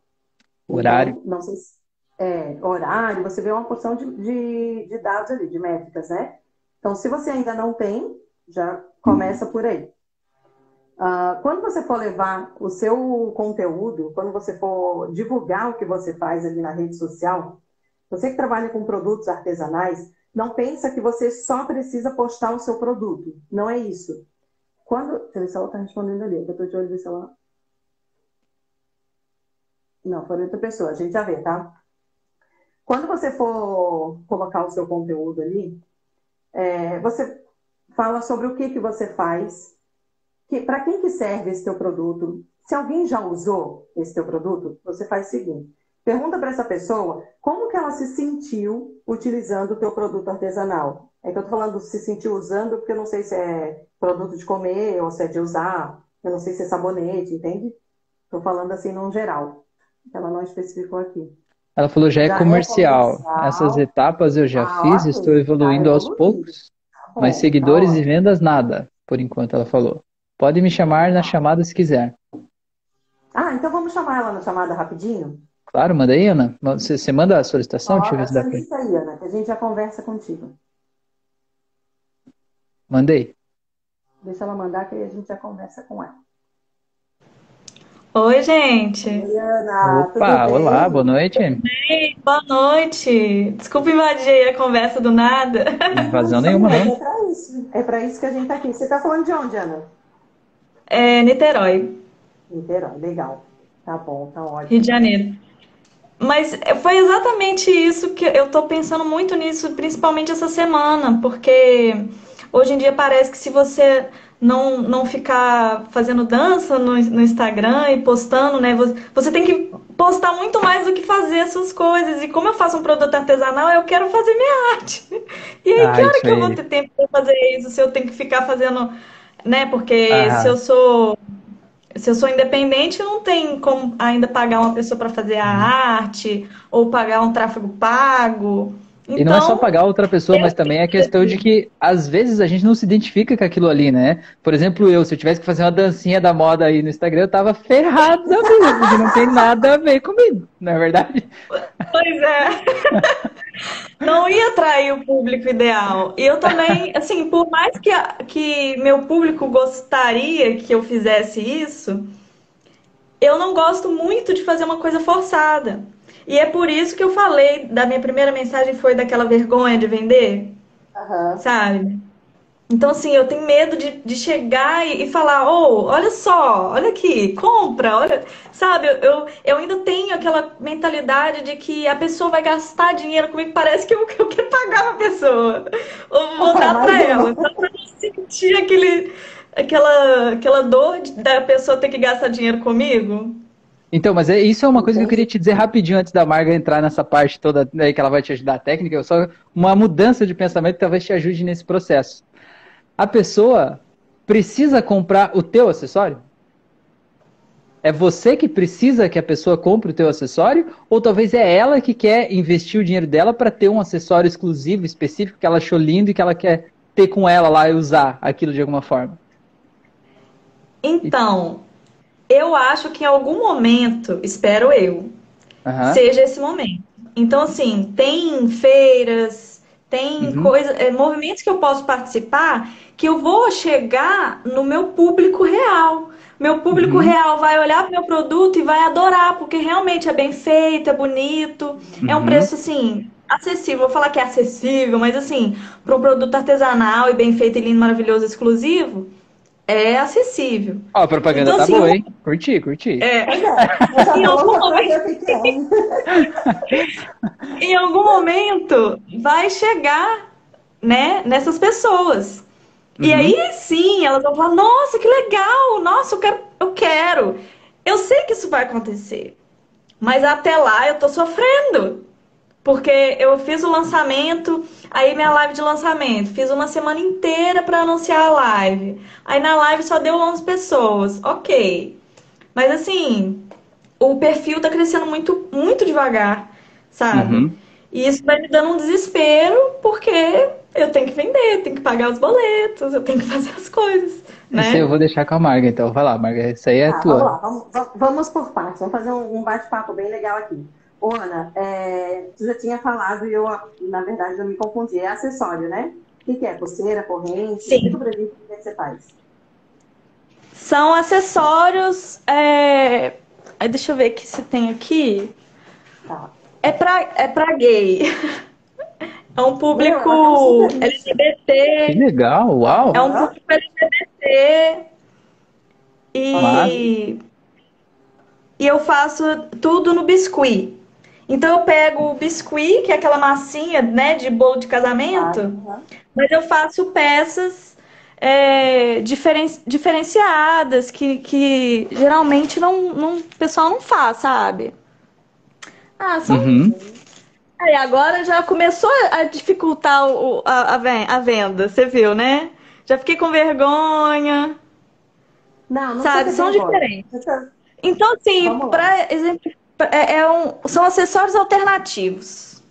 Horário. Então, não sei se é, horário, você vê uma porção de, de, de, dados ali, de métricas, né? Então, se você ainda não tem, já começa por aí. Uh, quando você for levar o seu conteúdo, quando você for divulgar o que você faz ali na rede social, você que trabalha com produtos artesanais, não pensa que você só precisa postar o seu produto. Não é isso. Quando. Se ela está respondendo ali, eu estou de olho se ela. Não, foi outra pessoa, a gente já vê, tá? Quando você for colocar o seu conteúdo ali, é, você fala sobre o que, que você faz, que, para quem que serve esse teu produto. Se alguém já usou esse teu produto, você faz o seguinte, pergunta para essa pessoa como que ela se sentiu utilizando o teu produto artesanal. É que eu estou falando se sentiu usando, porque eu não sei se é produto de comer ou se é de usar, eu não sei se é sabonete, entende? Estou falando assim num geral. Ela não especificou aqui. Ela falou, já é, já comercial. é comercial. Essas etapas eu já ah, fiz, estou evoluindo aos poucos. Tá bom, mas seguidores tá e vendas, nada, por enquanto, ela falou. Pode me chamar na chamada se quiser. Ah, então vamos chamar ela na chamada rapidinho? Claro, manda aí, Ana. Você, você manda a solicitação? Deixa eu ver se dá pra... aí, Ana, que a gente já conversa contigo. Mandei. Deixa ela mandar que aí a gente já conversa com ela. Oi, gente. Oi, Ana. Opa, olá, boa noite. Ei, boa noite. Desculpa invadir a conversa do nada. Invasão nenhuma, não. É pra isso. É pra isso que a gente tá aqui. Você tá falando de onde, Ana? É Niterói. Niterói, legal. Tá bom, tá ótimo. Rio de Janeiro. Mas foi exatamente isso que eu tô pensando muito nisso, principalmente essa semana, porque hoje em dia parece que se você não, não ficar fazendo dança no, no Instagram e postando, né? Você, você tem que postar muito mais do que fazer essas coisas. E como eu faço um produto artesanal, eu quero fazer minha arte. E aí, ah, que hora que eu vou ter tempo para fazer isso? Se eu tenho que ficar fazendo, né? Porque ah. se eu sou se eu sou independente, não tem como ainda pagar uma pessoa para fazer a uhum. arte ou pagar um tráfego pago. Então, e não é só então, pagar outra pessoa, mas também é a questão de que às vezes a gente não se identifica com aquilo ali, né? Por exemplo, eu, se eu tivesse que fazer uma dancinha da moda aí no Instagram, eu tava ferrado porque não tem nada a ver comigo, não é verdade? Pois é. Não ia atrair o público ideal. E eu também, assim, por mais que, que meu público gostaria que eu fizesse isso, eu não gosto muito de fazer uma coisa forçada. E é por isso que eu falei da minha primeira mensagem foi daquela vergonha de vender, Aham. sabe? Então, assim, eu tenho medo de, de chegar e, e falar, oh, olha só, olha aqui, compra, olha, sabe? Eu, eu, eu ainda tenho aquela mentalidade de que a pessoa vai gastar dinheiro comigo, parece que eu, eu quero pagar a pessoa, ou vou dar pra ela, só pra não sentir aquele, aquela, aquela dor de- da pessoa ter que gastar dinheiro comigo. Então, mas é, isso é uma coisa que eu Entendi. queria te dizer rapidinho antes da Marga entrar nessa parte toda aí que ela vai te ajudar a técnica, só uma mudança de pensamento que talvez te ajude nesse processo. A pessoa precisa comprar o teu acessório? É você que precisa que a pessoa compre o teu acessório? Ou talvez é ela que quer investir o dinheiro dela para ter um acessório exclusivo, específico, que ela achou lindo e que ela quer ter com ela lá e usar aquilo de alguma forma? Então, eu acho que em algum momento, espero eu, Aham. seja esse momento. Então, assim, tem feiras, tem Uhum. coisa, é, movimentos que eu posso participar que eu vou chegar no meu público real. Meu público Uhum. real vai olhar para o meu produto e vai adorar, porque realmente é bem feito, é bonito, é um Uhum. preço assim acessível. Vou falar que é acessível, mas assim, para um produto artesanal e bem feito, e lindo, maravilhoso, exclusivo, é acessível. Ó, a propaganda Então, tá assim, boa, hein? Curti, curti. É, é, Em algum momento. em algum momento vai chegar, né, nessas pessoas. E Uhum. aí sim, elas vão falar: "Nossa, que legal! Nossa, eu quero, eu quero". Eu sei que isso vai acontecer. Mas até lá eu tô sofrendo. Porque eu fiz o lançamento, aí minha live de lançamento, fiz uma semana inteira para anunciar a live. Aí na live só deu 11 pessoas. OK. Mas assim, o perfil tá crescendo muito, muito devagar, sabe? Uhum. E isso vai me dando um desespero, porque eu tenho que vender, eu tenho que pagar os boletos, eu tenho que fazer as coisas, Isso né? eu vou deixar com a Marga, então. Vai lá, Marga. Isso aí é Tá, tua. vamos lá, vamos, vamos- por partes, vamos fazer um, um bate-papo bem legal aqui. Ô, Ana, é, tu já tinha falado e eu, na verdade, eu me confundi. É acessório, né? O que, que é? Pulseira, corrente? Sim. Explica pra gente o que, que você faz. São acessórios. É... aí Deixa eu ver aqui se tem aqui. Tá. É pra, é pra gay. É um público Meu, isso. Que LGBT. legal, uau. É um público LGBT. E, e eu faço tudo no biscuit. Então eu pego o biscuit, que é aquela massinha, né, de bolo de casamento. Aham. Mas eu faço peças é, diferen- diferenciadas que, que geralmente não, não, o pessoal não faz, sabe? Ah, são. Uhum. Aí agora já começou a dificultar o, a, a ven- a venda, você viu, né? Já fiquei com vergonha, Não, não sabe? São vergonha. diferentes. Então, assim, para exemplo, é, é um, são acessórios alternativos.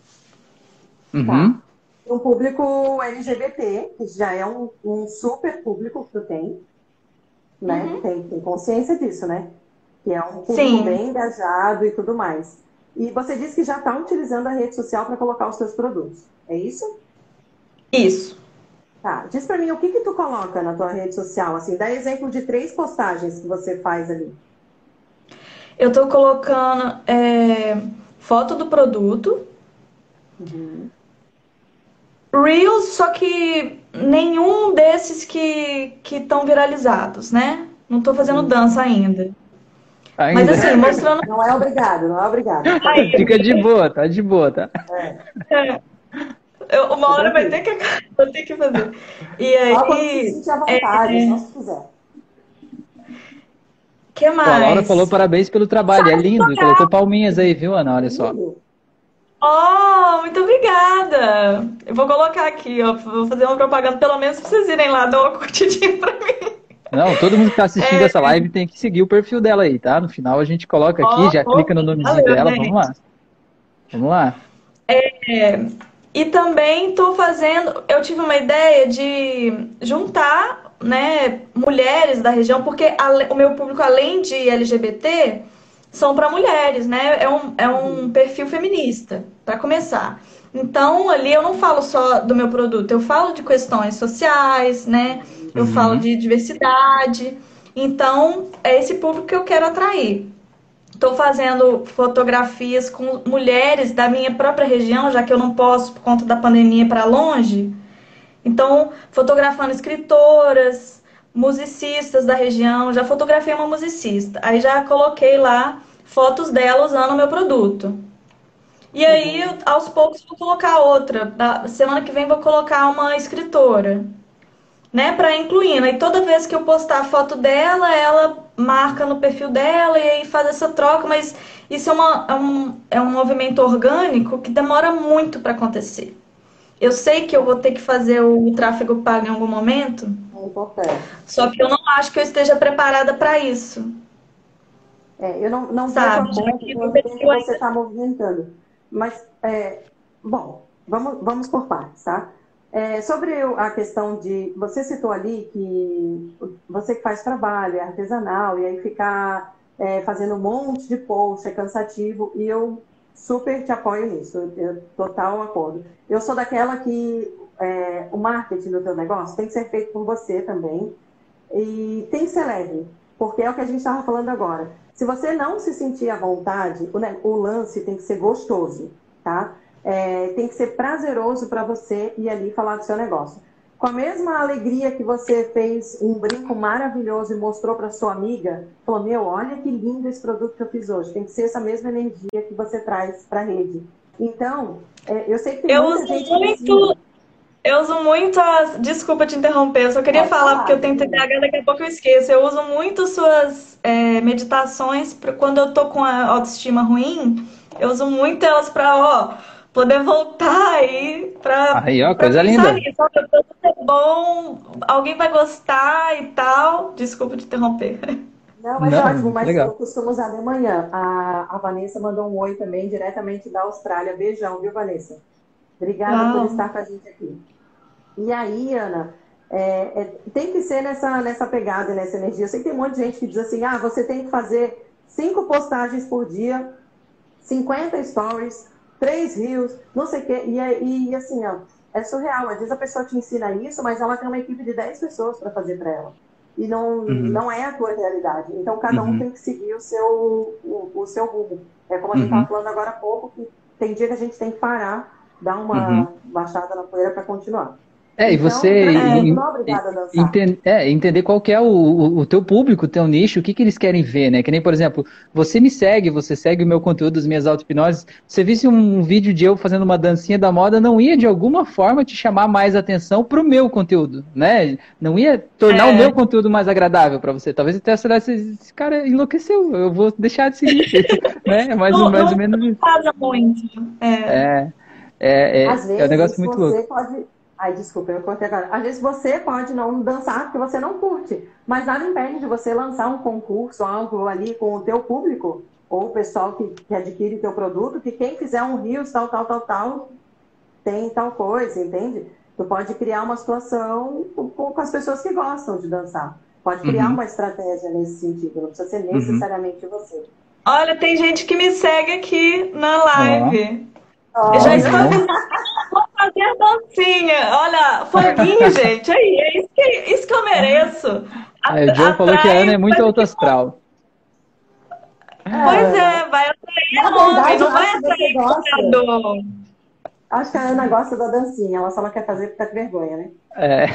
Uhum. Um público LGBT, que já é um, um super público que tu tem, né? Uhum. Tem, tem consciência disso, né? Que é um público Sim. bem engajado e tudo mais. E você disse que já está utilizando a rede social para colocar os seus produtos. É isso? Isso. Tá. Diz para mim o que que tu coloca na tua rede social, assim, dá exemplo de três postagens que você faz ali. Eu tô colocando é, foto do produto, Uhum. Reels, só que nenhum desses que que estão viralizados, né? Não tô fazendo dança ainda. Ainda. Mas assim, mostrando. Não é obrigado, não é obrigado. Fica de boa, tá de boa, tá? Eu- uma hora vai ter que vou ter que fazer. E Só quando se aí, sentir à vontade, só se quiser. Que Pô, a Laura mais? falou parabéns pelo trabalho, é lindo. Colocou palminhas aí, viu, Ana? Olha só. Oh, muito obrigada! Eu vou colocar aqui, ó. Vou fazer uma propaganda, pelo menos pra vocês irem lá dar uma curtidinha pra mim. Não, todo mundo que tá assistindo É. essa live tem que seguir o perfil dela aí, tá? No final a gente coloca aqui, Ó, já ó, clica no nomezinho valeu, dela. gente. Vamos lá. Vamos lá. E também tô fazendo. Eu tive uma ideia de juntar, né, mulheres da região, porque ale- o meu público, além de LGBT, são para mulheres, né? É um, é um perfil feminista, para começar. Então, ali eu não falo só do meu produto, eu falo de questões sociais, né? Eu Uhum. falo de diversidade. Então, é esse público que eu quero atrair. Estou fazendo fotografias com mulheres da minha própria região, já que eu não posso, por conta da pandemia, para longe. Então, fotografando escritoras, musicistas da região. Já fotografei uma musicista. Aí já coloquei lá fotos dela usando o meu produto. E aí, aos poucos, vou colocar outra. Da semana que vem, vou colocar uma escritora. Né, para incluir. E toda vez que eu postar a foto dela, ela marca no perfil dela e aí faz essa troca, mas isso é, uma, é, um, é um movimento orgânico que demora muito para acontecer. Eu sei que eu vou ter que fazer o tráfego pago em algum momento, é só que eu não acho que eu esteja preparada para isso. É, eu não, não Sabe, que você está movimentando. Mas, é, bom, vamos, vamos por partes, tá? É, sobre a questão de. Você citou ali que você que faz trabalho, é artesanal, e aí ficar é, fazendo um monte de post é cansativo, e eu super te apoio nisso, eu, total acordo. Eu sou daquela que é, o marketing do teu negócio tem que ser feito por você também, e tem que ser leve, porque é o que a gente estava falando agora. Se você não se sentir à vontade, o, o lance tem que ser gostoso, tá? É, tem que ser prazeroso para você ir ali falar do seu negócio. Com a mesma alegria que você fez um brinco maravilhoso e mostrou para sua amiga, falou: Meu, olha que lindo esse produto que eu fiz hoje. Tem que ser essa mesma energia que você traz para a rede. Então, é, eu sei que tem eu muita uso gente muito, Eu uso muito as. Desculpa te interromper, eu só queria falar, falar, porque eu tenho TDAH, daqui a pouco eu esqueço. Eu uso muito suas é, meditações pra, quando eu tô com a autoestima ruim. Eu uso muito elas para, ó poder voltar aí para aí, ó, coisa linda. Isso, é bom, alguém vai gostar e tal. Desculpa te interromper. Não, mas Não, é ótimo, mas legal. eu costumo usar de manhã. A, a Vanessa mandou um oi também, diretamente da Austrália. Beijão, viu, Vanessa? Obrigada Não. por estar com a gente aqui. E aí, Ana, é, é, tem que ser nessa, nessa pegada, nessa energia. Eu sei que tem um monte de gente que diz assim: ah, você tem que fazer cinco postagens por dia, 50 stories, três rios, não sei o quê. E, é, e assim, ó, é surreal. Às vezes a pessoa te ensina isso, mas ela tem uma equipe de 10 pessoas para fazer para ela. E não, uhum. não é a tua realidade. Então, cada um uhum. tem que seguir o seu, o, o seu rumo. É como a gente estava uhum. falando agora há pouco, que tem dia que a gente tem que parar, dar uma uhum. baixada na poeira para continuar. É, e você é, entender, é, entender qual que é o, o, o, teu público, o teu nicho, o que, que eles querem ver, né? Que nem, por exemplo, você me segue, você segue o meu conteúdo, as minhas auto-hipnoses, você visse um vídeo de eu fazendo uma dancinha da moda, não ia de alguma forma te chamar mais atenção pro meu conteúdo, né? Não ia tornar é. o meu conteúdo mais agradável para você. Talvez até você esse cara enlouqueceu, eu vou deixar de seguir, né? Mais, não, mais não ou menos isso. muito. É. É, é, é, Às vezes, é um negócio muito louco. Pode Ai, desculpa, eu cortei agora. Às vezes você pode não dançar porque você não curte, mas nada impede de você lançar um concurso, algo ali com o teu público, ou o pessoal que, que adquire o teu produto, que quem fizer um rios, tal, tal, tal, tal, tem tal coisa, entende? Tu pode criar uma situação com, com as pessoas que gostam de dançar. Pode criar uhum. uma estratégia nesse sentido, não precisa ser uhum. necessariamente uhum. você. Olha, tem gente que me segue aqui na live. Oh. Eu já estou fazer dancinha. Olha, foguinho, gente. Aí, é isso que, isso que eu mereço. Aí, o Joe falou que a Ana é muito alto astral. Pois é, vai atrair homem, não vai atrair jogador. Acho que a Ana gosta da dancinha, ela só não quer fazer porque tá com vergonha, né? É.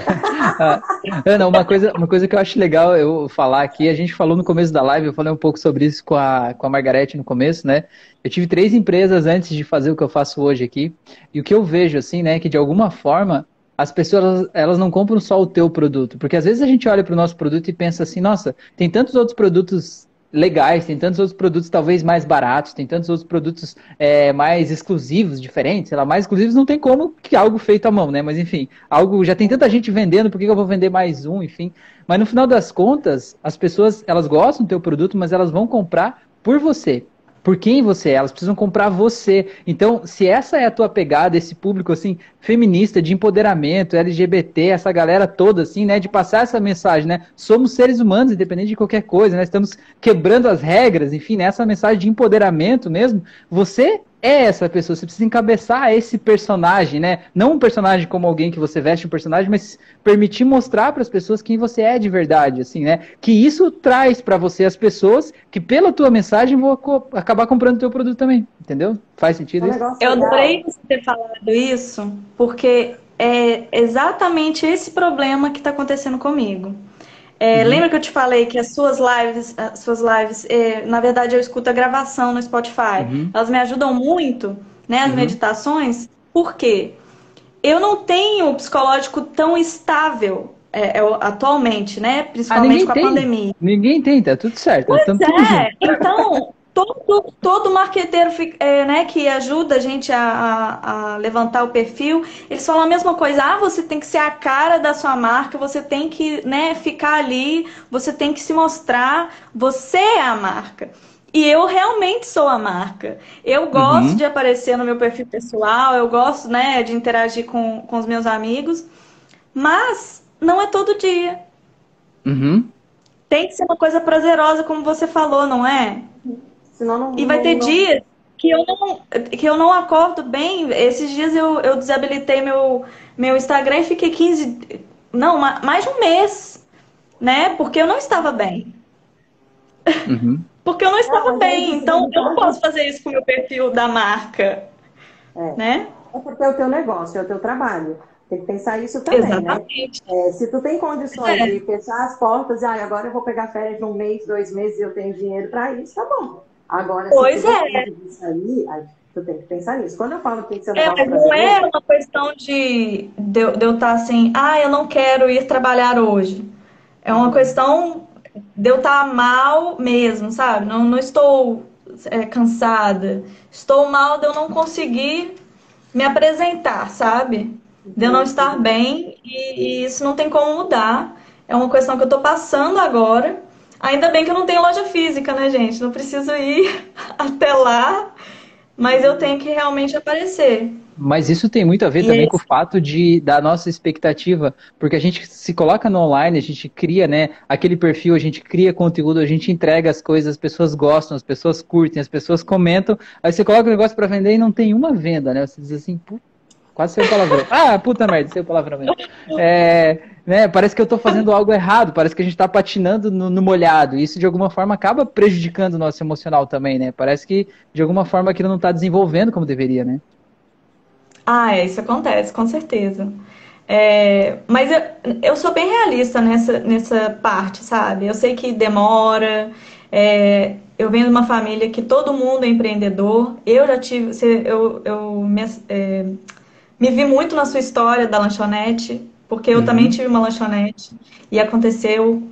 Ana, uma coisa, uma coisa que eu acho legal eu falar aqui, a gente falou no começo da live, eu falei um pouco sobre isso com a, com a Margarete no começo, né? Eu tive três empresas antes de fazer o que eu faço hoje aqui, e o que eu vejo, assim, né, que de alguma forma as pessoas elas não compram só o teu produto, porque às vezes a gente olha para o nosso produto e pensa assim, nossa, tem tantos outros produtos legais, tem tantos outros produtos talvez mais baratos, tem tantos outros produtos é, mais exclusivos, diferentes, sei lá, mais exclusivos não tem como que algo feito à mão, né? Mas enfim, algo já tem tanta gente vendendo, por que eu vou vender mais um, enfim. Mas no final das contas, as pessoas elas gostam do teu produto, mas elas vão comprar por você por quem você é, elas precisam comprar você. Então, se essa é a tua pegada, esse público assim feminista de empoderamento, LGBT, essa galera toda assim, né, de passar essa mensagem, né? Somos seres humanos, independente de qualquer coisa, né? Estamos quebrando as regras, enfim, né, essa mensagem de empoderamento mesmo. Você é essa pessoa, você precisa encabeçar esse personagem, né? Não um personagem como alguém que você veste um personagem, mas permitir mostrar para as pessoas quem você é de verdade, assim, né? Que isso traz para você as pessoas que pela tua mensagem vão acabar comprando o teu produto também, entendeu? Faz sentido isso? Eu adorei você ter falado isso, porque é exatamente esse problema que está acontecendo comigo. É, uhum. Lembra que eu te falei que as suas lives, as suas lives, é, na verdade eu escuto a gravação no Spotify. Uhum. Elas me ajudam muito, né? As uhum. meditações. Por quê? Eu não tenho o psicológico tão estável é, é atualmente, né? Principalmente ah, com a tem. pandemia. Ninguém tem, tá tudo certo. Pois é. Então, todo, todo marqueteiro é, né, que ajuda a gente a, a, a, levantar o perfil, eles falam a mesma coisa. Ah, você tem que ser a cara da sua marca, você tem que né, ficar ali, você tem que se mostrar, você é a marca. E eu realmente sou a marca. Eu gosto uhum. de aparecer no meu perfil pessoal, eu gosto né, de interagir com, com os meus amigos, mas não é todo dia. Uhum. Tem que ser uma coisa prazerosa, como você falou, não é? Senão não, e vai não, ter não... dias que eu não, que eu não acordo bem. Esses dias eu, eu desabilitei meu, meu Instagram e fiquei 15. Não, mais de um mês. Né? Porque eu não estava bem. Uhum. Porque eu não estava ah, bem. Então eu não posso fazer isso com o meu perfil da marca. É. Né? É porque é o teu negócio, é o teu trabalho. Tem que pensar isso também, né? Exatamente. né? É, se tu tem condições é. de fechar as portas e ah, agora eu vou pegar férias de um mês, dois meses e eu tenho dinheiro para isso, tá bom. Agora, pois é. sair, aí tu tem que pensar nisso. Quando eu falo que tem que ser um é, mas não é uma questão de, de, de eu estar tá assim, ah, eu não quero ir trabalhar hoje. É uma questão de eu estar tá mal mesmo, sabe? Não, não estou é, cansada. Estou mal de eu não conseguir me apresentar, sabe? De eu não estar bem e, e isso não tem como mudar. É uma questão que eu estou passando agora Ainda bem que eu não tenho loja física, né, gente? Não preciso ir até lá, mas eu tenho que realmente aparecer. Mas isso tem muito a ver também com o fato de da nossa expectativa, porque a gente se coloca no online, a gente cria, né, aquele perfil, a gente cria conteúdo, a gente entrega as coisas, as pessoas gostam, as pessoas curtem, as pessoas comentam, aí você coloca o negócio para vender e não tem uma venda, né? Você diz assim, Quase saiu palavrão. Ah, puta merda, saiu palavrão mesmo. É, né, parece que eu estou fazendo algo errado, parece que a gente está patinando no, no, molhado. Isso, de alguma forma, acaba prejudicando o nosso emocional também, né? Parece que, de alguma forma, aquilo não está desenvolvendo como deveria, né? Ah, é, isso acontece, com certeza. É, mas eu, eu sou bem realista nessa, nessa parte, sabe? Eu sei que demora. É, eu venho de uma família que todo mundo é empreendedor. Eu já tive. Eu, eu me, é, me vi muito na sua história da lanchonete, porque eu uhum. também tive uma lanchonete e aconteceu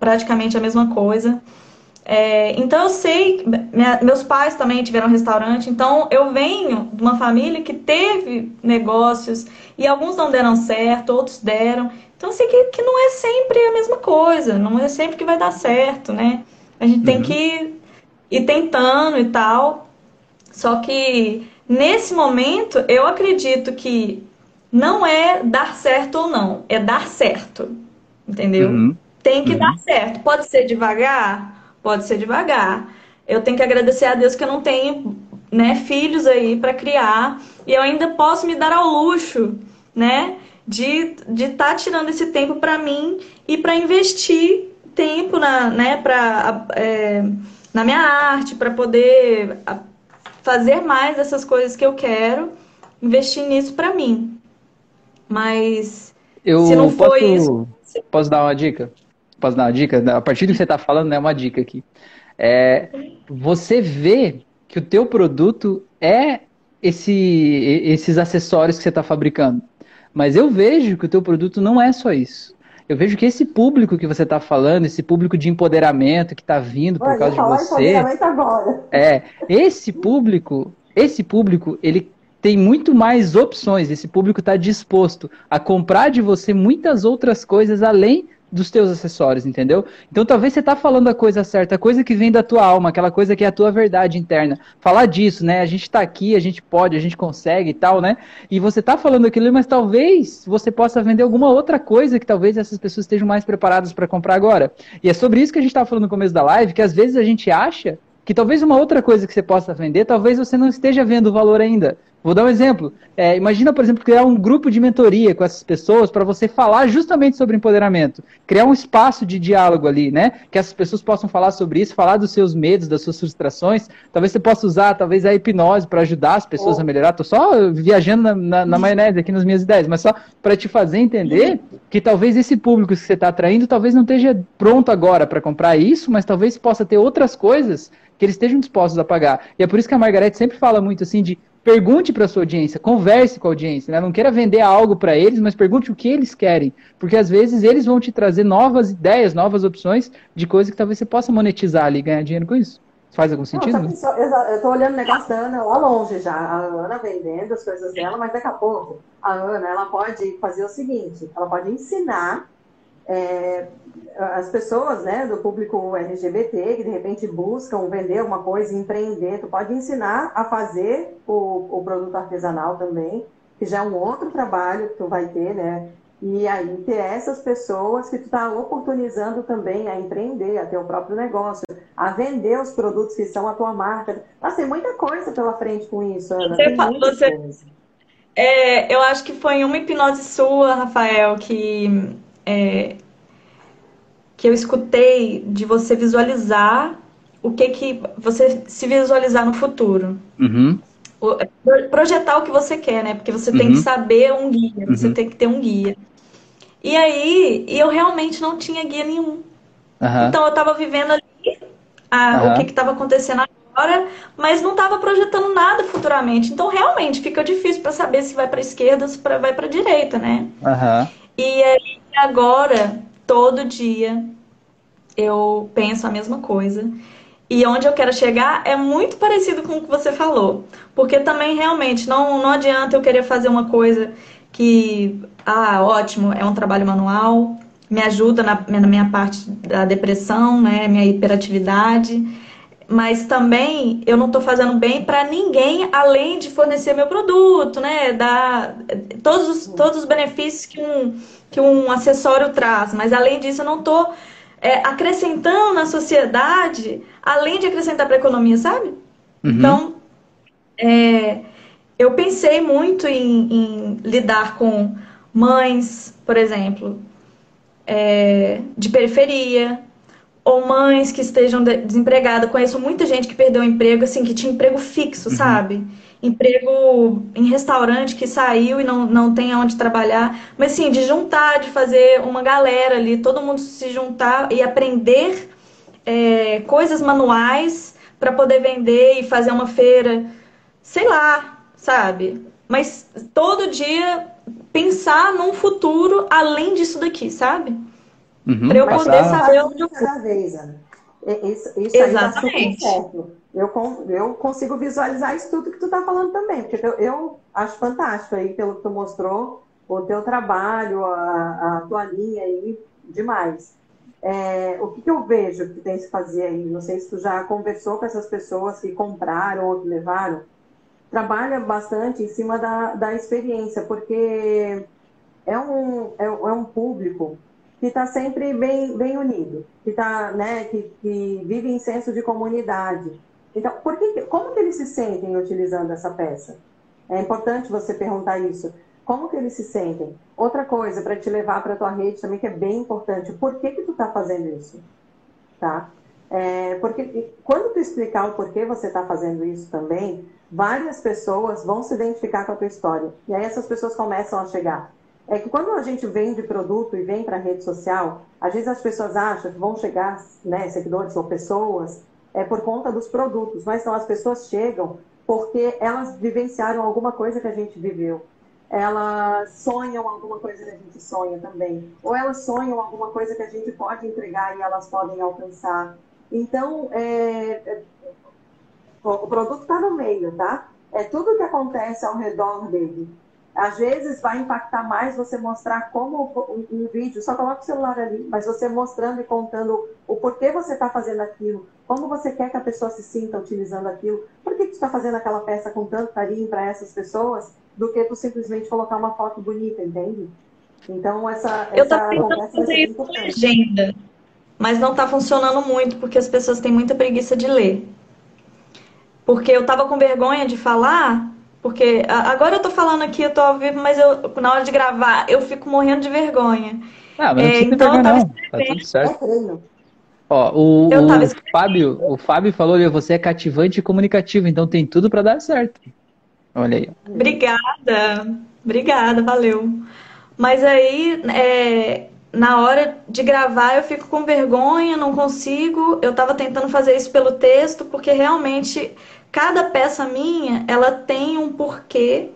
praticamente a mesma coisa. É, então eu sei, minha, meus pais também tiveram restaurante, então eu venho de uma família que teve negócios e alguns não deram certo, outros deram. Então eu sei que, que não é sempre a mesma coisa, não é sempre que vai dar certo, né? A gente uhum. tem que ir tentando e tal. Só que Nesse momento, eu acredito que não é dar certo ou não, é dar certo. Entendeu? Uhum. Tem que uhum. dar certo. Pode ser devagar? Pode ser devagar. Eu tenho que agradecer a Deus que eu não tenho né, filhos aí para criar e eu ainda posso me dar ao luxo, né, de de estar tá tirando esse tempo para mim e para investir tempo na, né, para é, na minha arte, para poder fazer mais dessas coisas que eu quero, investir nisso para mim. Mas eu se não for posso, isso. Posso dar uma dica? Posso dar uma dica? A partir do que você está falando, é uma dica aqui. É, você vê que o teu produto é esse, esses acessórios que você está fabricando. Mas eu vejo que o teu produto não é só isso. Eu vejo que esse público que você está falando, esse público de empoderamento que está vindo por causa de você, é esse público, esse público, ele tem muito mais opções. Esse público está disposto a comprar de você muitas outras coisas além dos teus acessórios, entendeu? Então talvez você tá falando a coisa certa, a coisa que vem da tua alma, aquela coisa que é a tua verdade interna. Falar disso, né? A gente tá aqui, a gente pode, a gente consegue e tal, né? E você tá falando aquilo, mas talvez você possa vender alguma outra coisa que talvez essas pessoas estejam mais preparadas para comprar agora. E é sobre isso que a gente tava falando no começo da live, que às vezes a gente acha que talvez uma outra coisa que você possa vender, talvez você não esteja vendo o valor ainda. Vou dar um exemplo. É, imagina, por exemplo, criar um grupo de mentoria com essas pessoas para você falar justamente sobre empoderamento. Criar um espaço de diálogo ali, né? Que essas pessoas possam falar sobre isso, falar dos seus medos, das suas frustrações. Talvez você possa usar, talvez, a hipnose para ajudar as pessoas oh. a melhorar. Tô só viajando na, na, na maionese aqui nas minhas ideias, mas só para te fazer entender que talvez esse público que você está atraindo, talvez não esteja pronto agora para comprar isso, mas talvez possa ter outras coisas que eles estejam dispostos a pagar. E é por isso que a Margarete sempre fala muito assim de pergunte para sua audiência, converse com a audiência, né? não queira vender algo para eles, mas pergunte o que eles querem, porque às vezes eles vão te trazer novas ideias, novas opções de coisas que talvez você possa monetizar ali e ganhar dinheiro com isso. Faz algum sentido? Não, só, eu estou olhando o negócio da Ana lá longe já. A Ana vendendo as coisas dela, mas daqui a pouco a Ana ela pode fazer o seguinte: ela pode ensinar é, as pessoas né, do público LGBT que de repente buscam vender alguma coisa, empreender, tu pode ensinar a fazer o, o produto artesanal também, que já é um outro trabalho que tu vai ter, né? E aí ter essas pessoas que tu está oportunizando também a empreender, a ter o próprio negócio, a vender os produtos que são a tua marca. Nossa, tem muita coisa pela frente com isso, Ana. Você, você... É, eu acho que foi uma hipnose sua, Rafael, que é, que eu escutei de você visualizar o que que você se visualizar no futuro. Uhum. O, projetar o que você quer, né? Porque você uhum. tem que saber um guia, uhum. você tem que ter um guia. E aí, eu realmente não tinha guia nenhum. Então eu estava vivendo ali a, o que estava acontecendo agora, mas não estava projetando nada futuramente. Então realmente fica difícil para saber se vai para esquerda ou se vai para direita, né? E aí agora todo dia eu penso a mesma coisa. E onde eu quero chegar é muito parecido com o que você falou. Porque também realmente não, não adianta eu querer fazer uma coisa que, ah, ótimo, é um trabalho manual, me ajuda na, na minha parte da depressão, né, minha hiperatividade. Mas também eu não estou fazendo bem para ninguém além de fornecer meu produto, né? Dar todos os, todos os benefícios que um, que um acessório traz, mas além disso eu não estou é, acrescentando na sociedade, além de acrescentar para a economia, sabe? Uhum. Então, é, eu pensei muito em, em, lidar com mães, por exemplo, é, de periferia, ou mães que estejam desempregadas. Conheço muita gente que perdeu o emprego, assim, que tinha emprego fixo, uhum. sabe? Emprego em restaurante que saiu e não, não tem onde trabalhar. Mas sim, de juntar, de fazer uma galera ali, todo mundo se juntar e aprender é, coisas manuais para poder vender e fazer uma feira, sei lá, sabe? Mas todo dia pensar num futuro além disso daqui, sabe? Uhum, para eu poder saber onde eu vou. Vez, Isso, isso Exatamente. aí tá super certo eu, eu consigo visualizar isso tudo que tu está falando também, porque eu, eu, acho fantástico aí pelo que tu mostrou, o teu trabalho, a, a tua linha aí, demais. É, o que, que, eu vejo que tem que fazer aí? Não sei se tu já conversou com essas pessoas que compraram ou que levaram. Trabalha bastante em cima da, da experiência, porque é um, é, é um público que está sempre bem, bem unido, que, tá, né, que, que vive em senso de comunidade. Então, por que, como que eles se sentem utilizando essa peça? É importante você perguntar isso. Como que eles se sentem? Outra coisa para te levar para a tua rede também que é bem importante. Por que que tu está fazendo isso? Tá? É, porque quando tu explicar o porquê você está fazendo isso também, várias pessoas vão se identificar com a tua história. E aí essas pessoas começam a chegar. É que quando a gente vende produto e vem para a rede social, às vezes as pessoas acham que vão chegar, né, seguidores ou pessoas, é por conta dos produtos, mas são as pessoas chegam porque elas vivenciaram alguma coisa que a gente viveu. Elas sonham alguma coisa que a gente sonha também. Ou elas sonham alguma coisa que a gente pode entregar e elas podem alcançar. Então, é, é, o produto está no meio, tá? É tudo que acontece ao redor dele. Às vezes vai impactar mais você mostrar como um, um vídeo, só coloca o celular ali, mas você mostrando e contando o porquê você está fazendo aquilo, como você quer que a pessoa se sinta utilizando aquilo, por que tu está fazendo aquela peça com tanto carinho para essas pessoas, do que tu simplesmente colocar uma foto bonita, entende? Então essa, Eu essa tentando fazer isso com legenda, mas não está funcionando muito porque as pessoas têm muita preguiça de ler. porque eu tava com vergonha de falar, porque agora eu tô falando aqui, eu tô ao vivo, mas eu, na hora de gravar eu fico morrendo de vergonha. Ah, mas não é, então vergonha, não. Tá tudo certo. Ó, o, o Fábio, o Fábio falou que você é cativante e comunicativo, então tem tudo para dar certo. Olha aí. Obrigada, obrigada, valeu. Mas aí, é, na hora de gravar, eu fico com vergonha, não consigo. Eu estava tentando fazer isso pelo texto, porque realmente cada peça minha, ela tem um porquê,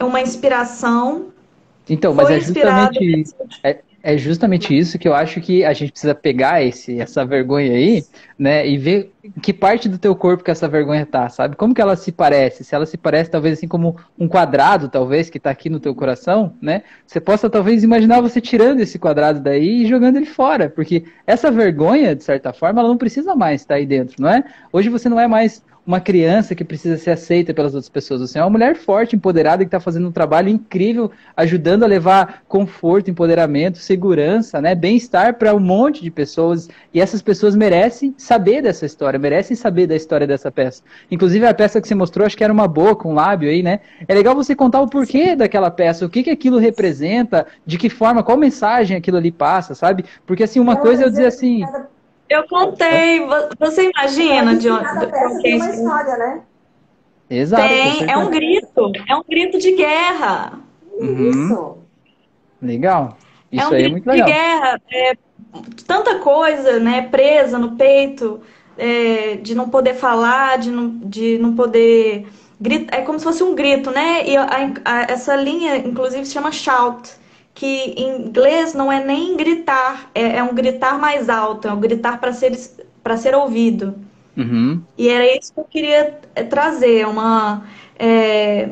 uma inspiração. Então, mas é justamente, é, é justamente isso que eu acho que a gente precisa pegar esse, essa vergonha aí, né, e ver que parte do teu corpo que essa vergonha tá, sabe? Como que ela se parece? Se ela se parece talvez assim como um quadrado, talvez, que tá aqui no teu coração, né? Você possa talvez imaginar você tirando esse quadrado daí e jogando ele fora, porque essa vergonha, de certa forma, ela não precisa mais estar aí dentro, não é? Hoje você não é mais uma criança que precisa ser aceita pelas outras pessoas. Você é uma mulher forte, empoderada, que está fazendo um trabalho incrível, ajudando a levar conforto, empoderamento, segurança, né, bem-estar para um monte de pessoas. E essas pessoas merecem saber dessa história, merecem saber da história dessa peça. Inclusive, a peça que você mostrou, acho que era uma boca, um lábio aí, né? É legal você contar o porquê daquela peça, o que, que aquilo representa, de que forma, qual mensagem aquilo ali passa, sabe? Porque, assim, uma coisa é eu dizer assim. Eu contei. Você imagina de onde. Tem uma história, né? Exato. Tem, é um grito. É um grito de guerra. Uhum. Isso. Legal. Isso é um aí grito é muito legal. de guerra. É, tanta coisa, né? Presa no peito, é, de não poder falar, de não, de não poder. Gritar, é como se fosse um grito, né? E a, a, essa linha, inclusive, se chama shout que em inglês não é nem gritar, é, é um gritar mais alto, é um gritar para ser, ser ouvido. Uhum. E era isso que eu queria é, trazer, uma. É,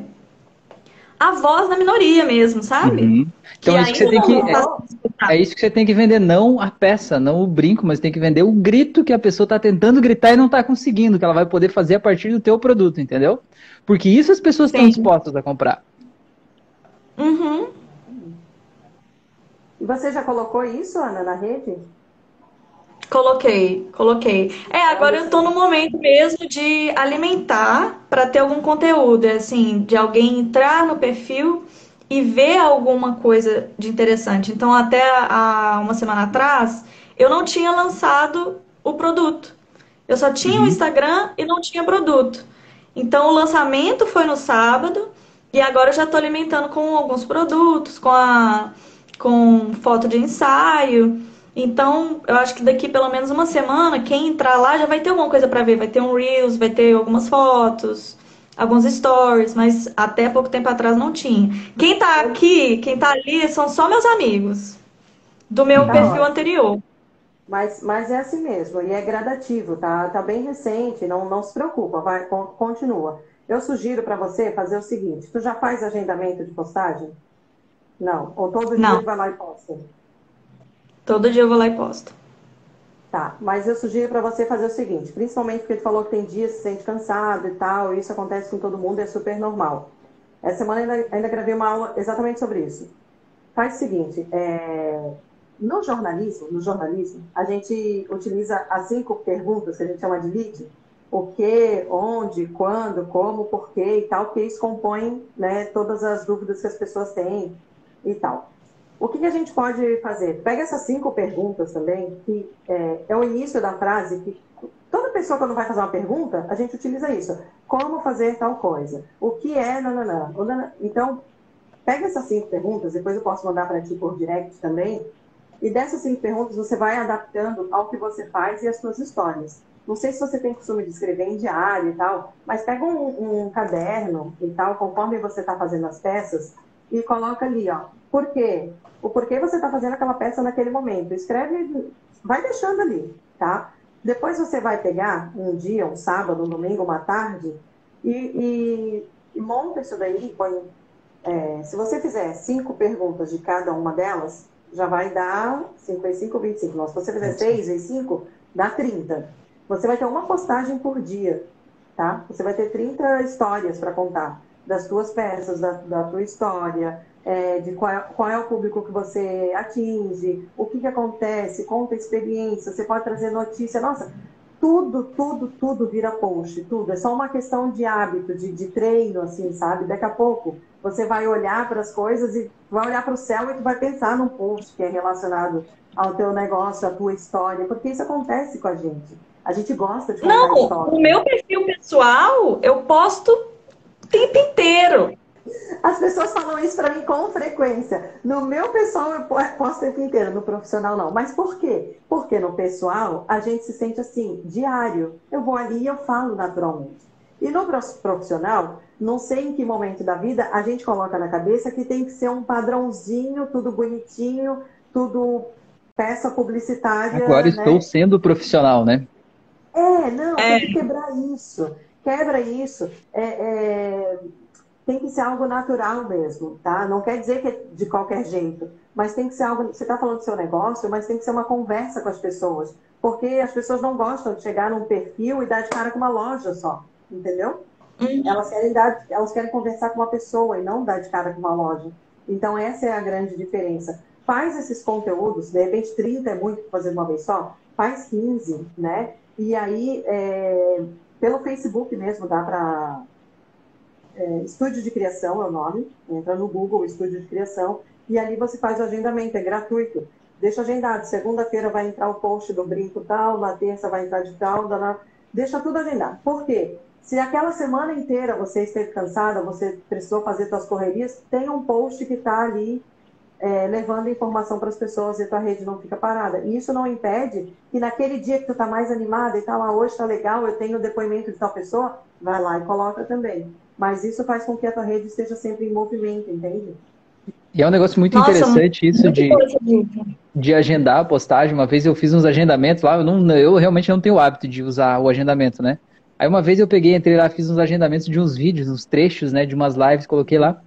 a voz da minoria mesmo, sabe? Uhum. Então é isso que você tem que. É, é, isso que você tem que vender, não a peça, não o brinco, mas tem que vender o grito que a pessoa está tentando gritar e não está conseguindo, que ela vai poder fazer a partir do teu produto, entendeu? Porque isso as pessoas estão dispostas a comprar. Uhum. E você já colocou isso, Ana, na rede? Coloquei, coloquei. É, agora eu tô no momento mesmo de alimentar para ter algum conteúdo, é assim, de alguém entrar no perfil e ver alguma coisa de interessante. Então, até há uma semana atrás, eu não tinha lançado o produto. Eu só tinha o uhum. Instagram e não tinha produto. Então, o lançamento foi no sábado e agora eu já estou alimentando com alguns produtos, com a com foto de ensaio. Então, eu acho que daqui pelo menos uma semana, quem entrar lá já vai ter alguma coisa para ver. Vai ter um Reels, vai ter algumas fotos, alguns stories, mas até pouco tempo atrás não tinha. Quem tá aqui, quem tá ali, são só meus amigos do meu tá perfil ótimo. anterior. Mas, mas é assim mesmo, e é gradativo, tá? Tá bem recente, não, não se preocupa, vai, continua. Eu sugiro para você fazer o seguinte: tu já faz agendamento de postagem? Não. Ou todo Não. dia vai lá e posta? Todo dia eu vou lá e posto. Tá, mas eu sugiro para você fazer o seguinte, principalmente porque ele falou que tem dias que se sente cansado e tal, e isso acontece com todo mundo, é super normal. Essa semana ainda, ainda gravei uma aula exatamente sobre isso. Faz o seguinte, é... no jornalismo, no jornalismo, a gente utiliza as cinco perguntas que a gente chama de lead, o que, onde, quando, como, porquê e tal, porque isso compõe né, todas as dúvidas que as pessoas têm e tal. O que, que, a gente pode fazer? Pega essas cinco perguntas também, que é, é, o início da frase, que toda pessoa quando vai fazer uma pergunta, a gente utiliza isso. Como fazer tal coisa? O que é nananã? Então, pega essas cinco perguntas, depois eu posso mandar para ti por direct também, e dessas cinco perguntas você vai adaptando ao que você faz e às suas histórias. Não sei se você tem costume de escrever em diário e tal, mas pega um, um caderno e tal, conforme você está fazendo as peças, e coloca ali, ó, por quê? O porquê você está fazendo aquela peça naquele momento. Escreve, vai deixando ali, tá? Depois você vai pegar um dia, um sábado, um domingo, uma tarde, e, e, e monta isso daí. Põe, é, se você fizer cinco perguntas de cada uma delas, já vai dar 5 vezes 5, 25. Não, se você fizer 6 vezes 5, dá 30. Você vai ter uma postagem por dia, tá? Você vai ter 30 histórias para contar das tuas peças, da, da tua história, é, de qual é, qual é, o público que você atinge, o que, que acontece, conta experiência, você pode trazer notícia. Nossa, tudo, tudo, tudo vira post, tudo. É só uma questão de hábito, de, de treino, assim, sabe? Daqui a pouco você vai olhar para as coisas e vai olhar para o céu e tu vai pensar num post que é relacionado ao teu negócio, à tua história, porque isso acontece com a gente. A gente gosta de contar Não, história. o meu perfil pessoal, eu posto tempo inteiro. As pessoas falam isso para mim com frequência. No meu pessoal eu posto o tempo inteiro, no profissional não. Mas por quê? Porque no pessoal a gente se sente assim, diário. Eu vou ali e eu falo naturalmente. E no profissional, não sei em que momento da vida a gente coloca na cabeça que tem que ser um padrãozinho, tudo bonitinho, tudo peça publicitária. Agora né? estou sendo profissional, né? É, não, é. tem que quebrar isso. Quebra isso. É, é, tem que ser algo natural mesmo, tá? Não quer dizer que é de qualquer jeito, mas tem que ser algo. Você está falando do seu negócio, mas tem que ser uma conversa com as pessoas. Porque as pessoas não gostam de chegar num perfil e dar de cara com uma loja só, entendeu? Uhum. Elas querem dar, elas querem conversar com uma pessoa e não dar de cara com uma loja. Então essa é a grande diferença. Faz esses conteúdos, de repente 30 é muito para fazer uma vez só, faz 15, né? E aí, é, pelo Facebook mesmo, dá para. É, Estúdio de Criação é o nome. Entra no Google, Estúdio de Criação, e ali você faz o agendamento, é gratuito. Deixa agendado. Segunda-feira vai entrar o post do brinco tal, na terça vai entrar de tal, na... deixa tudo agendado. Por quê? Se aquela semana inteira você esteve cansada, você precisou fazer suas correrias, tem um post que está ali é, levando informação para as pessoas e a tua rede não fica parada. E isso não impede que naquele dia que tu está mais animada e tal, ah, hoje está legal, eu tenho o depoimento de tal pessoa, vai lá e coloca também. Mas isso faz com que a tua rede esteja sempre em movimento, entende? E é um negócio muito Nossa, interessante muito, isso muito de, de agendar a postagem. Uma vez eu fiz uns agendamentos lá, eu, não, eu realmente não tenho o hábito de usar o agendamento, né? Aí uma vez eu peguei, entrei lá, fiz uns agendamentos de uns vídeos, uns trechos, né, de umas lives, coloquei lá.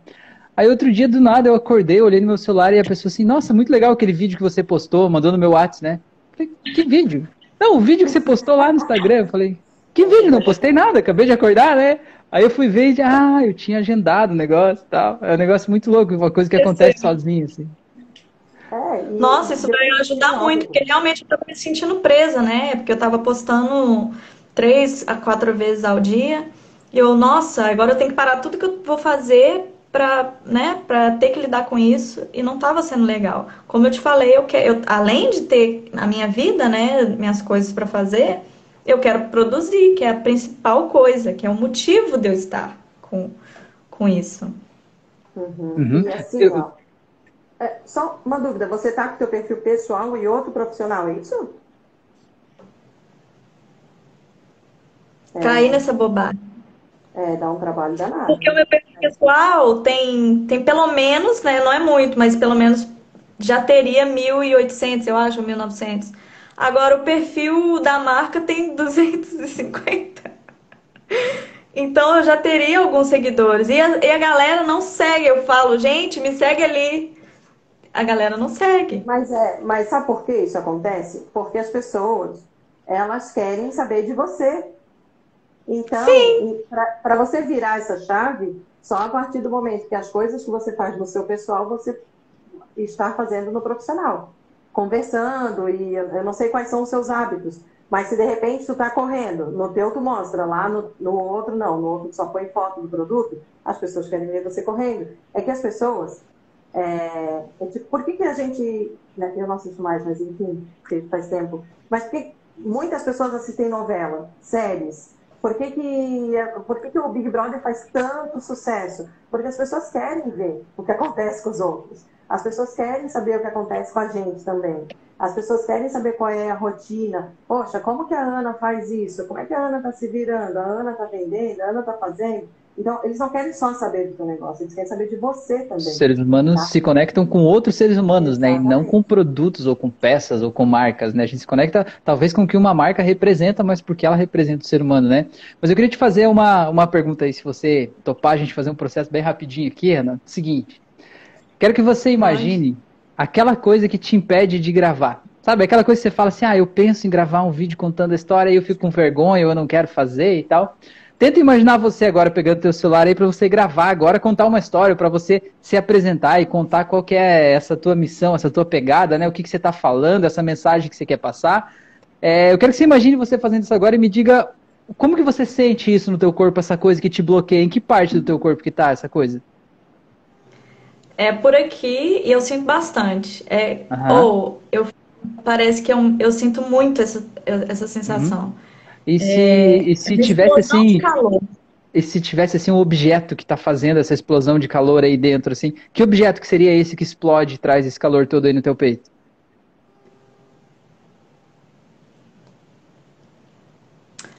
Aí outro dia, do nada, eu acordei, olhei no meu celular e a pessoa assim, nossa, muito legal aquele vídeo que você postou, mandou no meu WhatsApp, né? Falei, que vídeo? Não, o vídeo que você postou lá no Instagram. Eu falei, que vídeo? Não postei nada, acabei de acordar, né? Aí eu fui ver e ah, eu tinha agendado o negócio e tal. É um negócio muito louco, uma coisa que acontece sozinho, assim. É, Nossa, isso vai ajudar muito, porque realmente eu tava me sentindo presa, né? Porque eu tava postando três a quatro vezes ao dia. E eu, nossa, agora eu tenho que parar tudo que eu vou fazer para né, ter que lidar com isso e não estava sendo legal. Como eu te falei, eu, quero, eu, além de ter a minha vida, né, minhas coisas para fazer, eu quero produzir, que é a principal coisa, que é o motivo de eu estar com, com isso. Uhum. Uhum. E assim, eu... ó, é, só uma dúvida, você está com o seu perfil pessoal e outro profissional, é isso? Cair é. nessa bobagem. É, dá um trabalho danado. Porque o meu perfil pessoal tem, tem pelo menos, né? Não é muito, mas pelo menos já teria 1.800, eu acho, 1.900. Agora, o perfil da marca tem 250. Então, eu já teria alguns seguidores. E a, e a galera não segue. Eu falo, gente, me segue ali. A galera não segue. Mas, é, mas sabe por que isso acontece? Porque as pessoas, elas querem saber de você. Então, para você virar essa chave, só a partir do momento que as coisas que você faz no seu pessoal, você está fazendo no profissional. Conversando, e eu não sei quais são os seus hábitos, mas se de repente tu está correndo, no teu tu mostra, lá no, no outro não, no outro só põe foto do produto, as pessoas querem ver você correndo. É que as pessoas. É, é tipo, por que, que a gente. Né, eu não assisto mais, mas enfim, faz tempo. Mas por que muitas pessoas assistem novela, séries, por que, que, por que, que o Big Brother faz tanto sucesso? Porque as pessoas querem ver o que acontece com os outros. As pessoas querem saber o que acontece com a gente também. As pessoas querem saber qual é a rotina. Poxa, como que a Ana faz isso? Como é que a Ana está se virando? A Ana está vendendo? A Ana está fazendo? Então, eles não querem só saber do seu negócio, eles querem saber de você também. Os seres humanos tá? se conectam com outros seres humanos, Exatamente. né? E não com produtos ou com peças ou com marcas, né? A gente se conecta talvez com o que uma marca representa, mas porque ela representa o ser humano, né? Mas eu queria te fazer uma, uma pergunta aí, se você topar a gente fazer um processo bem rapidinho aqui, Ana. Seguinte, quero que você imagine aquela coisa que te impede de gravar. Sabe, aquela coisa que você fala assim, ah, eu penso em gravar um vídeo contando a história e eu fico com vergonha, eu não quero fazer e tal. Tenta imaginar você agora pegando teu celular aí para você gravar agora, contar uma história, para você se apresentar e contar qual que é essa tua missão, essa tua pegada, né? O que, que você está falando, essa mensagem que você quer passar. É, eu quero que você imagine você fazendo isso agora e me diga como que você sente isso no teu corpo, essa coisa que te bloqueia? Em que parte do teu corpo que tá essa coisa? É por aqui e eu sinto bastante. É, uhum. Ou eu parece que eu, eu sinto muito essa, essa sensação. Uhum. E se, é, e se tivesse assim. E se tivesse assim um objeto que está fazendo essa explosão de calor aí dentro, assim, que objeto que seria esse que explode e traz esse calor todo aí no teu peito?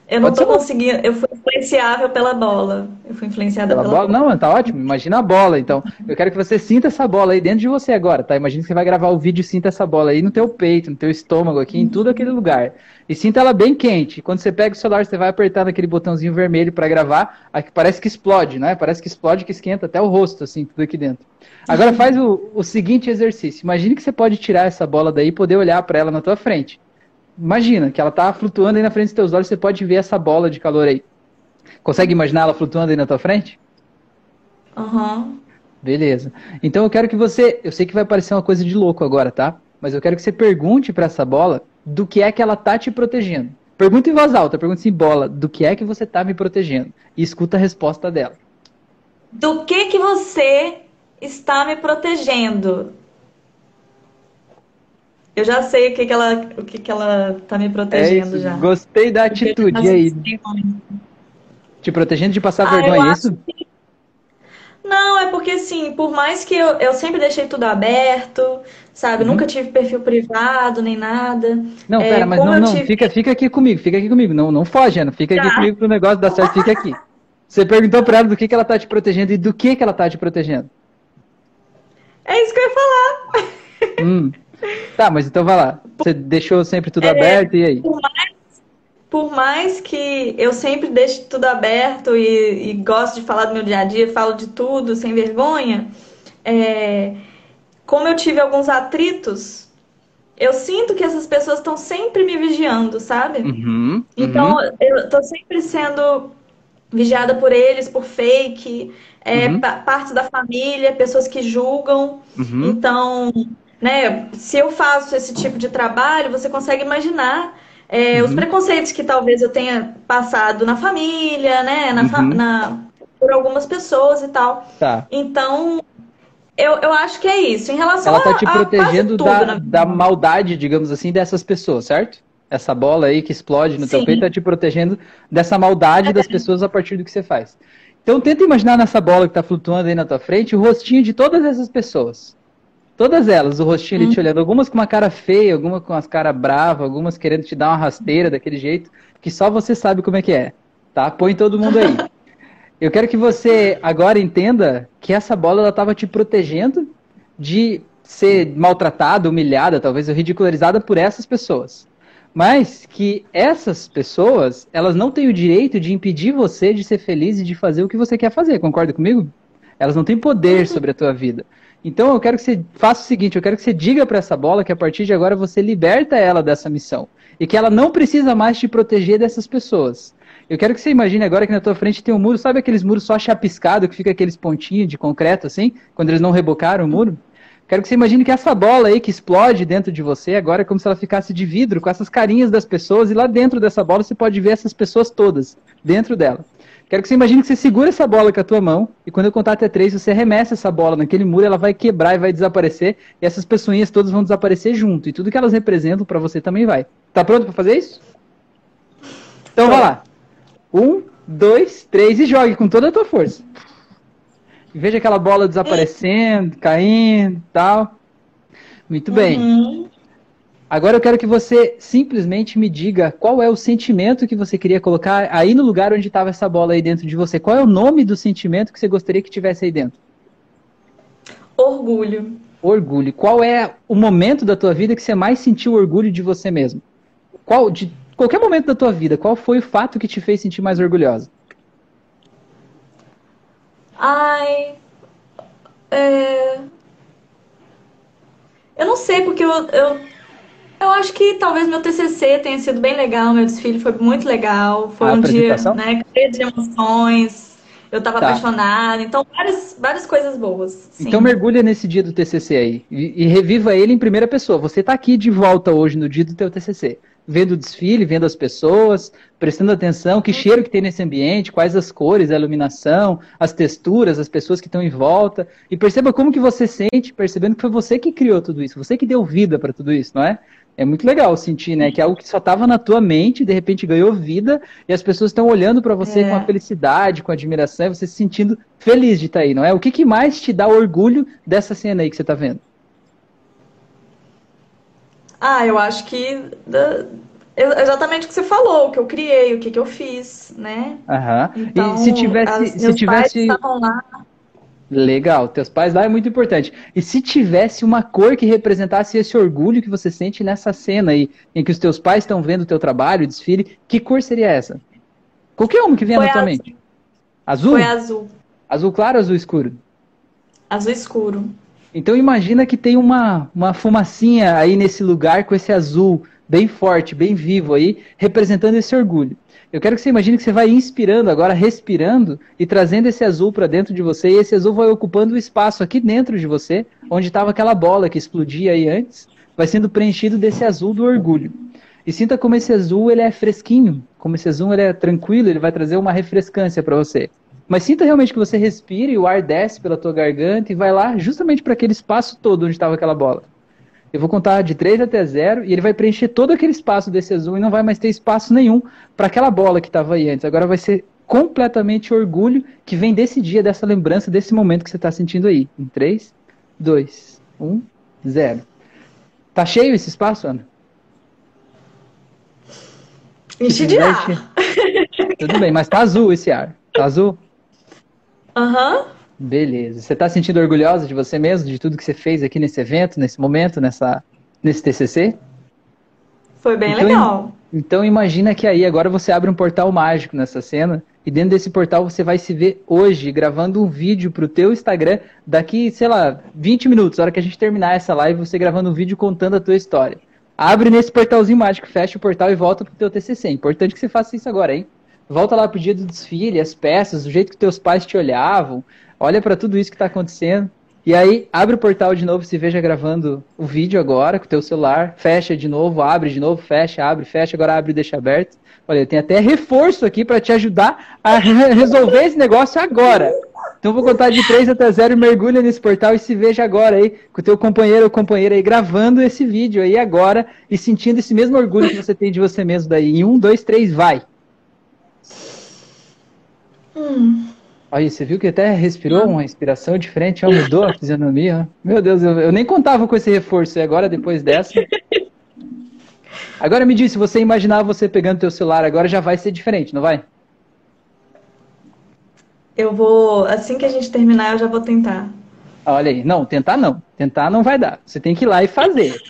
Eu não tô conseguindo. Eu fui influenciável pela bola. Eu fui influenciada pela, pela bola. bola. Não, tá ótimo. Imagina a bola, então. Eu quero que você sinta essa bola aí dentro de você agora, tá? Imagina que você vai gravar o vídeo e sinta essa bola aí no teu peito, no teu estômago aqui, em tudo aquele lugar. E sinta ela bem quente. Quando você pega o celular, você vai apertar naquele botãozinho vermelho para gravar, aqui parece que explode, né? Parece que explode, que esquenta até o rosto, assim, tudo aqui dentro. Agora faz o, o seguinte exercício. Imagine que você pode tirar essa bola daí e poder olhar para ela na tua frente. Imagina que ela tá flutuando aí na frente dos teus olhos, você pode ver essa bola de calor aí. Consegue imaginar ela flutuando aí na tua frente? Aham. Uhum. Beleza. Então eu quero que você, eu sei que vai parecer uma coisa de louco agora, tá? Mas eu quero que você pergunte para essa bola do que é que ela tá te protegendo. Pergunta em voz alta, pergunta assim, bola, do que é que você tá me protegendo? E escuta a resposta dela. Do que que você está me protegendo? Eu já sei o que, que ela o que, que ela tá me protegendo é já. Gostei da atitude e aí. Te protegendo de passar ah, vergonha, é isso? Que... Não, é porque assim, por mais que eu, eu sempre deixei tudo aberto, sabe? Uhum. Nunca tive perfil privado, nem nada. Não, é, pera, mas não, não, tive... fica, fica aqui comigo, fica aqui comigo. Não, não foge, Ana. Fica tá. aqui comigo pro negócio dar certo, fica aqui. Você perguntou pra ela do que, que ela tá te protegendo e do que, que ela tá te protegendo. É isso que eu ia falar. Hum. Tá, mas então vai lá. Você deixou sempre tudo é, aberto e aí? Por mais, por mais, que eu sempre deixe tudo aberto e, e gosto de falar do meu dia a dia, falo de tudo sem vergonha, é, como eu tive alguns atritos, eu sinto que essas pessoas estão sempre me vigiando, sabe? Uhum, uhum. Então eu tô sempre sendo vigiada por eles, por fake, é, uhum. parte da família, pessoas que julgam. Uhum. Então né? Se eu faço esse tipo de trabalho, você consegue imaginar é, uhum. os preconceitos que talvez eu tenha passado na família, né? Na, uhum. na, por algumas pessoas e tal. Tá. Então, eu, eu acho que é isso. Em relação Ela tá te a, protegendo tudo, da, da maldade, digamos assim, dessas pessoas, certo? Essa bola aí que explode no Sim. teu peito tá te protegendo dessa maldade é. das pessoas a partir do que você faz. Então tenta imaginar nessa bola que tá flutuando aí na tua frente o rostinho de todas essas pessoas. Todas elas, o rostinho ali hum. te olhando, algumas com uma cara feia, algumas com as cara brava, algumas querendo te dar uma rasteira daquele jeito, que só você sabe como é que é, tá? Põe todo mundo aí. Eu quero que você agora entenda que essa bola ela estava te protegendo de ser maltratada, humilhada, talvez ridicularizada por essas pessoas. Mas que essas pessoas, elas não têm o direito de impedir você de ser feliz e de fazer o que você quer fazer, concorda comigo? Elas não têm poder uhum. sobre a tua vida. Então eu quero que você faça o seguinte, eu quero que você diga para essa bola que a partir de agora você liberta ela dessa missão e que ela não precisa mais te proteger dessas pessoas. Eu quero que você imagine agora que na tua frente tem um muro, sabe aqueles muros só chapiscado que fica aqueles pontinhos de concreto assim, quando eles não rebocaram o muro? Quero que você imagine que essa bola aí que explode dentro de você agora é como se ela ficasse de vidro com essas carinhas das pessoas e lá dentro dessa bola você pode ver essas pessoas todas dentro dela. Quero que você imagine que você segura essa bola com a tua mão e quando eu contar até três, você arremessa essa bola naquele muro, ela vai quebrar e vai desaparecer e essas pessoinhas todas vão desaparecer junto e tudo que elas representam para você também vai. Tá pronto para fazer isso? Então vai lá. Um, dois, três e jogue com toda a tua força. Veja aquela bola desaparecendo, caindo, tal. Muito bem. Uhum. Agora eu quero que você simplesmente me diga qual é o sentimento que você queria colocar aí no lugar onde estava essa bola aí dentro de você. Qual é o nome do sentimento que você gostaria que tivesse aí dentro? Orgulho. Orgulho. Qual é o momento da tua vida que você mais sentiu orgulho de você mesmo? Qual de qualquer momento da tua vida, qual foi o fato que te fez sentir mais orgulhosa? Ai, é... eu não sei porque eu, eu eu acho que talvez meu TCC tenha sido bem legal, meu desfile foi muito legal, foi A um dia, né, cheio de emoções, eu estava tá. apaixonada, então várias, várias coisas boas. Sim. Então mergulha nesse dia do TCC aí e, e, reviva ele em primeira pessoa. Você está aqui de volta hoje no dia do teu TCC. vendo o desfile, vendo as pessoas, prestando atenção, que cheiro que tem nesse ambiente, quais as cores, a iluminação, as texturas, as pessoas que estão em volta, e perceba como que você sente, percebendo que foi você que criou tudo isso, você que deu vida para tudo isso, não é? É muito legal sentir, né? Que é algo que só estava na tua mente, de repente ganhou vida, e as pessoas estão olhando para você é. com a felicidade, com a admiração, e você se sentindo feliz de estar tá aí, não é? O que, que mais te dá orgulho dessa cena aí que você está vendo? Ah, eu acho que exatamente o que você falou, o que eu criei, o que, que eu fiz, né? Aham. Então, e se tivesse, se tivesse lá, Legal, teus pais lá é muito importante. E se tivesse uma cor que representasse esse orgulho que você sente nessa cena aí, em que os teus pais estão vendo o teu trabalho, o desfile, que cor seria essa? Qualquer uma que venha na tua azul. mente. Azul? Foi azul. Azul claro ou azul escuro? Azul escuro. Então imagina que tem uma, uma fumacinha aí nesse lugar com esse azul bem forte, bem vivo aí, representando esse orgulho. Eu quero que você imagine que você vai inspirando agora, respirando e trazendo esse azul para dentro de você, e esse azul vai ocupando o espaço aqui dentro de você, onde estava aquela bola que explodia aí antes, vai sendo preenchido desse azul do orgulho. E sinta como esse azul ele é fresquinho, como esse azul ele é tranquilo, ele vai trazer uma refrescância para você. Mas sinta realmente que você respira e o ar desce pela tua garganta e vai lá justamente para aquele espaço todo onde estava aquela bola. Eu vou contar de 3 até 0 e ele vai preencher todo aquele espaço desse azul e não vai mais ter espaço nenhum para aquela bola que estava aí antes. Agora vai ser completamente orgulho que vem desse dia, dessa lembrança, desse momento que você está sentindo aí. Em 3, 2, 1, 0. Tá cheio esse espaço, Ana? Enche de ar. Tudo bem, mas tá azul esse ar. Tá azul? Aham. Uhum. Beleza. Você está sentindo orgulhosa de você mesmo, de tudo que você fez aqui nesse evento, nesse momento, nessa, nesse TCC? Foi bem então, legal. Então imagina que aí agora você abre um portal mágico nessa cena e dentro desse portal você vai se ver hoje gravando um vídeo para o teu Instagram daqui, sei lá, 20 minutos, na hora que a gente terminar essa live, você gravando um vídeo contando a tua história. Abre nesse portalzinho mágico, fecha o portal e volta pro teu TCC. Importante que você faça isso agora, hein? Volta lá pro dia do desfile, as peças, o jeito que teus pais te olhavam, olha para tudo isso que está acontecendo. E aí, abre o portal de novo, se veja gravando o vídeo agora com o teu celular, fecha de novo, abre de novo, fecha, abre, fecha, agora abre e deixa aberto. Olha, tem até reforço aqui para te ajudar a resolver esse negócio agora. Então vou contar de 3 até 0, mergulha nesse portal e se veja agora aí com o teu companheiro ou companheira aí gravando esse vídeo aí agora e sentindo esse mesmo orgulho que você tem de você mesmo daí. Em 1, 2, 3, vai! Hum. Aí, você viu que até respirou uma respiração diferente, ó, mudou a fisionomia. Meu Deus, eu, eu, nem contava com esse reforço. E agora, depois dessa. Agora me diz, se você imaginar você pegando teu celular agora, já vai ser diferente, não vai? Eu vou, assim que a gente terminar, eu já vou tentar. Olha aí, não, tentar não. Tentar não vai dar. Você tem que ir lá e fazer.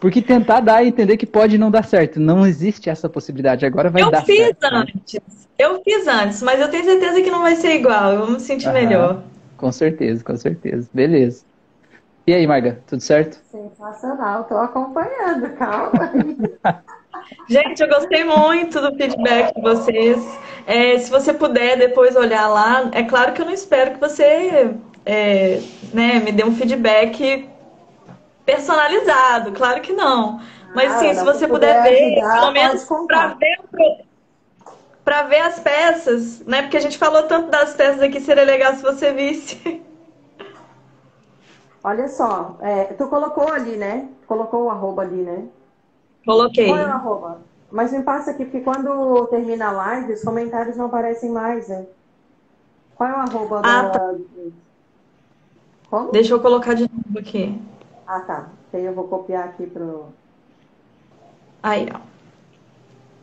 Porque tentar dar e entender que pode não dar certo. Não existe essa possibilidade. Agora vai eu dar certo. Eu fiz antes. Eu fiz antes, mas eu tenho certeza que não vai ser igual. Eu vou me sentir Aham. melhor. Com certeza, com certeza. Beleza. E aí, Marga, tudo certo? Sensacional, tô acompanhando, calma. Gente, eu gostei muito do feedback de vocês. É, se você puder depois olhar lá, é claro que eu não espero que você é, né, me dê um feedback personalizado, claro que não. Mas ah, sim, se você puder, puder ver, ajudar, pelo menos para ver para ver as peças, né? Porque a gente falou tanto das peças aqui, seria legal se você visse. Olha só, é, tu colocou ali, né? Colocou o arroba ali, né? Coloquei. Qual é o arroba? Mas me passa aqui, porque quando termina a live, os comentários não aparecem mais, né? Qual é o arroba ah, da... Tá. Como? Deixa eu colocar de novo aqui. Ah, tá. Então eu vou copiar aqui pro. Aí, ó.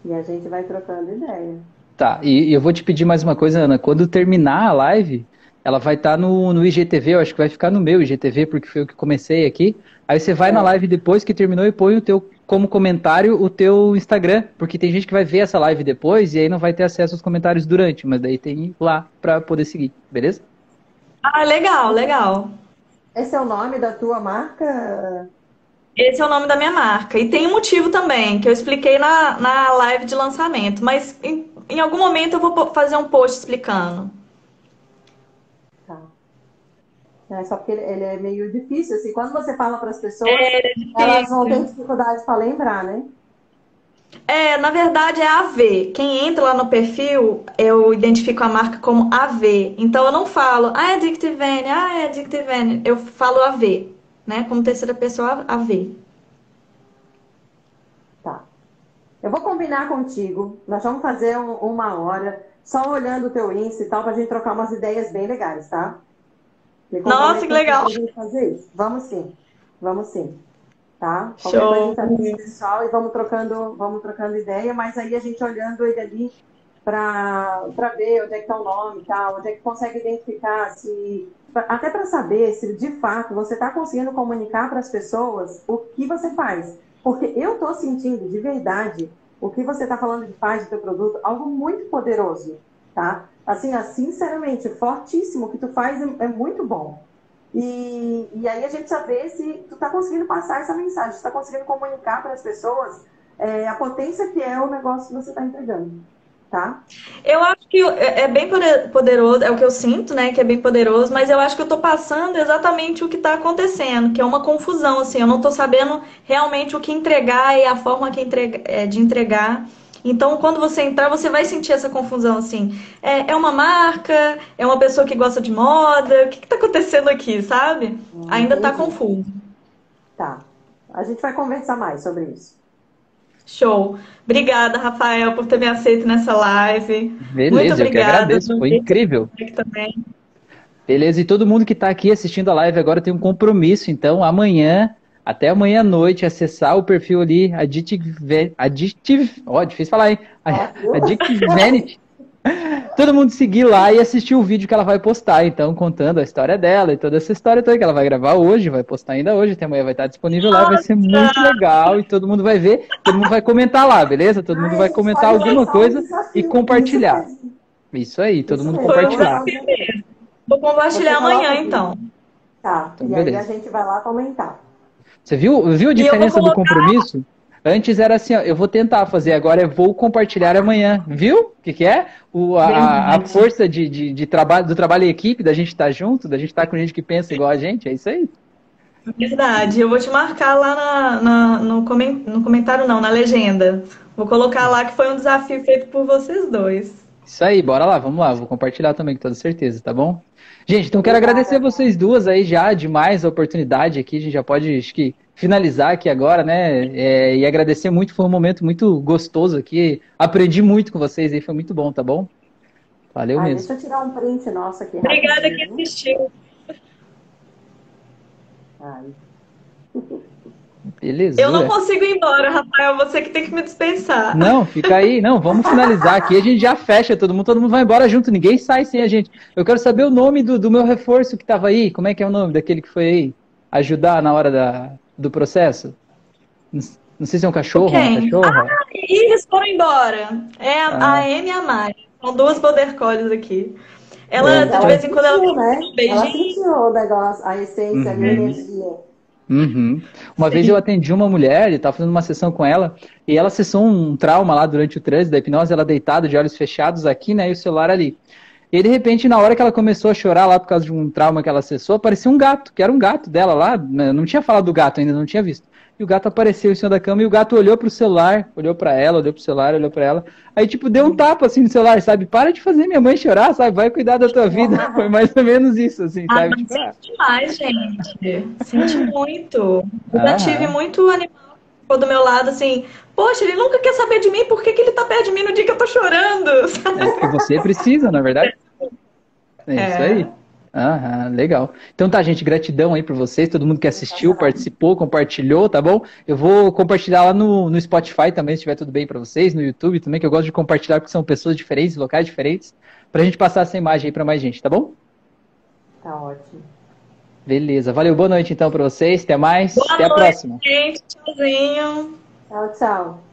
E a gente vai trocando ideia. Tá, e, eu vou te pedir mais uma coisa, Ana. Quando terminar a live, ela vai estar tá no, no IGTV, eu acho que vai ficar no meu IGTV, porque foi o que comecei aqui. Aí você vai é. na live depois que terminou e põe o teu como comentário o teu Instagram, porque tem gente que vai ver essa live depois e aí não vai ter acesso aos comentários durante, mas daí tem lá para poder seguir, beleza? Ah, legal, legal. Esse é o nome da tua marca? Esse é o nome da minha marca. E tem um motivo também, que eu expliquei na, na live de lançamento. Mas em, em algum momento eu vou fazer um post explicando. Tá. É só porque ele é meio difícil, assim. Quando você fala para as pessoas, é, é elas vão ter dificuldade para lembrar, né? É, na verdade é AV. Quem entra lá no perfil, eu identifico a marca como AV. Então eu não falo, ah, é Addictivene, ah, é Addictivene. Eu falo AV, né? Como terceira pessoa, AV. Tá. Eu vou combinar contigo. Nós vamos fazer um, uma hora, só olhando o teu Insta e tal, pra gente trocar umas ideias bem legais, tá? Nossa, que legal! Fazer isso. Vamos sim, vamos sim tá? Qualquer Show. coisa gente pessoal e vamos trocando, vamos trocando ideia, mas aí a gente olhando ele ali para ver onde é que está o nome e tal, onde é que consegue identificar se até para saber se de fato você está conseguindo comunicar para as pessoas o que você faz. Porque eu estou sentindo de verdade o que você está falando de faz do teu produto, algo muito poderoso, tá? Assim, sinceramente, fortíssimo, o que tu faz é, é muito bom. E, e aí a gente saber se tu está conseguindo passar essa mensagem, se está conseguindo comunicar para as pessoas é, a potência que é o negócio que você está entregando. Tá? Eu acho que é, é bem poderoso, é o que eu sinto, né? Que é bem poderoso, mas eu acho que eu estou passando exatamente o que está acontecendo, que é uma confusão, assim, eu não estou sabendo realmente o que entregar e a forma que entrega, é, de entregar. Então, quando você entrar, você vai sentir essa confusão, assim. É, é uma marca? É uma pessoa que gosta de moda? O que está acontecendo aqui, sabe? Hum, Ainda está confuso. Tá. A gente vai conversar mais sobre isso. Show. Obrigada, Rafael, por ter me aceito nessa live. Beleza, Muito obrigada. eu que agradeço. Foi incrível. Também. Beleza, e todo mundo que está aqui assistindo a live agora tem um compromisso, então amanhã até amanhã à noite acessar o perfil ali, Addictive, Addictive ó, difícil falar, hein? Addictive Vanity. Todo mundo seguir lá e assistir o vídeo que ela vai postar, então, contando a história dela e toda essa história toda que ela vai gravar hoje, vai postar ainda hoje, até amanhã vai estar disponível lá, vai ser muito legal e todo mundo vai ver, todo mundo vai comentar lá, beleza? Todo mundo vai comentar alguma coisa e compartilhar. Isso aí, todo mundo compartilhar. Vou compartilhar amanhã, então. Tá, então, e aí a gente vai lá comentar. Você viu, viu a diferença colocar... do compromisso? Antes era assim, ó, eu vou tentar fazer, agora eu vou compartilhar amanhã. Viu? O que, que é? O, a, a força de, de, de, trabalho, do trabalho em equipe, da gente estar tá junto, da gente estar tá com gente que pensa igual a gente, é isso aí. Verdade, eu vou te marcar lá na, na, no, coment, no comentário, não, na legenda. Vou colocar lá que foi um desafio feito por vocês dois. Isso aí, bora lá, vamos lá, vou compartilhar também com toda certeza, tá bom? Gente, então quero agradecer vocês duas aí já demais a oportunidade aqui. A gente já pode, acho que, finalizar aqui agora, né? É, e agradecer muito, foi um momento muito gostoso aqui. Aprendi muito com vocês aí, foi muito bom, tá bom? Valeu ah, mesmo. Deixa eu tirar um print nosso aqui. Obrigada que assistiu. Ai. Beleza. Eu não consigo ir embora, Rafael. Você que tem que me dispensar. Não, fica aí. Não, vamos finalizar aqui. A gente já fecha todo mundo. Todo mundo vai embora junto. Ninguém sai sem a gente. Eu quero saber o nome do, do meu reforço que estava aí. Como é que é o nome daquele que foi aí? Ajudar na hora da, do processo? Não, não sei se é um cachorro ou uma cachorra. Ah, eles foram embora. É a, ah. a Amy e a Mari. São duas border collies aqui. Ela, de vez em quando, ela sentiu, né? um beijinho. Ela sentiu o negócio, a essência, uhum. a energia. Uhum. Uma Sim. vez eu atendi uma mulher, estava fazendo uma sessão com ela, e ela acessou um trauma lá durante o trânsito da hipnose, ela deitada, de olhos fechados aqui, né, e o celular ali. E de repente, na hora que ela começou a chorar lá por causa de um trauma que ela acessou, apareceu um gato, que era um gato dela lá, né, não tinha falado do gato ainda, não tinha visto. E o gato apareceu em cima da cama e o gato olhou pro celular, olhou para ela, olhou pro celular, olhou para ela. Aí, tipo, deu um tapa assim no celular, sabe? Para de fazer minha mãe chorar, sabe? Vai cuidar da tua vida. Foi mais ou menos isso, assim, ah, sabe? Tipo, ah. demais, gente. Sente muito. Eu já tive muito animal do meu lado, assim, poxa, ele nunca quer saber de mim, por que, que ele tá perto de mim no dia que eu tô chorando? É você precisa, na é verdade. É, é isso aí. Aham, legal. Então tá, gente, gratidão aí por vocês, todo mundo que assistiu, participou, compartilhou, tá bom? Eu vou compartilhar lá no, no Spotify também, se estiver tudo bem para vocês, no YouTube também, que eu gosto de compartilhar porque são pessoas diferentes, locais diferentes, pra gente passar essa imagem aí pra mais gente, tá bom? Tá ótimo. Beleza, valeu, boa noite então pra vocês, até mais, boa até noite, a próxima. Gente, tchauzinho. Tchau, tchau.